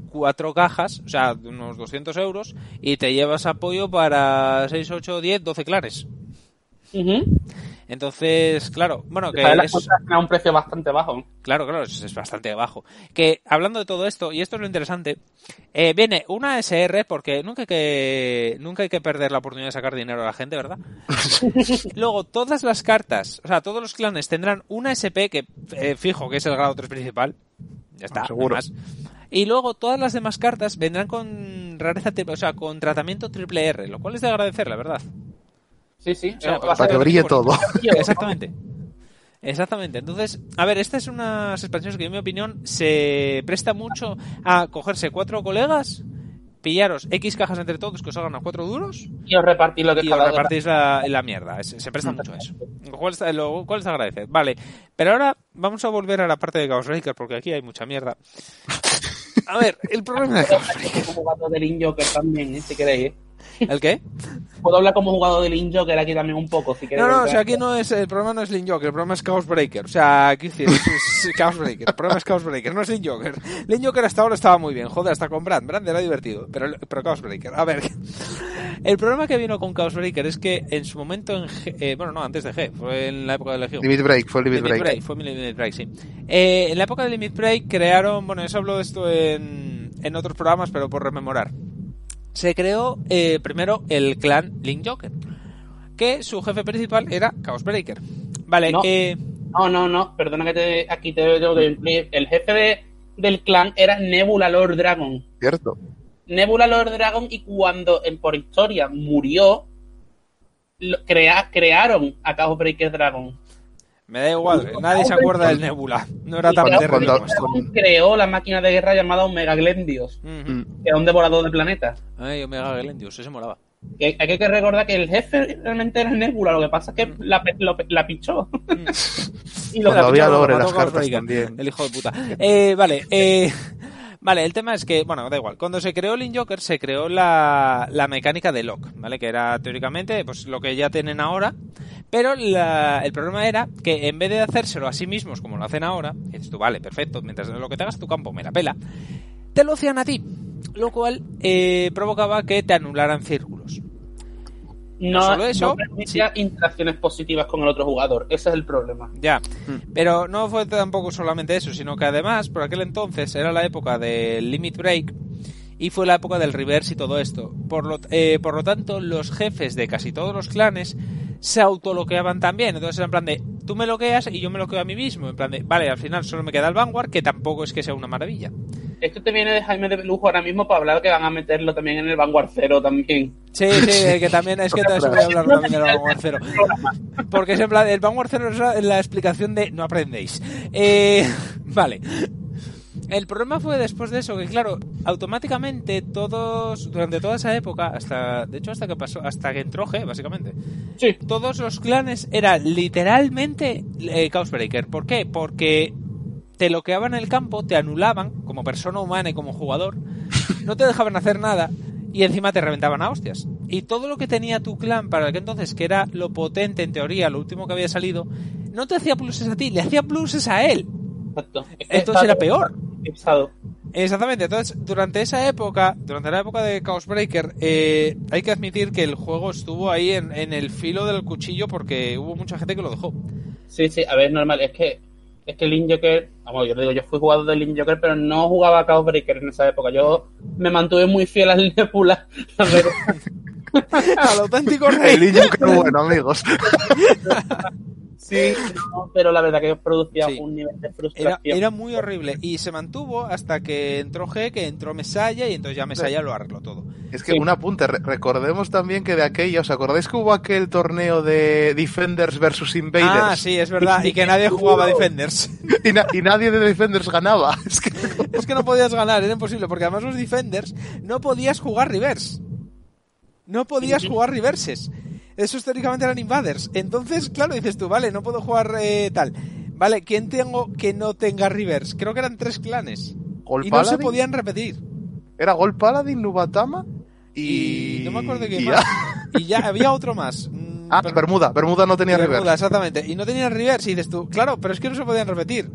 cuatro cajas, o sea, unos 200 euros, y te llevas apoyo para 6, 8, 10, 12 clanes. Ujú. Entonces, claro, bueno, que Sale la es, a un precio bastante bajo. claro, claro, es, es bastante bajo. Que hablando de todo esto, y esto es lo interesante, eh, viene una SR, porque nunca hay que, nunca hay que perder la oportunidad de sacar dinero a la gente, ¿verdad? [laughs] Luego, todas las cartas, o sea, todos los clanes tendrán una SP que, eh, fijo, que es el grado 3 principal. Ya está, seguro. Y luego todas las demás cartas vendrán con rareza, o sea, con tratamiento triple R, lo cual es de agradecer, la verdad. Sí, sí. sea, Eh, para que brille todo. [laughs] Exactamente. Exactamente. Entonces, a ver, estas son unas expansiones que, en mi opinión, se presta mucho a cogerse cuatro colegas, pillaros X cajas entre todos que os hagan a cuatro duros Y os repartís lo que y os repartís la, la mierda. Es- se presta mucho a eso. Lo cual, está- lo cual se agradece. Vale, pero ahora vamos a volver a la parte de Chaos Breaker porque aquí hay mucha mierda. A ver, el problema de Chaos Breaker. como jugador del In-Joker también, ¿eh? si queréis. ¿eh? [laughs] ¿El qué? Puedo hablar como jugador del In-Joker aquí también un poco, si queréis. No, no, o sea, aquí no es, el problema no es Link Joker, el problema es Chaos Breaker. O sea, aquí sí, es, es Chaos Breaker. El problema es Chaos Breaker, no es Link Joker. Link Joker hasta ahora estaba muy bien, joder, hasta con Brand. Brand era divertido, pero, pero Chaos Breaker. A ver, el problema que vino con Chaos Breaker es que en su momento en G, eh, bueno, no, antes de G, fue en la época de Legion. Limit Break, fue Limit, Limit Break. Break, fue mi Limit Break, sí. Eh, en la época de Limit Break crearon, bueno, eso hablo de esto en, en otros programas, pero por rememorar. Se creó eh, primero el clan Link Joker, que su jefe principal era Chaos Breaker. Vale, No. eh, No, no, no, perdona que te, aquí te tengo que. El jefe de- del clan era Nebula Lord Dragon. Cierto. Nebula Lord Dragon y cuando en, por historia murió, lo- crea- crearon a Chaos Breaker Dragon. Me da igual, nadie se acuerda del Nebula. No era tan terrible creó la máquina de guerra llamada Omega Glendios, que era un devorador de planetas. Ay, Omega Glendius, ese molaba. Que hay que recordar que el jefe realmente era Nebula, lo que pasa es que la, lo la pichó. [laughs] y lo las cartas también. El hijo de puta. Eh, vale, eh, vale, el tema es que, bueno, da igual. Cuando se creó Link Joker, se creó la, la mecánica de lock, ¿vale? Que era teóricamente pues lo que ya tienen ahora. Pero el problema era que en vez de hacérselo a sí mismos como lo hacen ahora, dices tú, vale, perfecto, mientras lo que te hagas tu campo me la pela, te lo hacían a ti. Lo cual eh, provocaba que te anularan círculos. No, solo eso, no permitía interacciones positivas con el otro jugador. Ese es el problema. Ya, pero no fue tampoco solamente eso, sino que además, por aquel entonces, era la época del Limit Break y fue la época del reverse y todo esto. Por lo, eh, por lo tanto, los jefes de casi todos los clanes se autoloqueaban también. Entonces era en plan de, tú me loqueas y yo me loqueo a mí mismo. En plan de, vale, al final solo me queda el Vanguard, que tampoco es que sea una maravilla. Esto te viene de Jaime de Lujo ahora mismo para hablar que van a meterlo también en el Vanguard Cero también. Sí, sí, que también es que eso voy a hablar también del Vanguard Zero. [laughs] Porque es en plan, el Vanguard Zero es la, la explicación de no aprendéis. Eh, [laughs] vale. El problema fue después de eso, que claro, automáticamente todos, durante toda esa época, hasta, de hecho hasta que pasó, hasta que entró G, básicamente, Sí. todos los clanes eran literalmente eh, Chaos Breaker. ¿Por qué? Porque te bloqueaban el campo, te anulaban como persona humana y como jugador, [laughs] no te dejaban hacer nada y encima te reventaban a hostias. Y todo lo que tenía tu clan para aquel entonces, que era lo potente en teoría, lo último que había salido, no te hacía pluses a ti, le hacía pluses a él. Exacto. Entonces era peor. Exactamente, entonces durante esa época, durante la época de Chaos Breaker, eh, hay que admitir que el juego estuvo ahí en, en el filo del cuchillo porque hubo mucha gente que lo dejó. Sí, sí, a ver, normal. Es que es que Link Joker, vamos, yo digo, yo fui jugador de Link Joker, pero no jugaba a Chaos Breaker en esa época. Yo me mantuve muy fiel al [laughs] Nebula, la verdad. [laughs] Al auténtico El rey. niño que bueno, amigos. [laughs] Sí, no, pero la verdad que producía Sí. un nivel de frustración. era muy horrible y se mantuvo hasta que entró G, que entró Mesaya y entonces ya Mesaya lo arregló todo. Es que Sí. un apunte, re- recordemos también que de aquella, ¿os acordáis que hubo aquel torneo de Defenders versus Invaders? Ah, sí, es verdad, y que nadie jugaba Defenders. Y, na- y nadie de Defenders ganaba. [laughs] Es que es que no podías ganar, era imposible, porque además los Defenders no podías jugar reverse. No podías jugar reverses. Esos teóricamente eran invaders. Entonces, claro, dices tú, vale, no puedo jugar eh, tal. Vale, ¿quién tengo que no tenga reverse? Creo que eran tres clanes. Gol Y no se podían repetir. era Gol Paladin, Nubatama y... Y no me acuerdo qué y más. ya. Y ya había otro más. [laughs] Mm, Ah, pero- Bermuda. Bermuda no tenía Bermuda, reverse. exactamente. Y no tenían reverse. Y dices tú, claro, pero es que no se podían repetir.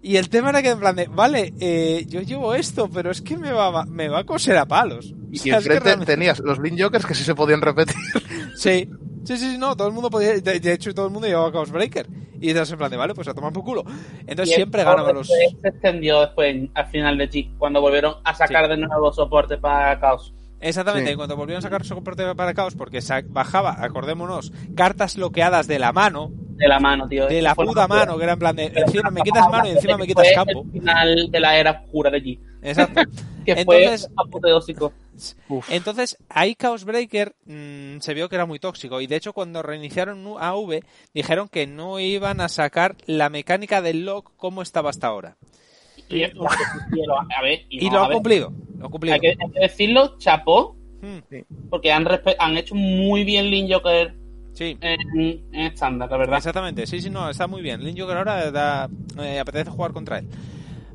Y el tema era que en plan de, vale, eh, yo llevo esto, pero es que me va, me va a coser a palos. Y enfrente tenías los Link Jokers que sí se podían repetir. [laughs] Sí, sí, sí, sí, no, todo el mundo podía, de, de hecho todo el mundo llevaba Chaos Breaker. Y dices en plan de, vale, pues a tomar por culo. Entonces Y siempre ganaban los... Se extendió después en- al final de G, cuando volvieron a sacar de nuevo soporte para Chaos. Exactamente, Sí. en cuanto volvieron a sacar soporte para Chaos, porque bajaba, acordémonos, cartas bloqueadas de la mano, De la mano, tío. de la puta mano, que era en plan de, encima me quitas mano y encima me quitas Fue campo. El final de la era oscura de G. Exacto. [laughs] Que Entonces- fue apoteósico. Uf. Entonces, ahí Chaos Breaker mm, se vio que era muy tóxico. Y de hecho, cuando reiniciaron AV, dijeron que no iban a sacar la mecánica del lock como estaba hasta ahora. Y, lo- a ver, y Y no, lo a ha ver, cumplido. Lo ha cumplido. Hay que, hay que decirlo, chapó, Mm, porque han, han hecho muy bien Link Joker Sí. en, estándar, la verdad. Exactamente, sí, sí, no, está muy bien. Link Joker ahora da, eh, apetece jugar contra él.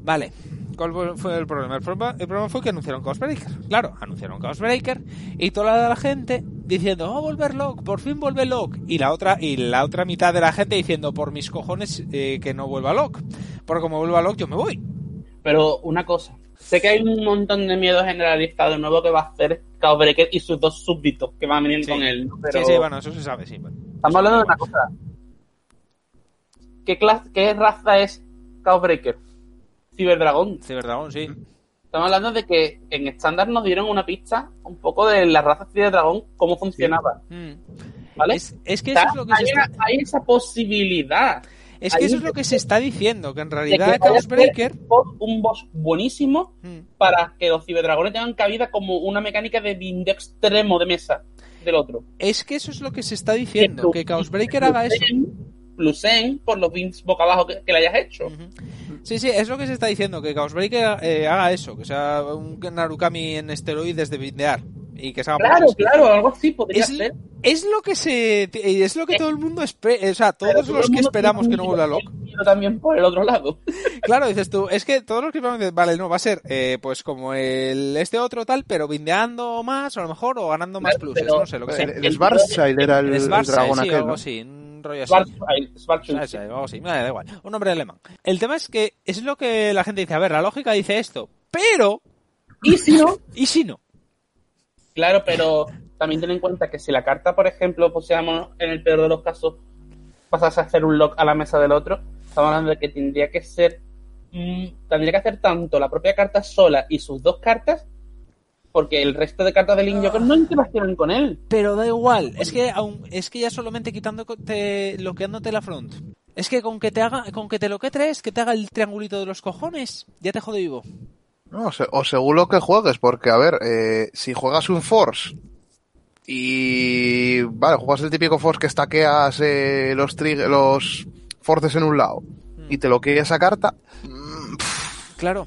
Vale, ¿Cuál fue el problema? El problema, el problema fue que anunciaron Chaos Breaker. Claro, anunciaron Chaos Breaker y toda la, la gente diciendo, oh, volver Locke, por fin vuelve Locke. Y la otra, y la otra mitad de la gente diciendo, por mis cojones, eh, que no vuelva Locke. Porque como vuelva Locke, yo me voy. Pero una cosa, sé que hay un montón de miedo generalizado nuevo que va a hacer Chaos Breaker y sus dos súbditos que van a venir Sí. con él. Pero Sí, sí, bueno, eso se sabe, sí. bueno. estamos hablando de una cosa. ¿Qué, clase, ¿Qué raza es Chaos Breaker? Ciberdragón. Ciberdragón, sí. Estamos hablando de que en estándar nos dieron una pista un poco de la raza Ciberdragón, cómo funcionaba. Mm. ¿Vale? Es, es que eso es lo que hay, se está, hay esa posibilidad. Es que eso es lo que se está diciendo, que en que realidad Chaos Breaker... un boss- buenísimo Mm. para que los ciberdragones tengan cabida como una mecánica de bindeo extremo de mesa del otro. Es que eso es lo que se está diciendo, que Chaos Breaker haga eso. Plusen por los bins boca abajo que, que le hayas hecho. Sí, sí, es lo que se está diciendo, que Chaos Breaker eh, haga eso, que sea un Narukami en esteroides de bindear y que se haga Claro, claro, algo así podría Es, ser. es lo que se es lo que todo el mundo espera, o sea, todos todo los que esperamos que no vuelva Locke. también por el otro lado. [laughs] Claro, dices tú, es que todos los que esperamos dicen, vale, no va a ser eh, pues como el este otro tal, pero bindeando más o a lo mejor o ganando más Claro, pluses, no sé lo que sea. El, el Svartshide era el, El el Schwarzschild, dragón sí, aquel, algo ¿no? así, un rollo así. Schwarzschild, Schwarzschild. Schwarzschild, algo así, me da igual, un nombre alemán. El tema es que es lo que la gente dice, a ver, la lógica dice esto, pero Y si no, [laughs] ¿y si no? Claro, pero también ten en cuenta que si la carta, por ejemplo, poseamos en el peor de los casos, pasase a hacer un lock a la mesa del otro, estamos hablando de que tendría que ser, mm, tendría que hacer tanto la propia carta sola y sus dos cartas, porque el resto de cartas del Link Joker no interaccionan con él. Pero da igual, es que aún, es que ya solamente quitándote, bloqueándote la front. Es que con que te haga, con que te lo que tres, que te haga el triangulito de los cojones, ya te jode vivo. No, o, se- o según lo que juegues, porque a ver, eh, si juegas un Force y vale, juegas el típico Force que estaqueas eh, los los forces en un lado y te lo quiere esa carta, mm, pff, Claro.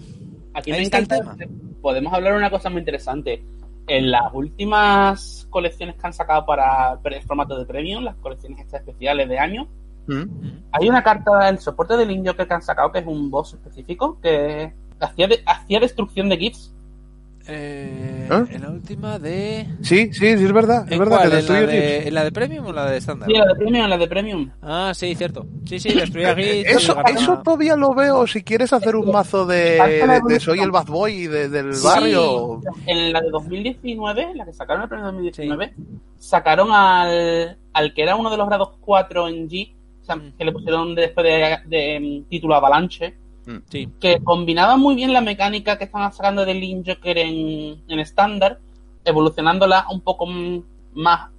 Aquí me está el encanta, podemos hablar de una cosa muy interesante. En las últimas colecciones que han sacado para el formato de premium, las colecciones estas especiales de año, mm, Hay una carta del soporte del Link Joker que han sacado que es un boss específico que hacía, de- hacía destrucción de GIFs. Eh, ¿Eh? En la última de... sí, sí, sí, es verdad, es ¿En verdad cuál? que ¿En la, de. ¿En la de Premium o la de estándar? Sí, la de premium, la de premium. Ah, sí, cierto. Sí, sí, destruía GIFs. Eso, eso todavía lo veo si quieres hacer un mazo de, de- de soy el bad boy de- del Sí. barrio. En la de 2019, la que sacaron el premio de 2019, sacaron al, al que era uno de los grados 4 en G, o sea, Mm. que le pusieron después de, de, em, título Avalanche, Sí. que combinaba muy bien la mecánica que estaban sacando de Link Joker en, en estándar, evolucionándola un poco más.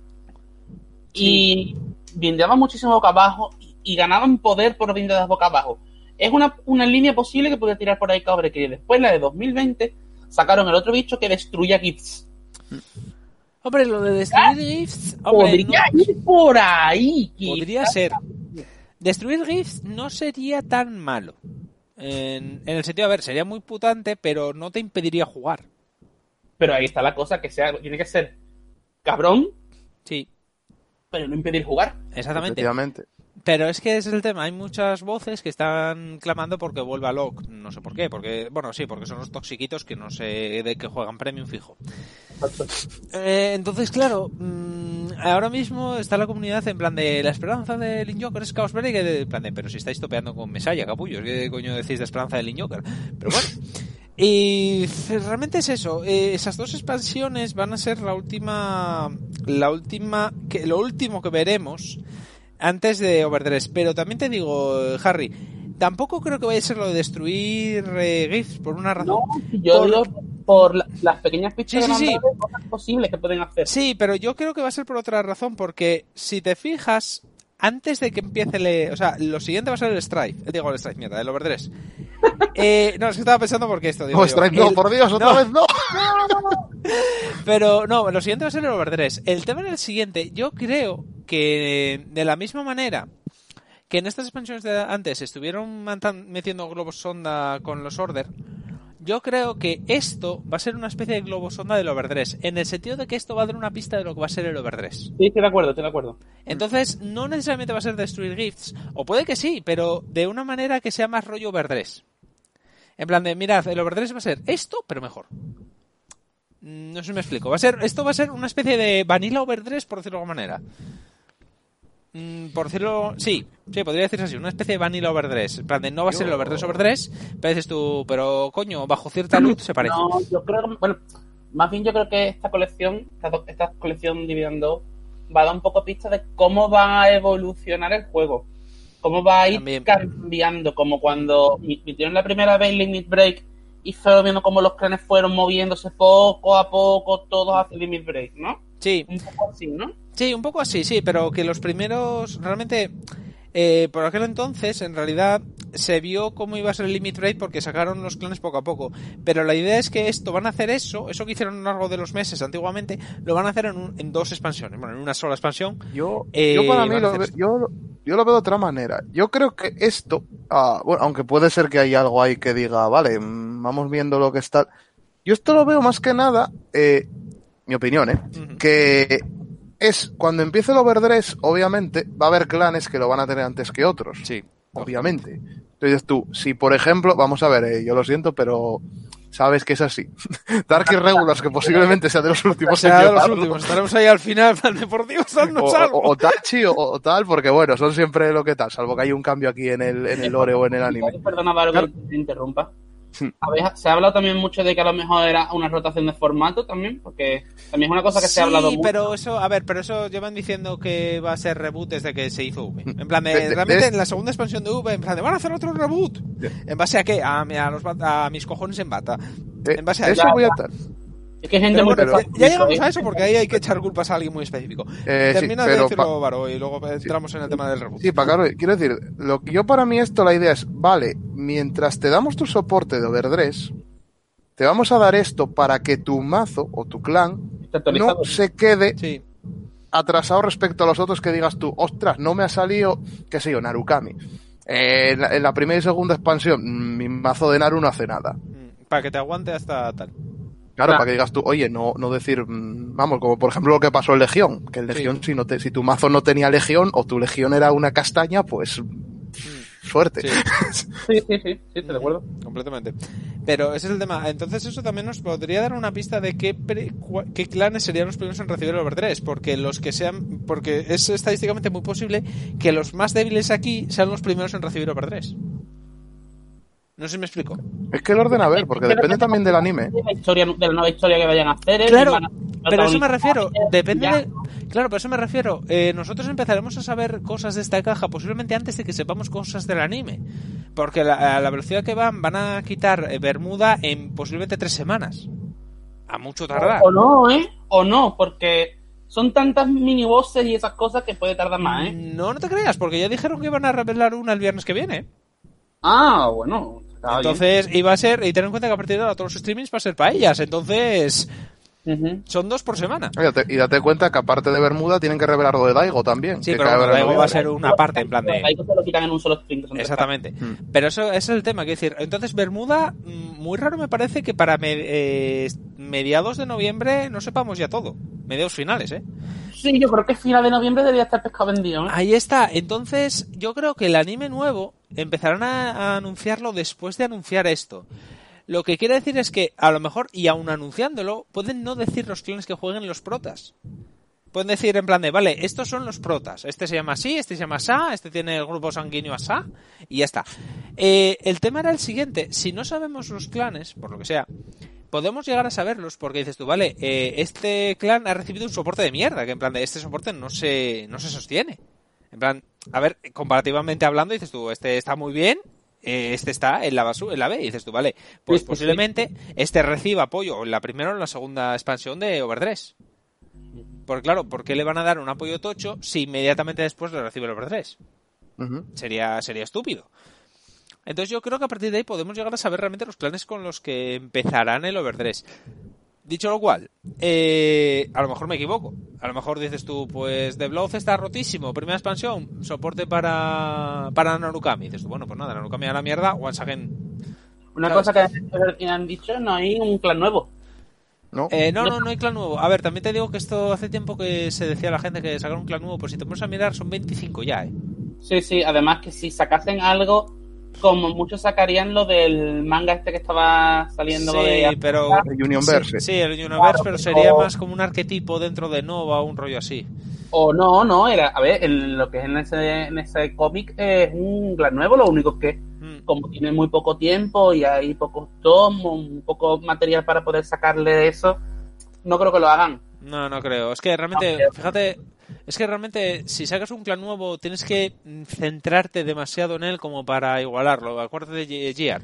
Y bindeaba muchísimo boca abajo y, y ganaban poder por bindeadas boca abajo. Es una, una línea posible que podía tirar por ahí Cabre, que después la de 2020 sacaron el otro bicho que destruía GIFs. Hombre, lo de destruir GIFs... Hombre, Podría no- ir por ahí. Podría ser. Destruir GIFs no sería tan malo. En, en el sentido, a ver, sería muy putante, pero no te impediría jugar. Pero ahí está la cosa, que sea, tiene que ser cabrón, Sí, pero no impedir jugar. exactamente. Pero es que es el tema. Hay muchas voces que están clamando porque vuelva Locke. No sé por qué. Porque, bueno, sí, porque son los toxiquitos que no sé de qué juegan premium fijo. Eh, entonces, claro, mm, ahora mismo está la comunidad en plan de la esperanza de Link Joker es Chaos Breaker, en plan de, pero si estáis topeando con Mesaya, capullos, ¿qué coño decís de esperanza de Link Joker? Pero bueno. Y realmente es eso, eh, esas dos expansiones van a ser la última, la última, que, lo último que veremos antes de Overdress. Pero también te digo, Harry, tampoco creo que vaya a ser lo de destruir eh, GIFs por una razón. No, yo Por- digo por la- las pequeñas pistas Sí, cosas posibles que pueden hacer. Sí, pero yo creo que va a ser por otra razón, porque si te fijas, antes de que empiece el... O sea, lo siguiente va a ser el Strife. Eh, Digo, el Strife, mierda, el Overdress. Eh, no, es que estaba pensando porque esto, digo No. Strike, no, El- por Dios, otra no. vez no. [laughs] Pero no, lo siguiente va a ser el Overdress. El tema en el siguiente, yo creo que de la misma manera que en estas expansiones de antes estuvieron metiendo globos sonda con los Order, yo creo que esto va a ser una especie de globo sonda del Overdress, en el sentido de que esto va a dar una pista de lo que va a ser el Overdress. Sí, estoy de acuerdo, estoy de acuerdo. Entonces, no necesariamente va a ser destruir gifts, o puede que sí, pero de una manera que sea más rollo overdress. En plan de, mirad, el Overdress va a ser esto, pero mejor. No sé si me explico. Va a ser, esto va a ser una especie de Vanilla Overdress, por decirlo de alguna manera. Mm, por decirlo, sí, sí, podría decirse así, una especie de Vanilla Overdress. En plan de, no va a ser el Overdress Overdress, pero dices tú, pero coño, bajo cierta luz se parece. No, yo creo que, bueno, más bien yo creo que esta colección, esta, esta colección dividida va a dar un poco pista de cómo va a evolucionar el juego. Cómo va a ir cambiando, como cuando metieron la primera vez Limit Break y fue viendo cómo los clanes fueron moviéndose poco a poco, todos hacia Limit Break, ¿no? Sí. Un poco así, ¿no? Sí, un poco así, sí, pero que los primeros realmente eh, por aquel entonces, en realidad, se vio cómo iba a ser el limit rate porque sacaron los clanes poco a poco. Pero la idea es que esto van a hacer eso, eso que hicieron a lo largo de los meses antiguamente, lo van a hacer en, en dos expansiones, bueno, en una sola expansión. Yo, eh, yo para mí lo, yo, yo lo veo de otra manera. Yo creo que esto, ah, bueno, aunque puede ser que hay algo ahí que diga, vale, mm, vamos viendo lo que está. Yo esto lo veo más que nada, eh, mi opinión, ¿eh? Que es cuando empiece el overdress, obviamente, va a haber clanes que lo van a tener antes que otros. Sí. Obviamente. Entonces tú, si por ejemplo, vamos a ver, eh, yo lo siento, pero sabes que es así. [laughs] Dark Irregulars, que posiblemente sea de los últimos. Sea de los últimos. Estaremos ahí al final, [laughs] por Dios, o, o, o, Tachi o, tal, porque bueno, son siempre lo que tal, salvo que hay un cambio aquí en el, en el lore o en el anime. Perdona, Bárbara, que te interrumpa. Se ha hablado también mucho de que a lo mejor era una rotación de formato también, porque también es una cosa que se ha hablado mucho. pero eso, a ver, pero eso llevan diciendo que va a ser reboot desde que se hizo V. En plan, de, realmente en la segunda expansión de V, en plan, de van a hacer otro reboot. ¿En base a qué? A, a, los, a mis cojones en bata. En base a eso voy a estar. Es que gente muy ya, llegamos a eso porque ahí hay que echar culpas a alguien muy específico. Eh, Termina de decirlo, Varo, y luego entramos en el tema del reboot. Sí, para claro, quiero decir, lo que yo para mí esto la idea es, vale, mientras te damos tu soporte de Overdress, te vamos a dar esto para que tu mazo o tu clan no se quede atrasado respecto a los otros que digas tú, ostras, no me ha salido, qué sé yo, Narukami. Eh, en, la, en, la, primera y segunda expansión, mi mazo de Naru no hace nada. Mm, para que te aguante hasta tal. Claro, para que digas tú, oye, no, no decir, mm, vamos, como por ejemplo lo que pasó en Legión, que en Legión si, no te, si tu mazo no tenía Legión o tu Legión era una castaña, pues mm. suerte. Sí, [laughs] sí, sí, sí, sí, te acuerdo. Completamente. Pero ese es el tema. Entonces eso también nos podría dar una pista de qué, qué clanes serían los primeros en recibir el overdress, porque los que sean, porque es estadísticamente muy posible que los más débiles aquí sean los primeros en recibir overdress. No sé si me explico. Es que el orden, a ver, porque depende también del anime. De la, historia, de la nueva historia que vayan a hacer. ¿eh? Claro, pero a eso me refiero. Depende de, Claro, pero eso me refiero. Eh, nosotros empezaremos a saber cosas de esta caja posiblemente antes de que sepamos cosas del anime. Porque la, a la velocidad que van, van a quitar eh, Bermuda en posiblemente tres semanas. A mucho tardar. O, no, ¿eh? O no, porque son tantas mini bosses y esas cosas que puede tardar más, ¿eh? No, no te creas, porque ya dijeron que iban a revelar una el viernes que viene. Ah, bueno. Entonces iba a ser, y ten en cuenta que a partir de ahora todos los streamings va a ser para ellas, entonces son dos por semana. Y date, cuenta que aparte de Bermuda tienen que revelar lo de Daigo también. Sí, pero Daigo va a ser una parte en plan de... Daigo se lo quitan en un solo stream. Exactamente. Mm. Pero eso, es el tema, quiero decir, entonces Bermuda, mm, muy raro me parece que para eh, mediados de noviembre no sepamos ya todo. Mediados finales, ¿eh? Sí, yo creo que final de noviembre debería estar pescado vendido. ¿eh? Ahí está. Entonces, yo creo que el anime nuevo empezarán a, anunciarlo después de anunciar esto. Lo que quiere decir es que, a lo mejor, y aún anunciándolo, pueden no decir los clanes que jueguen los protas. Pueden decir en plan de, vale, estos son los protas. Este se llama así, este se llama Sa, este tiene el grupo sanguíneo Sa, y ya está. Eh, el tema era el siguiente. Si no sabemos los clanes, por lo que sea, podemos llegar a saberlos porque dices tú, vale, eh, este clan ha recibido un soporte de mierda, que en plan de este soporte no se, no se sostiene. En plan, a ver, comparativamente hablando, dices tú, este está muy bien, eh, este está en la basura, en la B, y dices tú, vale, pues posiblemente este reciba apoyo en la primera o en la segunda expansión de Overdress. Porque claro, ¿por qué le van a dar un apoyo tocho si inmediatamente después le recibe el Overdress? Sería, sería estúpido. Entonces yo creo que a partir de ahí podemos llegar a saber realmente los planes con los que empezarán el Overdress. Dicho lo cual, eh, a lo mejor me equivoco. A lo mejor dices tú, pues The Blood está rotísimo, primera expansión, soporte para, para Narukami. dices tú, bueno, pues nada, Narukami a la mierda, once again. Una cosa que han dicho, no hay un clan nuevo. ¿No? Eh, no, no, no hay clan nuevo. A ver, también te digo que esto hace tiempo que se decía a la gente que sacar un clan nuevo, pues si te pones a mirar son 25 ya, ¿eh? Sí, sí, además que si sacasen algo como muchos sacarían lo del manga este que estaba saliendo sí, de pero el Unionverse. Sí, sí, el Unionverse, pero sería más como un arquetipo dentro de Nova o un rollo así. O no, no, era, a ver, en lo que es en ese, en ese cómic es un gran nuevo, lo único que Mm. como tiene muy poco tiempo y hay pocos tomos, un poco material para poder sacarle de eso, no creo que lo hagan. No, no creo. Es que realmente, No, fíjate, es que realmente si sacas un clan nuevo tienes que centrarte demasiado en él como para igualarlo. Acuérdate de Gear.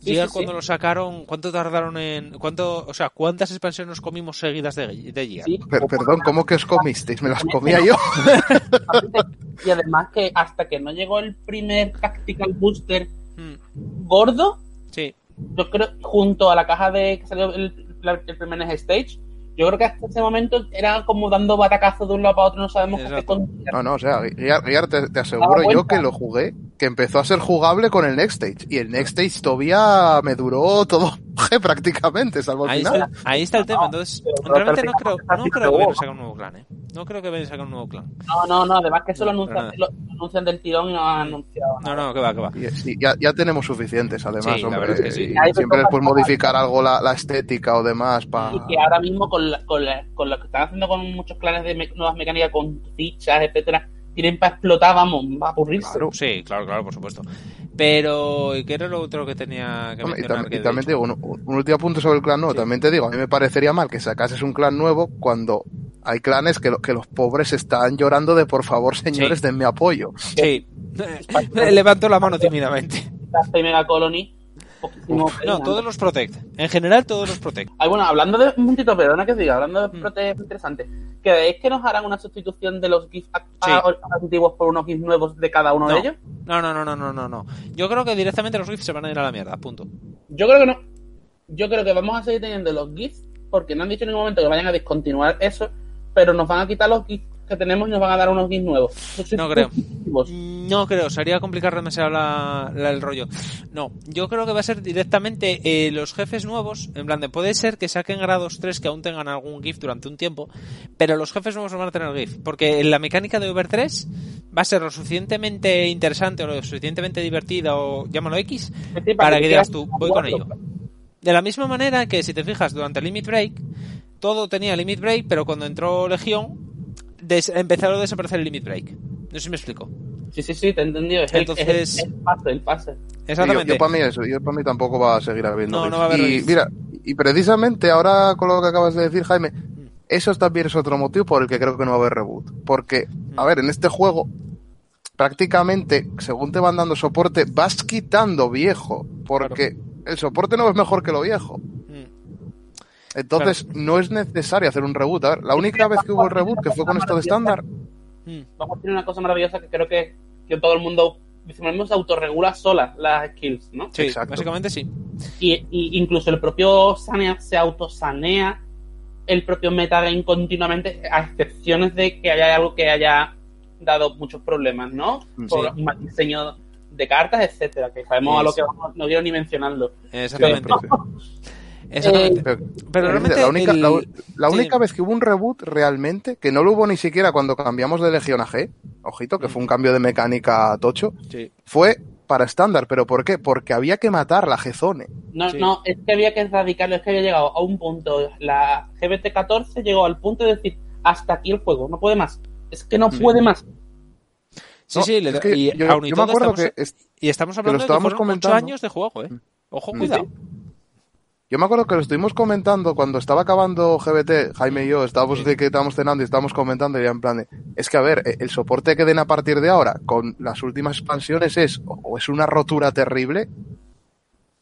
Sí, Gear sí, cuando sí. lo sacaron, ¿cuánto tardaron en cuánto, o sea, cuántas expansiones nos comimos seguidas de, de Gear? Sí, Per- perdón, ¿cómo que os comisteis? ¿Me las comía yo? [laughs] Y además que hasta que no llegó el primer Tactical Booster Mm, gordo, sí. yo creo, junto a la caja de que salió el, el primer Stage, yo creo que hasta ese momento era como dando batacazos de un lado para otro, no sabemos qué Exacto. con- No, no, o sea, Guiar, Guiar, te, te aseguro yo que lo jugué, que empezó a ser jugable con el Next Stage. Y el Next Stage todavía me duró todo [laughs] prácticamente, salvo al Ahí final. está, ahí está el tema. Entonces, pero realmente no creo, no creo que vayan a sacar un nuevo clan, ¿eh? No creo que vayan a sacar un nuevo clan. No, no, no, además que eso lo No, anuncian, lo, lo anuncian del tirón y no han anunciado No, nada. no, que va, que va. Y, sí, ya, ya tenemos suficientes, además, Sí, hombre. es que sí. y siempre después modificar algo la, la estética o demás para... Y que ahora mismo con, la- con, la- con lo que están haciendo con muchos clanes de me- nuevas mecánicas, con fichas, etcétera, tienen para explotar, vamos, va a aburrirse. Claro. Sí, claro, claro, por supuesto. Pero, ¿y qué era lo otro que tenía que Hombre, Y, mencionar? tam- que y también te digo, un, un último punto sobre el clan nuevo. Sí. También te digo, a mí me parecería mal que sacases un clan nuevo cuando hay clanes que, lo- que los pobres están llorando de por favor, señores, Sí. denme apoyo. Sí. [laughs] [laughs] Levanto la mano tímidamente. Hasta y Mega No, todos los Protect. En general, todos los Protect. Ay, bueno, hablando de un momentito, perdona que diga, hablando de Mm. Protect interesante, ¿creéis que nos harán una sustitución de los GIFs antiguos por unos GIFs nuevos de cada uno No. de ellos? No, no, no, no, no, no, no. Yo creo que directamente los GIFs se van a ir a la mierda, punto. Yo creo que no. Yo creo que vamos a seguir teniendo los GIFs, porque no han dicho en ningún momento que vayan a descontinuar eso, pero nos van a quitar los GIFs que tenemos y nos van a dar unos GIFs nuevos. No creo. No creo, sería complicar demasiado la, la- el rollo. No, yo creo que va a ser directamente eh, los jefes nuevos. En plan, de puede ser que saquen grados 3 que aún tengan algún GIF durante un tiempo, pero los jefes nuevos no van a tener GIF. Porque la mecánica de Over 3 va a ser lo suficientemente interesante o lo suficientemente divertida o llámalo X Sí, para que digas tú, voy con ello. De la misma manera que si te fijas durante Limit Break, todo tenía Limit Break, pero cuando entró Legión, empezaron a desaparecer el Limit Break. No sé si me explico. Sí, sí, sí, te he entendido. Es el- Entonces- es el, el pase, el pase. Exactamente. Yo, para mí eso, yo para mí tampoco va a seguir habiendo. No, no va a haber y mira, y precisamente ahora con lo que acabas de decir, Jaime, eso también es otro motivo por el que creo que no va a haber reboot. Porque, a ver, en este juego, prácticamente, según te van dando soporte, vas quitando viejo. Porque el soporte no es mejor que lo viejo. Mm. Entonces, no es necesario hacer un reboot. A ver, la única vez que hubo el reboot, que fue con esto de estándar, Mm. Vamos a tener una cosa maravillosa que creo que, que todo el mundo, decimos, autorregula sola las skills, ¿no? Sí, Exacto. básicamente sí. Y, y incluso el propio sanea se autosanea el propio metagame continuamente, a excepciones de que haya algo que haya dado muchos problemas, ¿no? Sí. Por un mal diseño de cartas, etcétera, que sabemos a lo Sí. que vamos, no quiero ni mencionarlo. Exactamente. Pero- [laughs] Exactamente. pero- Pero pero realmente la única, el- la, la sí. única vez que hubo un reboot realmente, que no lo hubo ni siquiera cuando cambiamos de Legión a G, ojito, que fue un cambio de mecánica tocho, Sí. fue para estándar. ¿Pero por qué? Porque había que matar la G-Zone. No, Sí. no, es que había que erradicarlo, es que había llegado a un punto, la GBT14 llegó al punto de decir, hasta aquí el juego, no puede más. Es que no Sí. puede más. Sí, No, sí, le- es que y yo, aún y yo me acuerdo estamos, que es- y estamos lo hablando de que estábamos fueron ocho comentando. años de juego, ¿eh? Ojo, Mm. cuidado. Yo me acuerdo que lo estuvimos comentando cuando estaba acabando GBT, Jaime y yo, estábamos de que estábamos cenando y estábamos comentando y ya en plan de, es que a ver, eh, el soporte que den a partir de ahora con las últimas expansiones es o, es una rotura terrible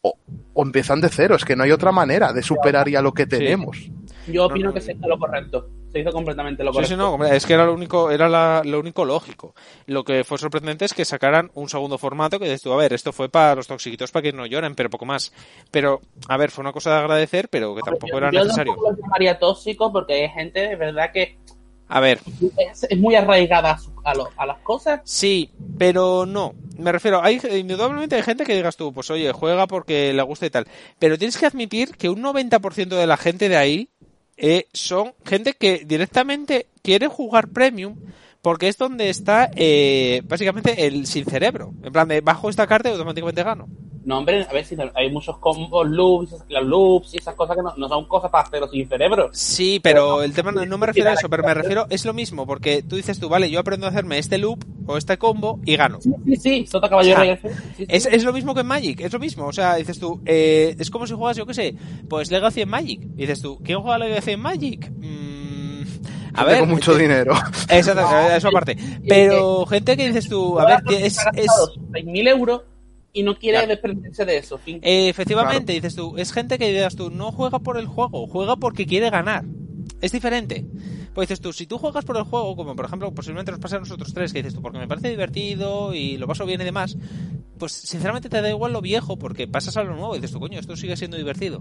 o, o empiezan de cero, es que no hay otra manera de superar ya lo que tenemos. Yo opino no, que no. se hizo lo correcto, se hizo completamente lo Sí, correcto. sí, no, hombre, es que era lo único, era la- lo único lógico. Lo que fue sorprendente es que sacaran un segundo formato que dices tú, a ver, esto fue para los toxiquitos para que no lloren, pero poco más. Pero, a ver, fue una cosa de agradecer, pero que tampoco yo, era yo necesario. lo llamaría tóxico porque hay gente de verdad que A ver, es, es muy arraigada a, su- a, lo- a las cosas. sí, pero no. Me refiero, hay indudablemente hay gente que digas tú, pues oye, juega porque le gusta y tal. Pero tienes que admitir que un 90% de la gente de ahí eh, son gente que directamente quiere jugar premium Porque es donde está eh, básicamente el sin cerebro. En plan de bajo esta carta automáticamente gano. No, hombre, a ver si hay muchos combos, loops, los loops y esas cosas que no, son cosas para hacerlo sin cerebro. Sí, pero el tema no, me refiero a eso, pero me refiero, es lo mismo, porque tú dices tú, vale, yo aprendo a hacerme este loop o este combo y gano. Sí, sí, sí, Sota Caballero es, es, lo mismo que en Magic, es lo mismo, o sea, dices tú, eh, es como si juegas, yo qué sé, pues Legacy en Magic. Y dices tú, ¿quién juega Legacy en Magic? Mm, a ver, tengo mucho dinero. Exacto, eso [laughs] aparte. Pero gente que dices tú, a ver, que es... es... 6.000 euros y no quiere desprenderse de eso. Eh, efectivamente, dices tú, es gente que digas tú, no juega por el juego, juega porque quiere ganar. Es diferente. Pues dices tú, si tú juegas por el juego, como por ejemplo posiblemente nos pasa a nosotros tres, que dices tú, porque me parece divertido y lo paso bien y demás, pues sinceramente te da igual lo viejo porque pasas a lo nuevo y dices tú, coño, esto sigue siendo divertido.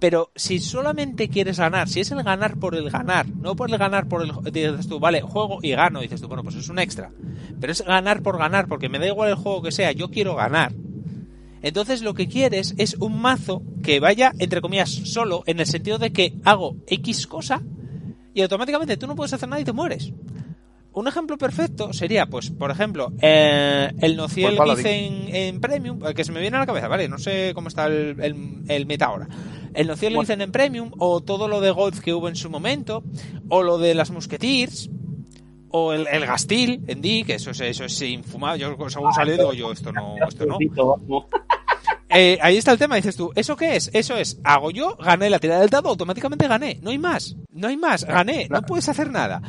Pero si solamente quieres ganar, si es el ganar por el ganar, no por el ganar por el... Dices tú, vale, juego y gano, dices tú, bueno, pues es un extra. Pero es ganar por ganar, porque me da igual el juego que sea, yo quiero ganar. Entonces lo que quieres es un mazo que vaya, entre comillas, solo, en el sentido de que hago X cosa y automáticamente tú no puedes hacer nada y te mueres. Un ejemplo perfecto sería, pues, por ejemplo, eh, el Nociel que hice en, Premium, eh, que se me viene a la cabeza, ¿vale? No sé cómo está el, el, meta ahora. El Nociel lo hice en Premium, o todo lo de Golf que hubo en su momento, o lo de las Musketeers, o el, el Gastil en D, que eso es, eso es infumable. Yo según salió digo yo, esto no, esto no. Eh, ahí está el tema, dices tú, ¿eso qué es? Eso es, hago yo, gané la tirada del dado, automáticamente gané, no hay más, no hay más, gané, no puedes hacer nada.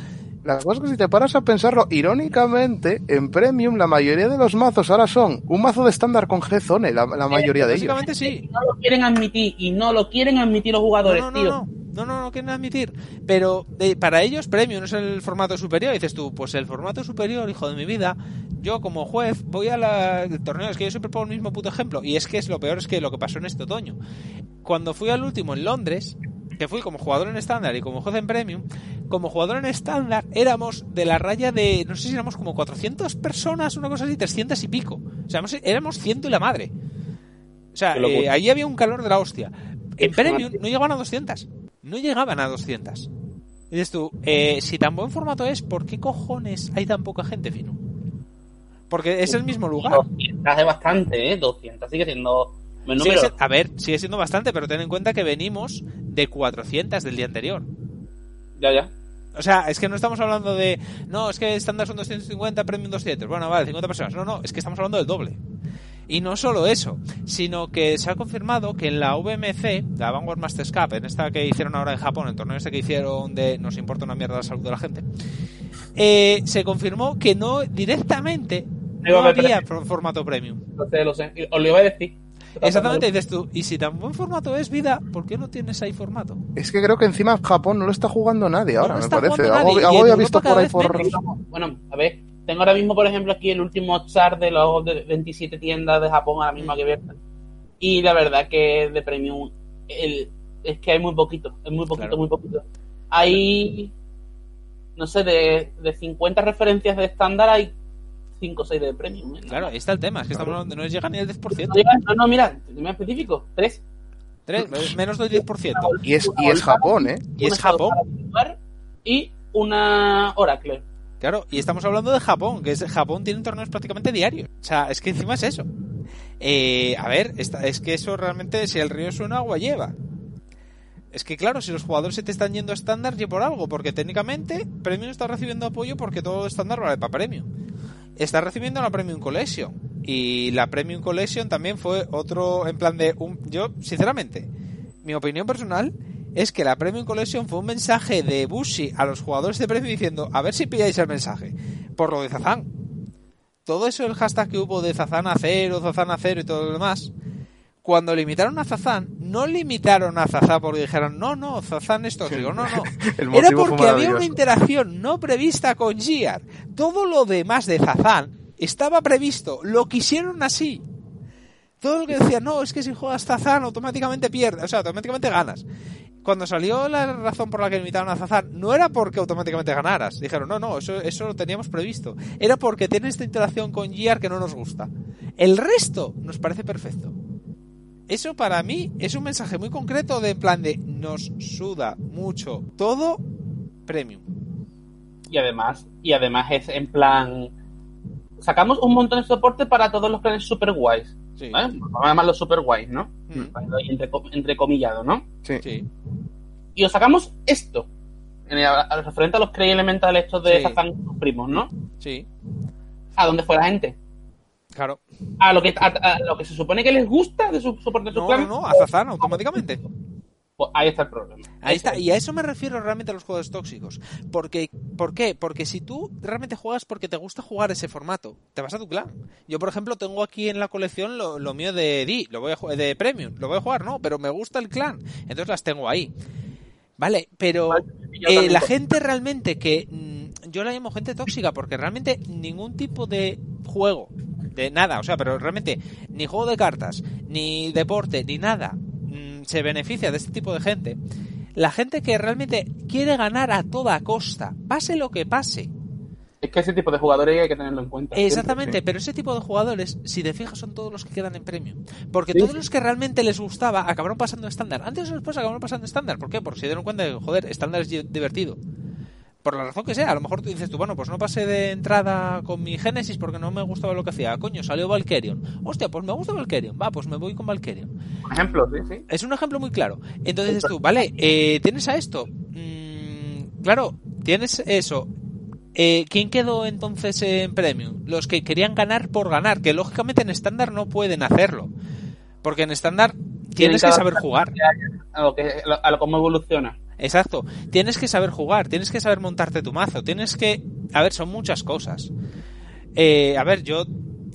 La cosa es que si te paras a pensarlo, irónicamente, en Premium la mayoría de los mazos ahora son un mazo de estándar con G-Zone, la, mayoría de ellos. Básicamente sí. No lo quieren admitir y no lo quieren admitir los jugadores, tío. No, no, no quieren admitir. Pero para ellos, premio no es el formato superior. dices tú, pues el formato superior, hijo de mi vida, yo como juez voy a la torneo. Es que yo siempre pongo el mismo puto ejemplo. Y es que es lo peor, es que lo que pasó en este otoño. Cuando fui al último en Londres, que fui como jugador en estándar y como juez en premium, como jugador en estándar éramos de la raya de, no sé si éramos como 400 personas, una cosa así, 300 y pico. O sea, éramos ciento y la madre. O sea, eh, ahí había un calor de la hostia. En premium no llegaban a 200 no llegaban a 200. Y dices tú, eh, si tan buen formato es, ¿por qué cojones hay tan poca gente, Fino? Porque es el mismo lugar. 200 es bastante, ¿eh? 200 sigue siendo... a ver, sigue siendo bastante, pero ten en cuenta que venimos de 400 del día anterior. Ya, ya. O sea, es que no estamos hablando de, no, es que estándar son 250, premium 200. Bueno, vale, 50 personas. No, no, es que estamos hablando del doble. Y no solo eso, sino que se ha confirmado que en la VMC, la Vanguard Masters Cup, en esta que hicieron ahora en Japón, el torneo este que hicieron de nos importa una mierda la salud de la gente, eh, se confirmó que no directamente no había formato premium. Lo sé, lo sé. Os lo iba a decir. Exactamente, dices tú, y si tan buen formato es vida, ¿por qué no tienes ahí formato? Es que creo que encima Japón no lo está jugando nadie ahora, me parece. Algo, había visto por ahí por. Bueno, a ver, tengo ahora mismo, por ejemplo, aquí el último chart de los 27 tiendas de Japón ahora mismo que abiertas. Y la verdad que de premium el, es que hay muy poquito, es muy poquito, muy poquito. Hay, no sé, de, de 50 referencias de estándar hay 5 o 6 de premium. ¿eh? Claro, ahí está el tema, es que estamos hablando, no llega ni el 10%. No, no, mira, más específico, 3. 3, menos del 10%. Y es, y es Japón, ¿eh? Y es Japón. Y una Oracle. Claro, y estamos hablando de Japón, que es, Japón tiene torneos prácticamente diarios. O sea, es que encima es eso. Eh, a ver, es que eso realmente, si el río suena, agua lleva. Es que claro, si los jugadores se te están yendo a estándar, y por algo, porque técnicamente Premium está recibiendo apoyo porque todo estándar vale para Premium. Está recibiendo la Premium Collection. Y la Premium Collection también fue otro, en plan de un... Yo, sinceramente, mi opinión personal es que la Premium Collection fue un mensaje de Bushi a los jugadores de Premium diciendo, a ver si pilláis el mensaje, por lo de Zazán. Todo eso, el hashtag que hubo de Zazán a cero, Zazán a cero y todo lo demás, cuando limitaron a Zazán, no limitaron a Zazán porque dijeron, no, no, Zazán es tóxico, no, no. [laughs] Era porque había una interacción no prevista con Giar. Todo lo demás de Zazán estaba previsto, lo quisieron así. Todo lo que decía, no, es que si juegas Zazán automáticamente pierdes, o sea, automáticamente ganas cuando salió la razón por la que limitaron a Zazán, no era porque automáticamente ganaras. Dijeron, no, no, eso, eso lo teníamos previsto. Era porque tiene esta interacción con Gear que no nos gusta. El resto nos parece perfecto. Eso para mí es un mensaje muy concreto de en plan de nos suda mucho todo premium. Y además, y además es en plan. Sacamos un montón de soporte para todos los planes super guays. Sí. Vamos a llamarlos super guays, ¿no? Mm. Entre, entre comillado, ¿no? Sí. sí. Y os sacamos esto. En el, referente a los Crey Elementales estos de sí. primos, ¿no? Sí. A dónde fue la gente. Claro. A lo que, a, lo que se supone que les gusta de su soporte de su no, No, no, a Zazan automáticamente. Pues ahí está el problema. Ahí está, y a eso me refiero realmente a los juegos tóxicos. Porque, ¿Por qué? Porque si tú realmente juegas porque te gusta jugar ese formato, te vas a tu clan. Yo, por ejemplo, tengo aquí en la colección lo, mío de D, lo voy a, de Premium, lo voy a jugar, no, pero me gusta el clan, entonces las tengo ahí. Vale, pero eh, la gente realmente que mm, yo la llamo gente tóxica porque realmente ningún tipo de juego, de nada, o sea, pero realmente ni juego de cartas, ni deporte, ni nada mm, se beneficia de este tipo de gente. La gente que realmente quiere ganar a toda costa, pase lo que pase. Es que ese tipo de jugadores hay que tenerlo en cuenta. Exactamente, pero ese tipo de jugadores, si te fijas, son todos los que quedan en premio. Porque todos los que realmente les gustaba acabaron pasando estándar. Antes o después acabaron pasando estándar. ¿Por qué? Porque se dieron cuenta de que, joder, estándar es divertido. Por la razón que sea, a lo mejor tú dices tú, bueno, pues no pasé de entrada con mi Genesis porque no me gustaba lo que hacía. Coño, salió Valkyrion. Hostia, pues me gusta Valkyrion. Va, pues me voy con Valkyrion. Un ejemplo, sí, sí. Es un ejemplo muy claro. Entonces dices tú, vale, eh, tienes a esto. Mm, claro, tienes eso. Eh, ¿Quién quedó entonces en Premium? Los que querían ganar por ganar, que lógicamente en estándar no pueden hacerlo. Porque en estándar tienes que saber jugar. A lo, que, a lo cómo evoluciona. Exacto. Tienes que saber jugar, tienes que saber montarte tu mazo, tienes que... A ver, son muchas cosas. Eh, a ver, yo...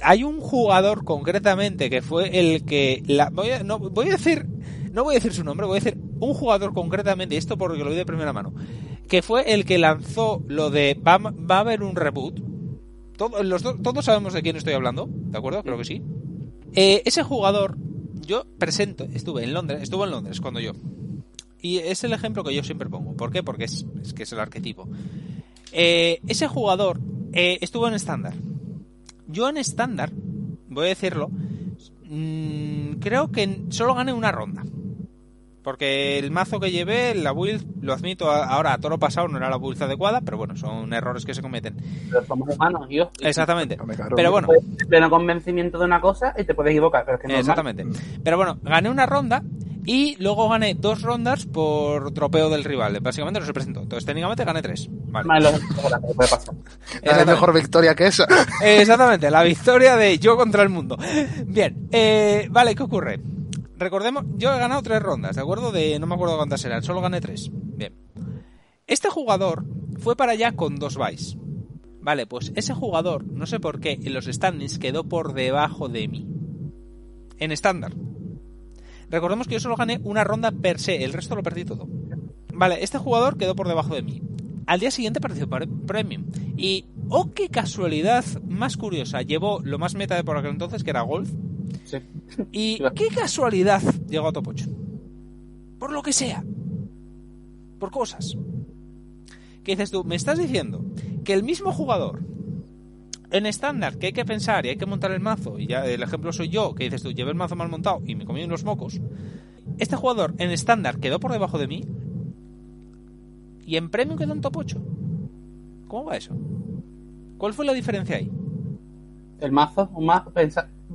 Hay un jugador concretamente que fue el que... La... Voy, a... No, voy a decir... No voy a decir su nombre, voy a decir un jugador concretamente, y esto porque lo vi de primera mano que fue el que lanzó lo de va, va a haber un reboot. Todos, los todos sabemos de quién estoy hablando, ¿de acuerdo? Creo que sí. Eh, ese jugador, yo presento, estuve en Londres, estuvo en Londres cuando yo. Y es el ejemplo que yo siempre pongo. ¿Por qué? Porque es, que es el arquetipo. Eh, ese jugador eh, estuvo en estándar. Yo en estándar, voy a decirlo, mm, creo que solo gané una ronda. Porque el mazo que llevé, la build, lo admito, ahora a toro pasado no era la build adecuada, pero bueno, son errores que se cometen. Pero somos humanos, yo. Exactamente. Pero bueno. Pleno convencimiento de una cosa y te puedes equivocar, pero es que no Exactamente. Pero bueno, gané una ronda y luego gané dos rondas por tropeo del rival. Básicamente no se presentó. Entonces técnicamente gané tres. Vale. Es [laughs] mejor victoria que esa. [laughs] Exactamente, la victoria de yo contra el mundo. Bien, eh, vale, ¿qué ocurre? recordemos, yo he ganado tres rondas, ¿de acuerdo? De no me acuerdo cuántas eran, solo gané tres. Bien. Este jugador fue para allá con dos buys. Vale, pues ese jugador, no sé por qué, en los standings quedó por debajo de mí. En estándar. Recordemos que yo solo gané una ronda per se, el resto lo perdí todo. Vale, este jugador quedó por debajo de mí. Al día siguiente participó en Premium. Y, oh, qué casualidad más curiosa, llevó lo más meta de por aquel entonces, que era Golf, y [laughs] qué casualidad llegó a Top 8. Por lo que sea. Por cosas. ¿Qué dices tú? Me estás diciendo que el mismo jugador en estándar que hay que pensar y hay que montar el mazo, y ya el ejemplo soy yo, que dices tú, llevé el mazo mal montado y me comí unos mocos. Este jugador en estándar quedó por debajo de mí y en premio quedó en top 8. ¿Cómo va eso? ¿Cuál fue la diferencia ahí? El mazo, un mazo,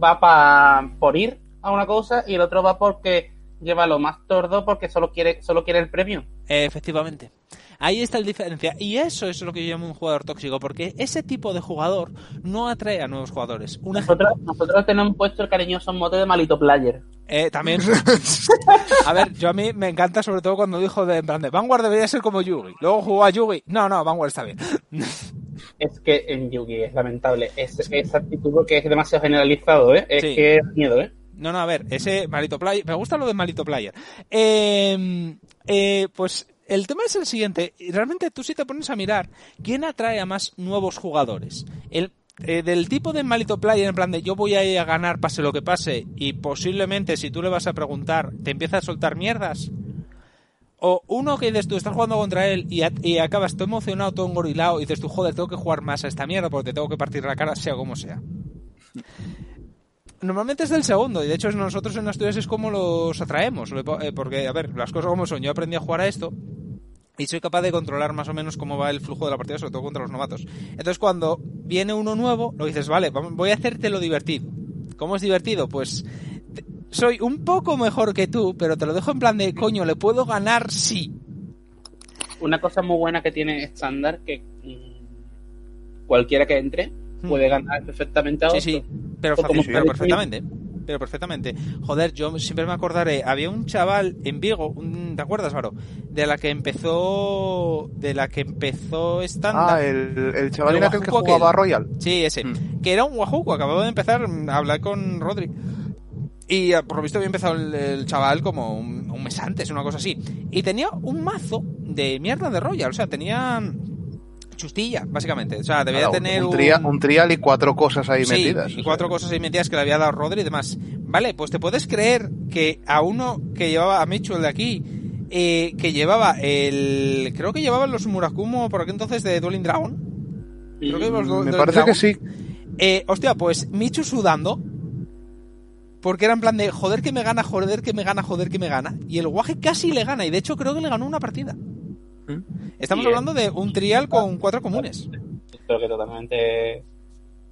va pa, por ir a una cosa y el otro va porque lleva lo más tordo porque solo quiere, solo quiere el premio. Efectivamente. Ahí está la diferencia. Y eso es lo que yo llamo un jugador tóxico, porque ese tipo de jugador no atrae a nuevos jugadores. Nosotros, nosotros tenemos puesto el cariñoso mote de malito player. Eh, también. [laughs] a ver, yo a mí me encanta sobre todo cuando dijo de, en Vanguard debería ser como Yugi. Luego jugó a Yugi. No, no, Vanguard está bien. [laughs] es que en Yugi es lamentable. Es, esa actitud que es demasiado generalizado, ¿eh? Es que es miedo, ¿eh? No, no, a ver, ese Malito Player, me gusta lo de Malito Player. Eh, eh, pues el tema es el siguiente, realmente tú si te pones a mirar, ¿quién atrae a más nuevos jugadores? El, eh, del tipo de malito player, en plan de yo voy a ir a ganar pase lo que pase, y posiblemente si tú le vas a preguntar, te empieza a soltar mierdas. O uno que dices tú, estás jugando contra él y, y acabas todo emocionado, todo engorilado, y dices tú, joder, tengo que jugar más a esta mierda porque te tengo que partir la cara, sea como sea. Normalmente es del segundo, y de hecho nosotros en Asturias es como los atraemos, eh, porque, a ver, las cosas como son, yo aprendí a jugar a esto, y soy capaz de controlar más o menos cómo va el flujo de la partida, sobre todo contra los novatos. Entonces cuando viene uno nuevo, lo dices, vale, voy a hacerte lo divertido. ¿Cómo es divertido? Pues soy un poco mejor que tú, pero te lo dejo en plan de, coño, ¿le puedo ganar? Sí. Una cosa muy buena que tiene estándar, que mm, cualquiera que entre. Puede ganar perfectamente a otro. Sí, sí, pero, pero perfectamente pero perfectamente. Joder, yo siempre me acordaré, había un chaval en Vigo, ¿te acuerdas, Varo? De la que empezó, de la que empezó estándar. Ah, el, el chaval era aquel que jugaba Royal. Sí, ese. Hmm. Que era un guajuco, acababa de empezar a hablar con Rodri. Y ah, por lo visto había empezado el, chaval como un, un, mes antes, una cosa así. Y tenía un mazo de mierda de Royal. O sea, tenía chustilla, básicamente. O sea, debía tener un, un... trial y cuatro cosas ahí metidas. Y cuatro cosas ahí metidas que le había dado Rodri y demás. Vale, pues te puedes creer que a uno que llevaba, a Micho, el de aquí, eh, que llevaba el. Creo que llevaban los Murakumo por aquel entonces de Dueling Dragon. Creo que los Me parece que sí. Eh, hostia, pues Michu sudando. Porque era en plan de joder que me gana, joder que me gana, joder que me gana. Y el guaje casi le gana. Y de hecho creo que le ganó una partida. Estamos hablando de un trial con cuatro comunes. Creo que totalmente.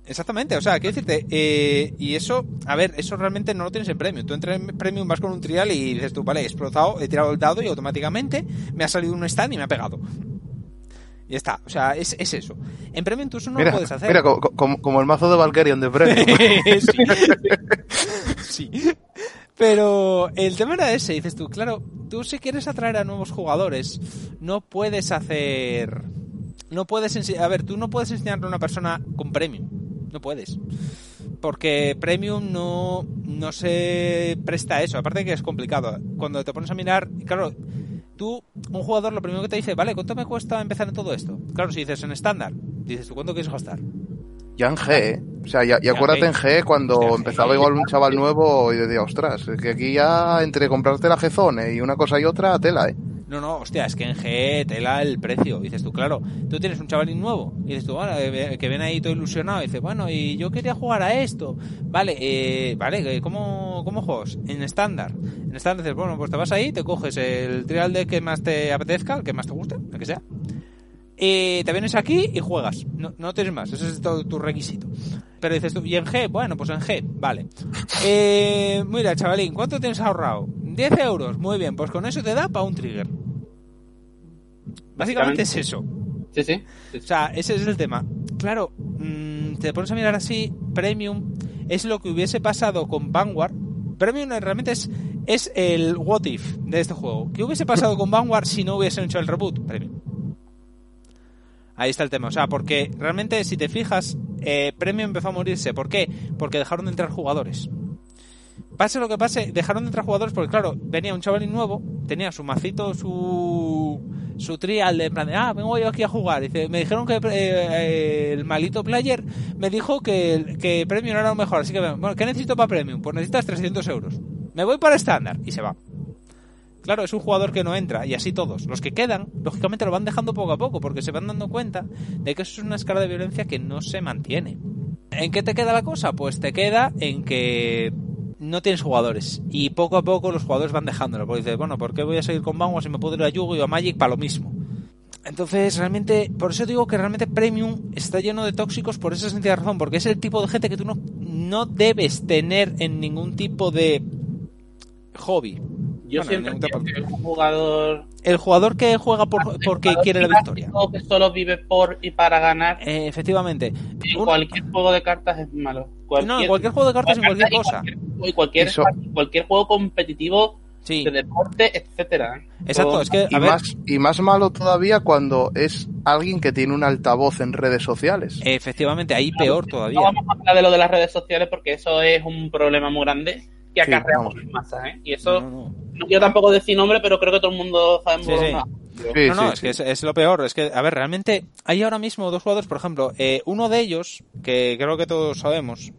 Exactamente, o sea, quiero decirte, eh, y eso, a ver, eso realmente no lo tienes en premium. Tú entras en premium, vas con un trial y dices tú, vale, he explotado, he tirado el dado y automáticamente me ha salido un stand y me ha pegado. Y está, o sea, es, eso. En Premium tú eso no lo puedes hacer. Mira, como, el mazo de Valkyrian de Premium. [laughs] sí. [laughs] sí. Pero el tema era ese, dices tú, claro, tú si quieres atraer a nuevos jugadores, no puedes hacer... No puedes A ver, tú no puedes enseñarle a una persona con premium. No puedes. Porque premium no, no se presta a eso. Aparte que es complicado. Cuando te pones a mirar, claro, tú, un jugador, lo primero que te dice, vale, ¿cuánto me cuesta empezar en todo esto? Claro, si dices en estándar, dices tú, ¿cuánto quieres gastar? Ya en G. O sea, ya, acuérdate en G cuando empezaba igual un chaval nuevo y decía, ostras, es que aquí ya entre comprarte la G-Zone y una cosa y otra, tela, ¿eh? No, no, hostia, es que en G tela el precio. dices tú, claro, tú tienes un chavalín nuevo. Y dices tú, bueno, eh, que viene ahí todo ilusionado. Y dices, bueno, y yo quería jugar a esto. Vale, eh, vale, ¿cómo, ¿cómo juegas? En estándar. En estándar dices, bueno, pues te vas ahí, te coges el trial de que más te apetezca, el que más te guste, el que sea y te vienes aquí y juegas. No, no tienes más, ese es todo tu requisito. Pero dices tú, ¿y en G? Bueno, pues en G, vale. [laughs] Eh, mira, chavalín, ¿cuánto tienes ahorrado? 10 euros, muy bien, pues con eso te da para un trigger. Básicamente es eso. Sí, sí, O sea, ese es el tema. Claro, mm, te pones a mirar así, Premium es lo que hubiese pasado con Vanguard. Premium realmente es, es el what if de este juego. ¿Qué hubiese pasado con Vanguard si no hubiesen hecho el reboot? Premium. Ahí está el tema. O sea, porque realmente, si te fijas, eh, Premium empezó a morirse. ¿Por qué? Porque dejaron de entrar jugadores. Pase lo que pase, dejaron de entrar jugadores porque, claro, venía un chavalín nuevo, tenía su macito, su, su trial de plan de, ah, vengo yo aquí a jugar. Dice, me dijeron que eh, el malito player me dijo que, que Premium era lo mejor. Así que, bueno, ¿qué necesito para Premium? Pues necesitas 300 euros. Me voy para estándar. Y se va. Claro, es un jugador que no entra, y así todos. Los que quedan, lógicamente lo van dejando poco a poco, porque se van dando cuenta de que eso es una escala de violencia que no se mantiene. ¿En qué te queda la cosa? Pues te queda en que no tienes jugadores. Y poco a poco los jugadores van dejándolo. Porque dices, bueno, ¿por qué voy a seguir con Vanguard si me puedo ir a Yugo y a Magic para lo mismo? Entonces, realmente, por eso digo que realmente Premium está lleno de tóxicos por esa sencilla razón, porque es el tipo de gente que tú no, no debes tener en ningún tipo de hobby. Yo siempre que un jugador. El jugador que juega porque quiere la victoria. O que solo vive por y para ganar. Eh, efectivamente. En cualquier juego de cartas es malo. no, en cualquier juego de cartas en cualquier cosa. Y cualquier, cualquier, juego competitivo. de deporte, etcétera. Exacto, es que y, más, y más malo todavía cuando es alguien que tiene un altavoz en redes sociales. Efectivamente, ahí peor todavía. No vamos a hablar de lo de las redes sociales porque eso es un problema muy grande que acarreamos en masa, ¿eh? Y eso, no, yo tampoco decir nombre, pero creo que todo el mundo sabe sí, no, no, es que es, lo peor. Es que, a ver, realmente hay ahora mismo dos jugadores, por ejemplo, eh, uno de ellos, que creo que todos sabemos,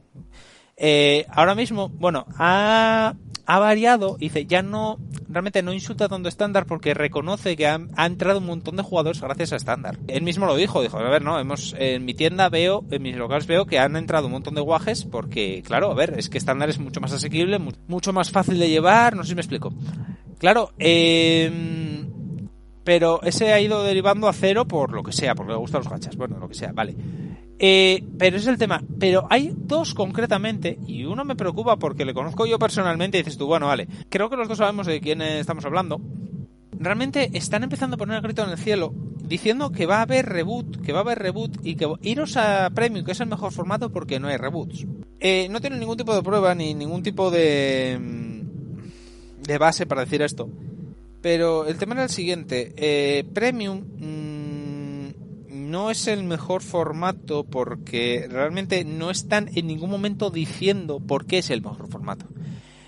eh, ahora mismo, bueno, ha, ha variado, dice, ya no, realmente no insulta tanto estándar porque reconoce que ha, entrado un montón de jugadores gracias a estándar. Él mismo lo dijo, dijo, a ver, no, hemos, en mi tienda veo, en mis locales veo que han entrado un montón de guajes porque, claro, a ver, es que estándar es mucho más asequible, mucho más fácil de llevar, no sé si me explico. Claro, eh, Pero ese ha ido derivando a cero por lo que sea, porque le gustan los gachas. Bueno, lo que sea, vale. Eh, pero es el tema. Pero hay dos concretamente, y uno me preocupa porque le conozco yo personalmente y dices tú, bueno, vale, creo que los dos sabemos de quién estamos hablando. Realmente están empezando a poner el grito en el cielo diciendo que va a haber reboot, que va a haber reboot y que iros a Premium, que es el mejor formato porque no hay reboots. Eh, no tienen ningún tipo de prueba ni ningún tipo de, mm, de base para decir esto. Pero el tema era el siguiente. Eh, Premium mm, no es el mejor formato porque realmente no están en ningún momento diciendo por qué es el mejor formato.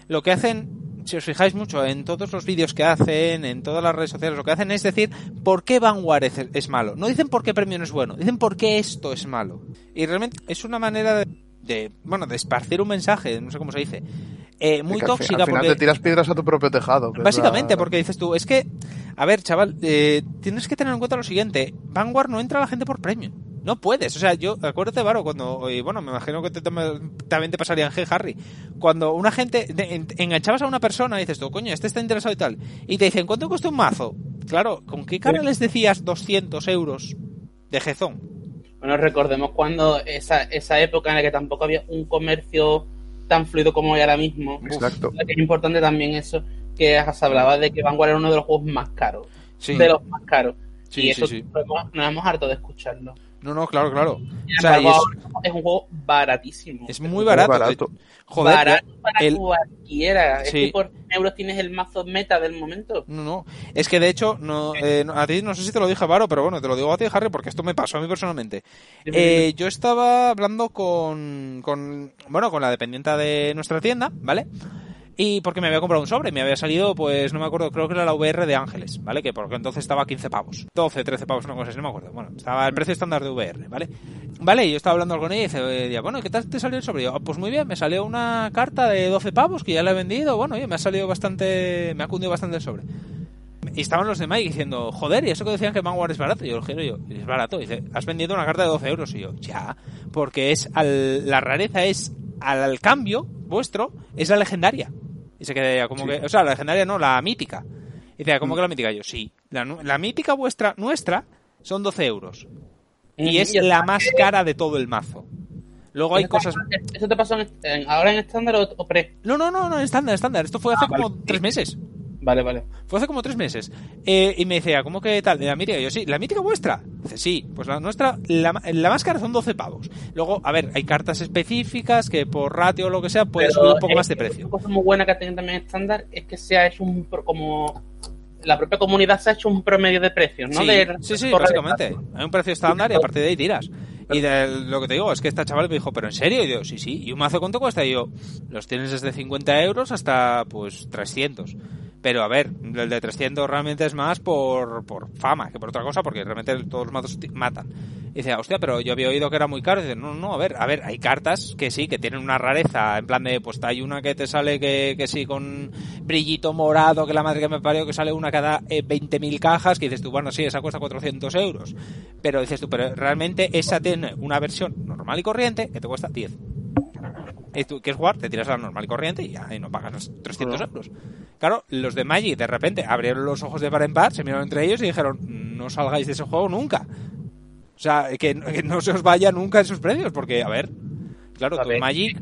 Lo que hacen si os fijáis mucho en todos los vídeos que hacen, en todas las redes sociales, lo que hacen es decir por qué Vanguard es, malo. No dicen por qué Premium es bueno, dicen por qué esto es malo. Y realmente es una manera de, bueno, de esparcir un mensaje, no sé cómo se dice, eh, muy tóxica. Al final te tiras piedras a tu propio tejado. Básicamente, porque dices tú, es que, a ver, chaval, eh, tienes que tener en cuenta lo siguiente, Vanguard no entra a la gente por Premium. No puedes, o sea, yo, acuérdate, Varo, cuando, y bueno, me imagino que te, también te pasaría en G, Harry, cuando una gente, enganchabas a una persona y dices tú, coño, este está interesado y tal, y te dicen, ¿cuánto cuesta un mazo? Claro, ¿con qué cara les decías 200 euros de jezón? Bueno, recordemos cuando esa, esa época en la que tampoco había un comercio tan fluido como hay ahora mismo. Exacto. Es importante también eso, que se hablaba de que Vanguard era uno de los juegos más caros. De los más caros. y eso nos hemos harto de escucharlo. No, no, claro, claro. O sea, es... un juego baratísimo. Es muy barato. barato. Joder, barato para cualquiera. Es que por euros tienes el mazo meta del momento. No, no. Es que de hecho, no, eh, a ti no sé si te lo dije, Varo, pero bueno, te lo digo a ti, Harry, porque esto me pasó a mí personalmente. Eh, yo estaba hablando con, con, bueno, con la dependiente de nuestra tienda, ¿vale? Y porque me había comprado un sobre, me había salido, pues no me acuerdo, creo que era la VR de Ángeles, ¿vale? Que porque entonces estaba a 15 pavos. 12, 13 pavos, una cosa no me acuerdo. Bueno, estaba el precio estándar de VR, ¿vale? Vale, y yo estaba hablando con ella y dice, bueno, ¿qué tal te salió el sobre? yo, ah, pues muy bien, me salió una carta de 12 pavos que ya la he vendido, bueno, oye, me ha salido bastante, me ha cundido bastante el sobre. Y estaban los de Mike diciendo, joder, y eso que decían que Manwar es barato. Yo lo giro yo, es barato. Dice, has vendido una carta de 12 euros. Y yo, ya, porque es al, la rareza es al cambio vuestro, es la legendaria. Y se queda como que, o sea, la legendaria no, la mítica. Y dice, ¿cómo que la mítica? yo, sí. La, mítica vuestra, nuestra, son 12 euros. Y es la más cara de todo el mazo. Luego hay cosas. ¿Eso te pasó ahora en estándar o, pre? No, no, no, no, en estándar, estándar. Esto fue hace ah, como tres meses. Vale, vale. Fue hace como tres meses. Eh, y me decía, ¿cómo que tal? ¿La mítica? yo, sí, ¿la mítica vuestra? Dice, sí, pues la nuestra, la, la máscara son 12 pavos. Luego, a ver, hay cartas específicas que por ratio o lo que sea puede subir un poco más de precio. Una cosa muy buena que tienen también estándar es que se ha hecho un, como la propia comunidad se ha hecho un promedio de precios, ¿no? Sí, sí, básicamente. Hay un precio estándar y a partir de ahí tiras. Y de lo que te digo es que esta chaval me dijo, ¿pero en serio? Y yo, sí, sí. ¿Y un mazo cuánto cuesta? Y yo, los tienes desde 50 euros hasta, pues, 300. Pero a ver, el de 300 realmente es más por, por fama que por otra cosa, porque realmente todos los mazos matan. Y dice, hostia, pero yo había oído que era muy caro. Y dice, no, no, a ver, a ver, hay cartas que sí, que tienen una rareza, en plan de, pues hay una que te sale que, que sí, con brillito morado, que la madre que me parió, que sale una cada eh, 20.000 cajas, que dices tú, bueno, sí, esa cuesta 400 euros. Pero dices tú, pero realmente esa tiene una versión normal y corriente que te cuesta 10. Quieres jugar, te tiras a la normal y corriente y ya y no pagas los 300 euros. Claro, los de Magic de repente abrieron los ojos de par en par, se miraron entre ellos y dijeron, no salgáis de ese juego nunca. O sea, que, no se os vaya nunca en sus precios, porque, a ver, claro, tu Magic...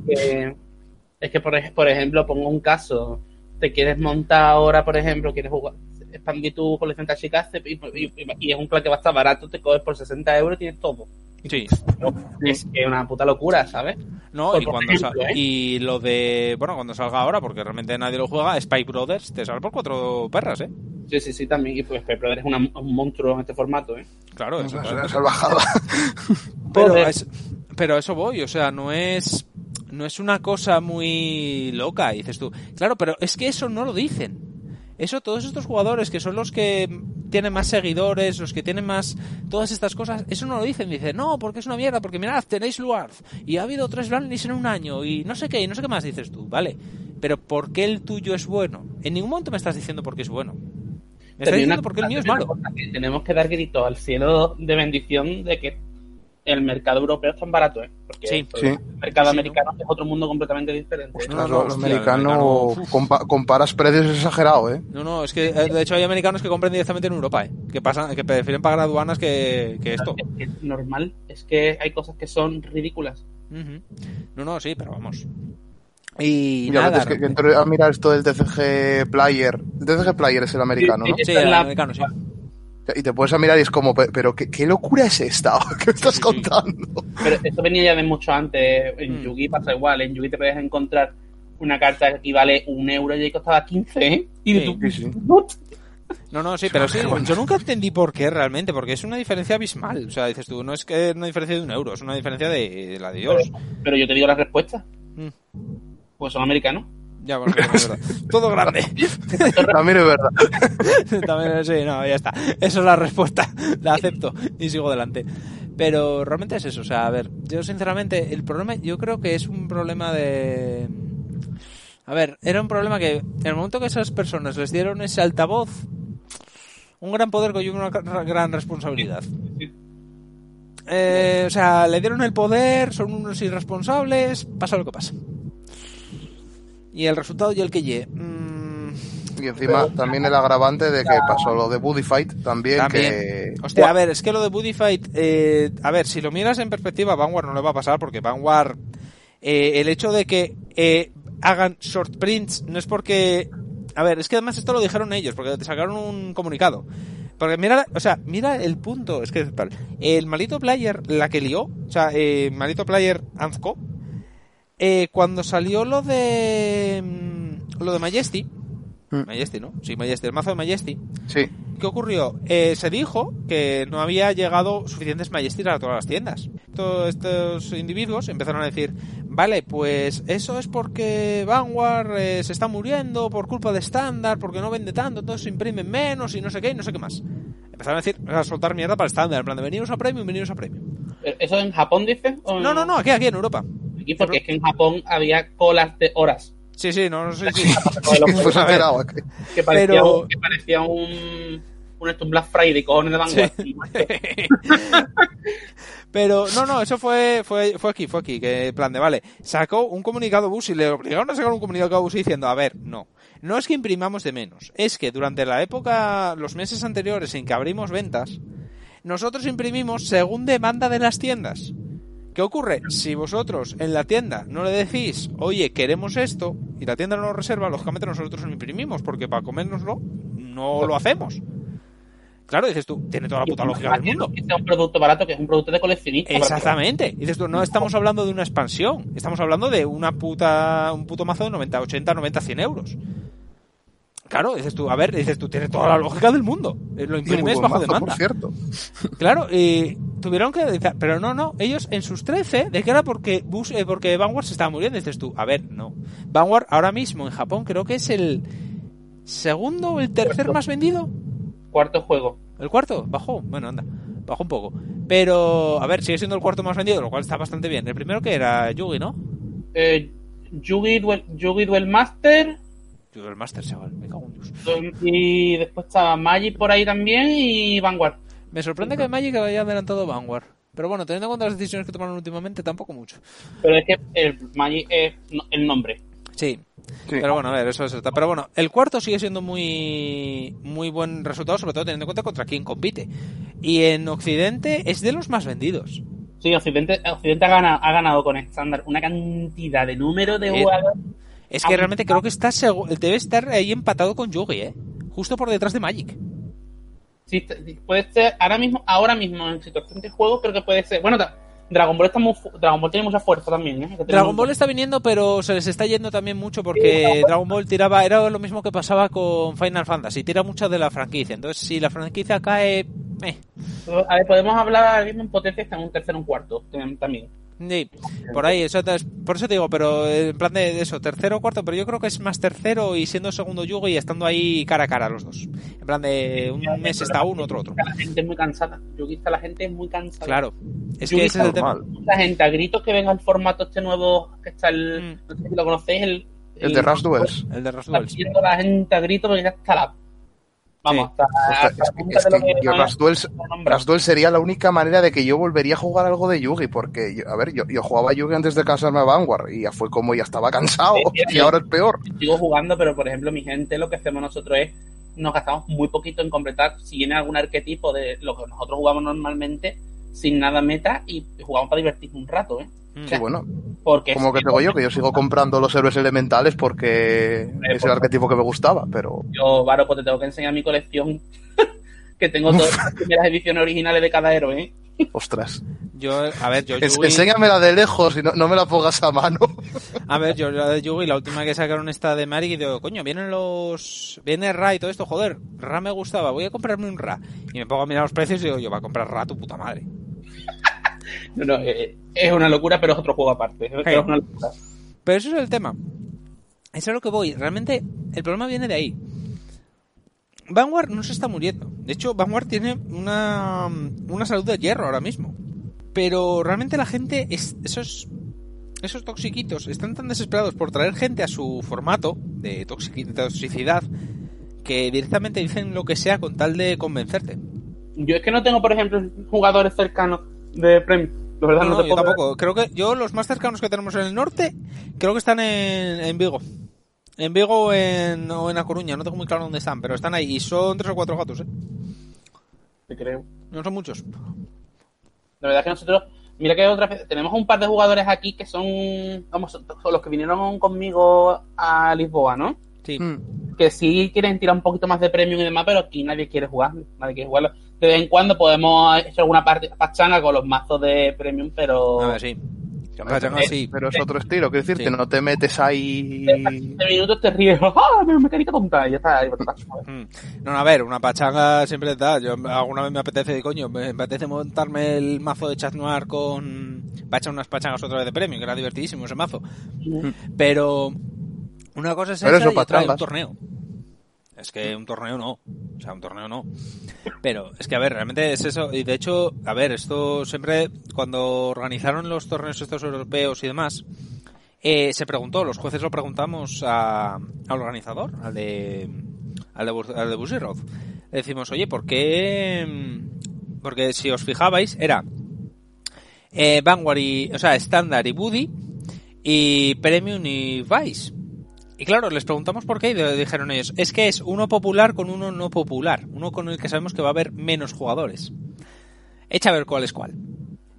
Es que, por, por ejemplo, pongo un caso, te quieres montar ahora, por ejemplo, quieres jugar, expandir tu colección de chicas y, y, es un plan que va a estar barato, te coges por 60 euros y tienes todo. Sí. Es una puta locura, ¿sabes? No, y, cuando ¿eh? y lo de, bueno, cuando salga ahora, porque realmente nadie lo juega, Spy Brothers te sale por cuatro perras, ¿eh? Sí, sí, sí, también. Y pues Spy Brothers es un monstruo en este formato, ¿eh? Claro, eso [laughs] es salvajada. pero, pero eso voy, o sea, no es no es una cosa muy loca, dices tú. Claro, pero es que eso no lo dicen. Eso, todos estos jugadores que son los que tienen más seguidores, los que tienen más. todas estas cosas, eso no lo dicen. Dicen, no, porque es una mierda, porque mirad, tenéis Luarz, y ha habido tres Blandis en un año, y no sé qué, y no sé qué más dices tú, ¿vale? Pero ¿por qué el tuyo es bueno? En ningún momento me estás diciendo por qué es bueno. Me estás diciendo por qué el mío es malo. Tenemos que dar grito al cielo de bendición de que el mercado europeo es tan barato, ¿eh? Porque Sí. Sí. el mercado Sí, ¿no? americano es otro mundo completamente diferente. No, Claro, no, los hostia, americanos americano, compa- comparas precios exagerados, ¿eh? No, no, es que eh, de hecho hay americanos que compran directamente en Europa, ¿eh? Que, pasan, que prefieren pagar aduanas que, que esto. Es que es normal, es que hay cosas que son ridículas. No, no, sí, pero vamos. Y Ya nada. ves que, que entré a mirar esto del TCG Player. El TCG Player es el americano, ¿no? Sí, es el americano, sí. Y te puedes a mirar y es como, "Pe- pero ¿qué, qué locura es esta? [laughs] ¿Qué me estás Sí, sí. contando? Pero esto venía ya de mucho antes. En Mm. Yugi pasa igual. En Yugi te puedes encontrar una carta que equivale un euro y ahí costaba 15, ¿eh? Y Sí. tú. No, no, sí, pero [laughs] sí, yo nunca entendí por qué realmente, porque es una diferencia abismal. O sea, dices tú, no es que una diferencia de un euro, es una diferencia de, de la de Dios. Pero yo te digo la respuesta. Mm. Pues son americanos. Ya, bueno, es verdad. [laughs] Todo grande. [laughs] También es verdad. [laughs] También, sí, no, ya está. Esa es la respuesta. La acepto y sigo adelante. Pero realmente es eso. O sea, a ver, yo sinceramente, el problema, yo creo que es un problema de. A ver, era un problema que en el momento que esas personas les dieron ese altavoz, un gran poder conlleva una gra- gran responsabilidad. Eh, o sea, le dieron el poder, son unos irresponsables, pasa lo que pasa. Y el resultado y el que lle. mm, Y encima también el agravante de que pasó lo de Buddy Fight también, También. que... Hostia, a ver, es que lo de Buddy Fight, eh, a ver, si lo miras en perspectiva, Vanguard no le va a pasar porque Vanguard, eh, el hecho de que eh, hagan short prints no es porque, a ver, es que además esto lo dijeron ellos porque te sacaron un comunicado. Porque mira, o sea, mira el punto, es que tal, el malito player, la que lió, o sea, eh, malito player Anzco, eh, cuando salió lo de mm, lo de Majesty, Mm. Majesty, ¿no? Sí, Majesty, el mazo de Majesty. Sí, ¿Qué ocurrió? Eh, se dijo que no había llegado suficientes Majesty a todas las tiendas. Todos estos individuos empezaron a decir, vale, pues eso es porque Vanguard eh, se está muriendo por culpa de estándar, porque no vende tanto, entonces se imprimen menos y no sé qué y no sé qué más. Empezaron a decir, a soltar mierda para estándar, en plan de veniros a premium, veniros a premium. ¿Eso en Japón dice? ¿O No, no, no, aquí, aquí en Europa. Aquí porque es que en Japón había colas de horas. Sí, sí, no, no sé [laughs] si... pues A ver. esperaba que... Que parecía, Pero- un, que parecía un, un, esto, un Black Friday, cojones de Vanguard. Y, macho, Pero no, no, eso fue, fue, fue aquí, fue aquí, que en plan de, vale, sacó un comunicado bus y le obligaron a sacar un comunicado bus diciendo, a ver, no, no es que imprimamos de menos, es que durante la época, los meses anteriores en que abrimos ventas, nosotros imprimimos según demanda de las tiendas. ¿Qué ocurre? Si vosotros en la tienda no le decís, oye, queremos esto, y la tienda no lo reserva, lógicamente nosotros lo imprimimos, porque para comérnoslo no lo hacemos. Claro, dices tú, tiene toda la puta lógica del mundo. Que sea un producto barato, que es un producto de coleccionista. Exactamente. Dices tú, no estamos hablando de una expansión, estamos hablando de una puta, un puto mazo de 90, 80, 90, 100 euros. Claro, dices tú, a ver, dices tú, tiene toda la lógica del mundo. Eh, Lo imprimes bajo mazo, demanda. por cierto. [laughs] Claro, y tuvieron que decir, pero no, no, ellos en sus 13, de que era porque, Bus, eh, porque Vanguard se estaba muriendo, dices tú, a ver, no. Vanguard ahora mismo en Japón creo que es el segundo o el tercer más vendido. Cuarto juego. ¿El cuarto? Bajó. Bueno, anda. Bajó un poco. Pero, a ver, sigue siendo el cuarto más vendido, lo cual está bastante bien. El primero que era Yugi, ¿no? Eh, Yugi, Duel, Yugi Duel Master. Yugi el Master, chaval. Me cago en Dios. Y después estaba Magic por ahí también y Vanguard. Me sorprende que Magic haya adelantado Vanguard. Pero bueno, teniendo en cuenta las decisiones que tomaron últimamente, tampoco mucho. Pero es que el Magic es el nombre. Sí. Sí. Pero bueno, a ver, eso es. Pero bueno, el cuarto sigue siendo muy muy buen resultado, sobre todo teniendo en cuenta contra quién compite. Y en Occidente es de los más vendidos. Sí, Occidente, Occidente ha, ganado, ha ganado con estándar una cantidad de número de Eh, jugadores. Es que realmente creo que está debe estar ahí empatado con Yugi, ¿eh? Justo por detrás de Magic. Sí, puede ser ahora mismo, ahora mismo en situación de juego, creo que puede ser. Bueno, Dragon Ball está muy Dragon Ball tiene mucha fuerza también, ¿eh? Dragon Ball está viniendo, pero se les está yendo también mucho porque Dragon Ball tiraba, era lo mismo que pasaba con Final Fantasy, tira mucho de la franquicia. Entonces, si la franquicia cae, eh, A ver, podemos hablar ahora mismo en potencia está en un tercero, un cuarto también. Sí, por ahí, eso, es- por eso te digo, pero en plan de, de eso, tercero o cuarto, pero yo creo que es más tercero y siendo segundo Yugi y estando ahí cara a cara los dos. En plan de un mes está uno, otro otro. La gente es muy cansada. Está la gente es muy cansada. Claro, es Yugi que ese es el tema. Normal. La gente a gritos que venga el formato este nuevo que está el. Mm. No sé si lo conocéis, el. El de Rush Duels. El de Rush Duels. la gente a gritos porque ya está la. Vamos, hasta, sería la única manera de que yo volvería a jugar algo de Yugi, porque, a ver, yo, yo jugaba Yugi antes de casarme a Vanguard y ya fue como ya estaba cansado [laughs] y ahora es peor. Sigo jugando, pero por ejemplo, mi gente, lo que hacemos nosotros es nos gastamos muy poquito en completar si viene algún arquetipo de lo que nosotros jugamos normalmente sin nada meta y jugamos para divertirnos un rato, ¿eh? Sí, bueno. Porque como que tengo yo, que yo sigo comprando los héroes elementales porque es el arquetipo que me gustaba, pero... Yo, Varo, pues te tengo que enseñar mi colección, [laughs] que tengo todas las primeras ediciones originales de cada héroe, ¿eh? Ostras. Yo, a ver, yo Enséñamela de lejos y no, me la pongas a mano. A ver, yo la de Yugi, la última que sacaron esta de Mari, y digo, coño, vienen los... Viene Ra y todo esto, joder, Ra me gustaba, voy a comprarme un Ra. Y me pongo a mirar los precios y digo, yo voy a comprar Ra tu puta madre. No, no, eh, es una locura, pero es otro juego aparte. Pero eso es el tema. Eso es lo que voy. Realmente, el problema viene de ahí. Vanguard no se está muriendo. De hecho, Vanguard tiene una, una salud de hierro ahora mismo. Pero realmente la gente, es, esos, esos toxiquitos, están tan desesperados por traer gente a su formato de toxicidad que directamente dicen lo que sea con tal de convencerte. Yo es que no tengo, por ejemplo, jugadores cercanos de Premium. verdad no, yo tampoco. Creo que yo los más cercanos que tenemos en el norte, creo que están en, en Vigo. En Vigo o en, o en A Coruña, no tengo muy claro dónde están, pero están ahí. Y son tres o cuatro gatos, ¿eh? Te creo. No son muchos. La verdad es que nosotros, mira que otra vez, tenemos un par de jugadores aquí que son, vamos, son los que vinieron conmigo a Lisboa, ¿no? Sí. Hmm. Que sí quieren tirar un poquito más de premium y demás, pero aquí nadie quiere jugar, nadie quiere jugarlo. De vez en cuando podemos hacer alguna parte pachanga con los mazos de premium, pero... A ver, sí. sí. Pero es otro estilo, quiero decirte, no te metes ahí. De minutos te ríes, [laughs] ¡ah! Me mecánica tonta, y ya está. Hmm. [laughs] no, a ver, una pachanga siempre está. Yo alguna vez me apetece, coño, me apetece montarme el mazo de Chat Noir con. Va a echar unas pachangas otra vez de premium, que era divertidísimo ese mazo. Pero una cosa es esa y otra un torneo. Es que un torneo no. O sea, un torneo no. Pero es que, a ver, realmente es eso. Y de hecho, a ver, esto siempre, cuando organizaron los torneos estos europeos y demás, eh, se preguntó, los jueces lo preguntamos a, al organizador, al de, al de, al de Le decimos, oye, ¿por qué? Porque si os fijabais, era eh, Vanguard y, o sea, Standard y Buddy y Premium y Vice. Y claro, les preguntamos por qué y dijeron ellos, es que es uno popular con uno no popular, uno con el que sabemos que va a haber menos jugadores. Echa a ver cuál es cuál.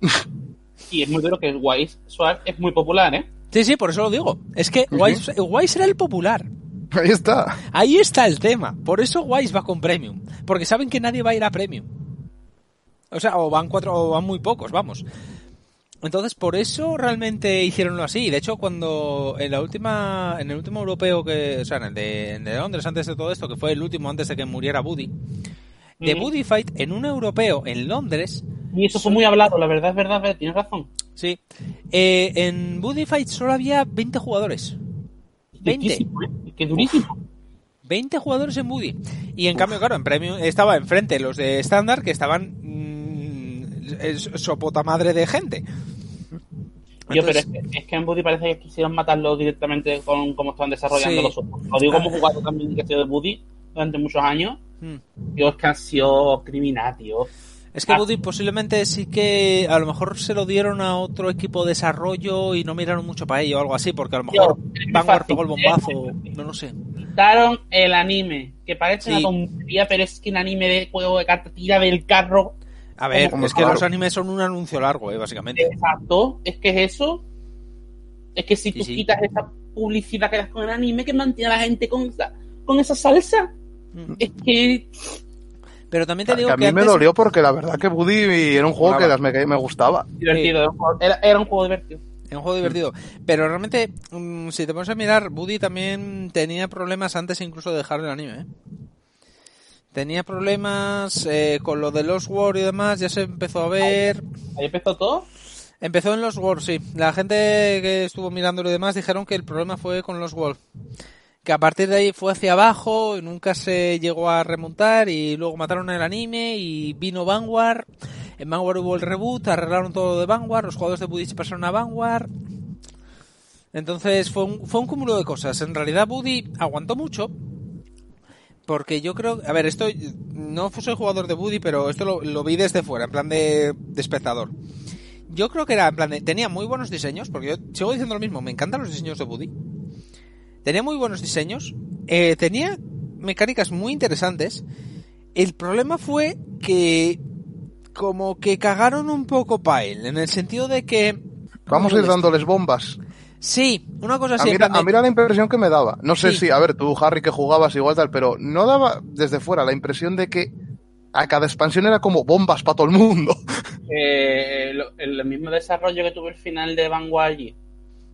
[laughs] y es muy duro que Wise Sword es muy popular, ¿eh? Sí, sí, por eso lo digo. Es que Wise, Wise era el popular. Ahí está. Ahí está el tema. Por eso Wise va con Premium. Porque saben que nadie va a ir a Premium. O sea, o van cuatro, o van muy pocos, vamos. Entonces, por eso realmente hicieronlo así. De hecho, cuando en la última, en el último europeo que, o sea, en el de, Londres, antes de todo esto, que fue el último antes de que muriera Buddy, de Buddy Fight en un europeo en Londres. Y eso fue muy hablado, la verdad es verdad, tienes razón. Sí. Eh, en Buddy Fight solo había 20 jugadores. 20. ¿eh? Qué durísimo. 20 jugadores en Buddy. Y en cambio, claro, en Premium estaba enfrente los de estándar que estaban es sopota madre de gente. Yo, pero es que, en Buddy parece que quisieron matarlo directamente con cómo estaban desarrollando los Lo digo como jugador también que ha sido de Buddy durante muchos años. Hmm. Dios, que han sido criminal, tío. Es que ah. Buddy posiblemente sí que a lo mejor se lo dieron a otro equipo de desarrollo y no miraron mucho para ello o algo así, porque a lo mejor Vanguard pegó el bombazo, no lo sé. Quitaron el anime, que parece una tontería, pero es que el anime de juego de carta tira del carro a ver, es que los animes son un anuncio largo, eh, básicamente. Exacto, es que es eso. Es que si tú quitas esa publicidad que das con el anime que mantiene a la gente con esa, con esa salsa, mm. es que... Pero también te digo que, a mí me dolió porque la verdad que Buddy era un juego que me, me, gustaba. Divertido, era, un juego divertido. Era un juego divertido. Pero realmente, mm, si te pones a mirar, Buddy también tenía problemas antes incluso de dejar el anime. ¿eh? Tenía problemas eh, con lo de los War y demás, ya se empezó a ver. ¿Ahí empezó todo? Empezó en los War, sí. La gente que estuvo mirándolo y demás dijeron que el problema fue con los Wolf. Que a partir de ahí fue hacia abajo, y nunca se llegó a remontar y luego mataron el anime y vino Vanguard. En Vanguard hubo el reboot, arreglaron todo de Vanguard, los jugadores de Buddy se pasaron a Vanguard. Entonces fue un, fue un cúmulo de cosas. En realidad Buddy aguantó mucho, Porque yo creo, a ver, esto no soy jugador de Buddy, pero esto lo, vi desde fuera, en plan de, espectador. Yo creo que era, en plan de, tenía muy buenos diseños, porque yo sigo diciendo lo mismo, me encantan los diseños de Buddy. Tenía muy buenos diseños, eh, tenía mecánicas muy interesantes. El problema fue que como que cagaron un poco para él, en el sentido de que... Vamos a ir dándoles bombas. Sí, una cosa así. A mí, la impresión que me daba. No sé si, a ver, tú, Harry, que jugabas igual tal, pero no daba desde fuera la impresión de que a cada expansión era como bombas para todo el mundo. [laughs] Eh, el, mismo desarrollo que tuvo el final de Vanguard allí.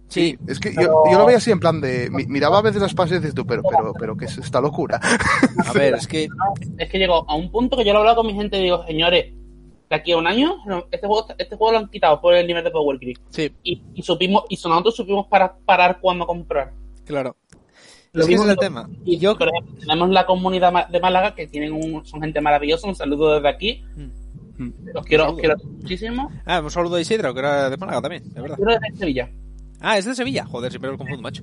Sí, es que yo, lo veía así en plan de. Miraba a veces las expansiones y dices tú, pero, pero, pero, ¿qué es esta locura? A ver, es que. [laughs] Es que llegó a un punto que yo lo he hablado con mi gente y digo, señores, de aquí a un año, este juego, este juego lo han quitado por el nivel de Power Grid. Sí. Y, y supimos, y nosotros supimos para, parar cuando comprar. Claro. Lo mismo es el tema. Y yo, por ejemplo, tenemos la comunidad de Málaga, que tienen un, son gente maravillosa, un saludo desde aquí. Mm. Los quiero, quiero muchísimo. Ah, un saludo de Isidro, que era de Málaga también, es verdad. Quiero de Sevilla. Ah, es de Sevilla. Joder, siempre lo confundo, macho.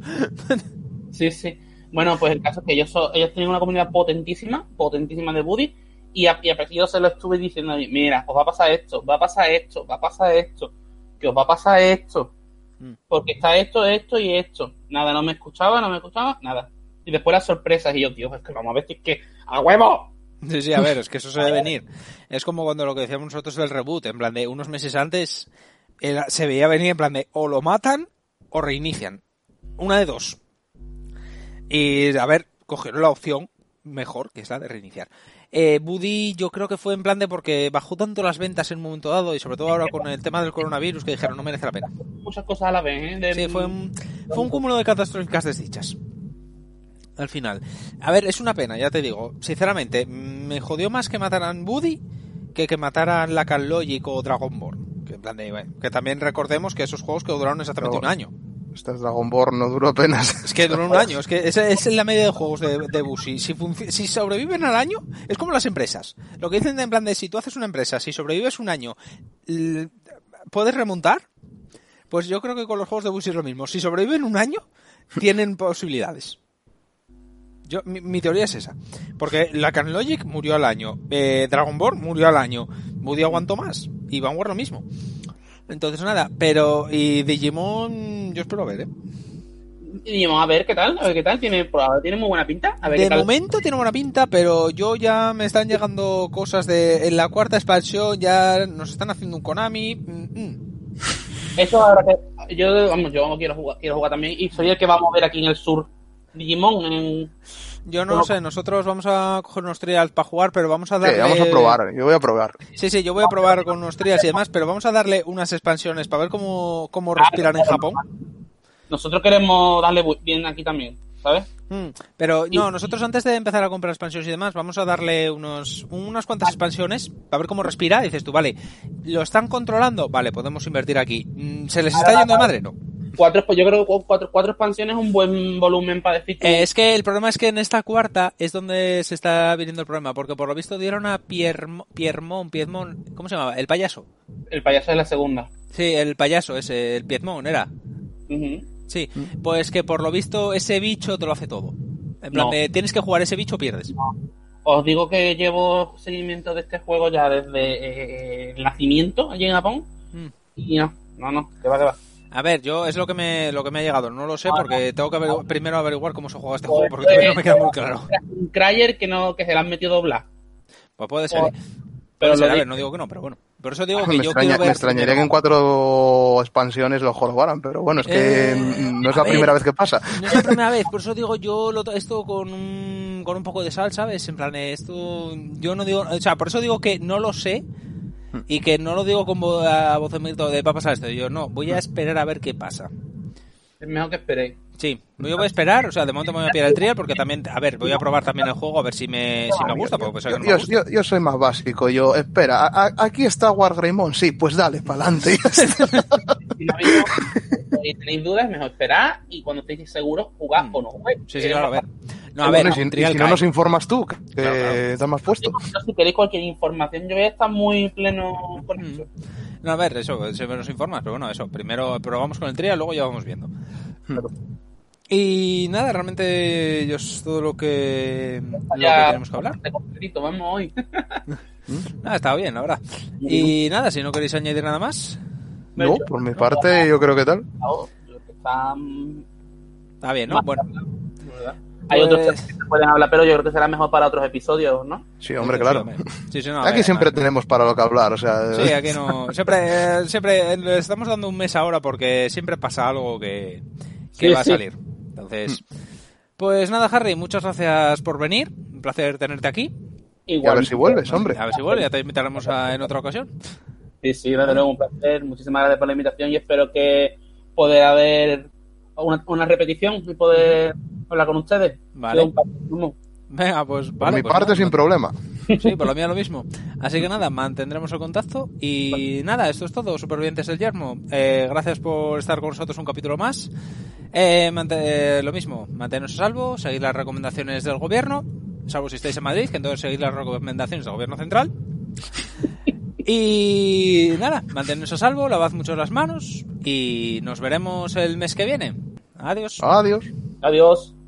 [laughs] sí, sí. Bueno, pues el caso es que ellos, ellos tienen una comunidad potentísima, potentísima de Buddy, y a, y a yo se lo estuve diciendo, mira, os va a pasar esto, va a pasar esto, va a pasar esto, que os va a pasar esto, mm. porque está esto, esto y esto. Nada, no me escuchaba, no me escuchaba, nada. Y después las sorpresas, y yo, Dios, es que vamos a ver, es que, ¡a huevo! Sí, sí, a ver, es que eso se debe [laughs] venir. Es como cuando lo que decíamos nosotros del reboot, en plan de unos meses antes se veía venir en plan de o lo matan o reinician. Una de dos. Y a ver, cogieron la opción mejor, que es la de reiniciar. Eh, Buddy yo creo que fue en plan de porque bajó tanto las ventas en un momento dado y sobre todo ahora con el tema del coronavirus que dijeron no merece la pena. Muchas cosas a la vez, ¿eh? Sí, fue un, fue un cúmulo de catastróficas desdichas. Al final. A ver, es una pena, ya te digo. Sinceramente, me jodió más que mataran Buddy que que mataran la Logic o Dragon Ball. Que, en plan de, que también recordemos que esos juegos que duraron exactamente un año. Este Dragon Ball no duró apenas. Es que duró un [laughs] año, es que esa es la media de juegos de, de Si, si, sobreviven al año, es como las empresas. Lo que dicen en plan de si tú haces una empresa, si sobrevives un año, ¿puedes remontar? Pues yo creo que con los juegos de Busi es lo mismo. Si sobreviven un año, [laughs] tienen posibilidades. Yo, mi, teoría es esa. Porque la Logic murió al año. Eh, Dragon Ball murió al año. Moody aguantó más. Y Vanguard lo mismo. Entonces nada, pero y Digimon yo espero ver, ¿eh? Digimon, a ver qué tal, a ver qué tal, tiene, tiene muy buena pinta. A ver de momento tiene buena pinta, pero yo ya me están llegando cosas de en la cuarta expansión ya nos están haciendo un Konami. Mm, mm. Eso ahora que yo vamos, yo quiero jugar, quiero jugar también y soy el que vamos a ver aquí en el sur Digimon en yo no sé, nosotros vamos a coger unos trials para jugar, pero vamos a darle... vamos a probar, yo voy a probar. Sí, sí, yo voy a probar con unos trials y demás, pero vamos a darle unas expansiones para ver cómo, cómo respiran en Japón. Nosotros queremos darle bien aquí también, ¿sabes? Mm, pero no, nosotros antes de empezar a comprar expansiones y demás, vamos a darle unos, unas cuantas expansiones para ver cómo respira. dices tú, vale, ¿lo están controlando? Vale, podemos invertir aquí. Mm, ¿Se les está yendo de madre? No cuatro, yo creo que cuatro, cuatro expansiones es un buen volumen para decir. Eh, es que el problema es que en esta cuarta es donde se está viniendo el problema, porque por lo visto dieron a Piermont, Piermont, ¿cómo se llamaba? El payaso. El payaso es la segunda. Sí, el payaso ese, el Piedmont era. Sí, pues que por lo visto ese bicho te lo hace todo. En plan, tienes que jugar ese bicho pierdes. Os digo que llevo seguimiento de este juego ya desde eh, el nacimiento allí en Japón. Mm. Y no, no, no, que va, que va. A ver, yo es lo que me lo que me ha llegado. No lo sé porque tengo que primero averiguar cómo se juega este juego porque todavía no me queda muy claro. Un Cryer que no que se le han metido doblar. Pues puede ser. Pero a ver, no digo que no, pero bueno. Por eso digo que me yo quiero ver Me extrañaría que en cuatro expansiones lo jorobaran, pero bueno, es que eh, no es la primera vez que pasa. No es la primera vez, por eso digo yo lo, esto con un, con un poco de sal, ¿sabes? En plan, esto yo no digo, o sea, por eso digo que no lo sé, [laughs] y que no lo digo como a voz de de va a pasar esto. Yo no, voy a esperar a ver qué pasa. Es mejor que esperéis. Sí, yo voy a esperar, o sea, de momento me voy a pillar el trial porque también, a ver, voy a probar también el juego a ver si me, si me gusta. yo, soy más básico, yo, espera, aquí está Wargreymon, sí, pues dale, para adelante. [laughs] si tenéis dudas, mejor esperar y cuando estéis seguros, jugar mm. o no jugar. Sí, sí, claro, a ver. No, a ver, si, no nos informas tú, que está más puesto. si queréis cualquier información, yo voy a estar muy pleno con mm. eso. No, a ver, eso, si nos informas, pero bueno, eso, primero probamos con el trial, luego ya vamos viendo. Y nada, realmente yo es todo lo que, lo que tenemos que hablar. vamos hoy. nada, [laughs] está bien, la verdad. Y nada, si no queréis añadir nada más. No, por mi parte yo creo que tal. Está bien, ¿no? Bueno. Hay otros pues- que pueden hablar, pero yo creo que será mejor para otros episodios, ¿no? Sí, hombre, claro. aquí siempre tenemos para lo que hablar, o sea... Sí, aquí no... [laughs] Siempre, eh, siempre le estamos dando un mes ahora porque siempre pasa algo que, que va a salir. Entonces, pues nada, Harry, muchas gracias por venir. Un placer tenerte aquí. Y a ver si vuelves, hombre. A ver si vuelves, ya te invitaremos en otra ocasión. Sí, sí, desde luego un placer. Muchísimas gracias por la invitación y espero que poder haber una, repetición y poder hablar con ustedes. Vale. Venga, pues vale. Por mi pues parte, sin problema. Sí, por lo mío lo mismo. Así que nada, mantendremos el contacto. Y nada, esto es todo, supervivientes del yermo. Eh, gracias por estar con nosotros un capítulo más. Eh, eh, lo mismo, manteneros a salvo, seguid las recomendaciones del gobierno, salvo si estáis en Madrid, que entonces seguid las recomendaciones del gobierno central. Y nada, manteneros a salvo, lavad mucho las manos y nos veremos el mes que viene. Adiós. Adiós. Adiós.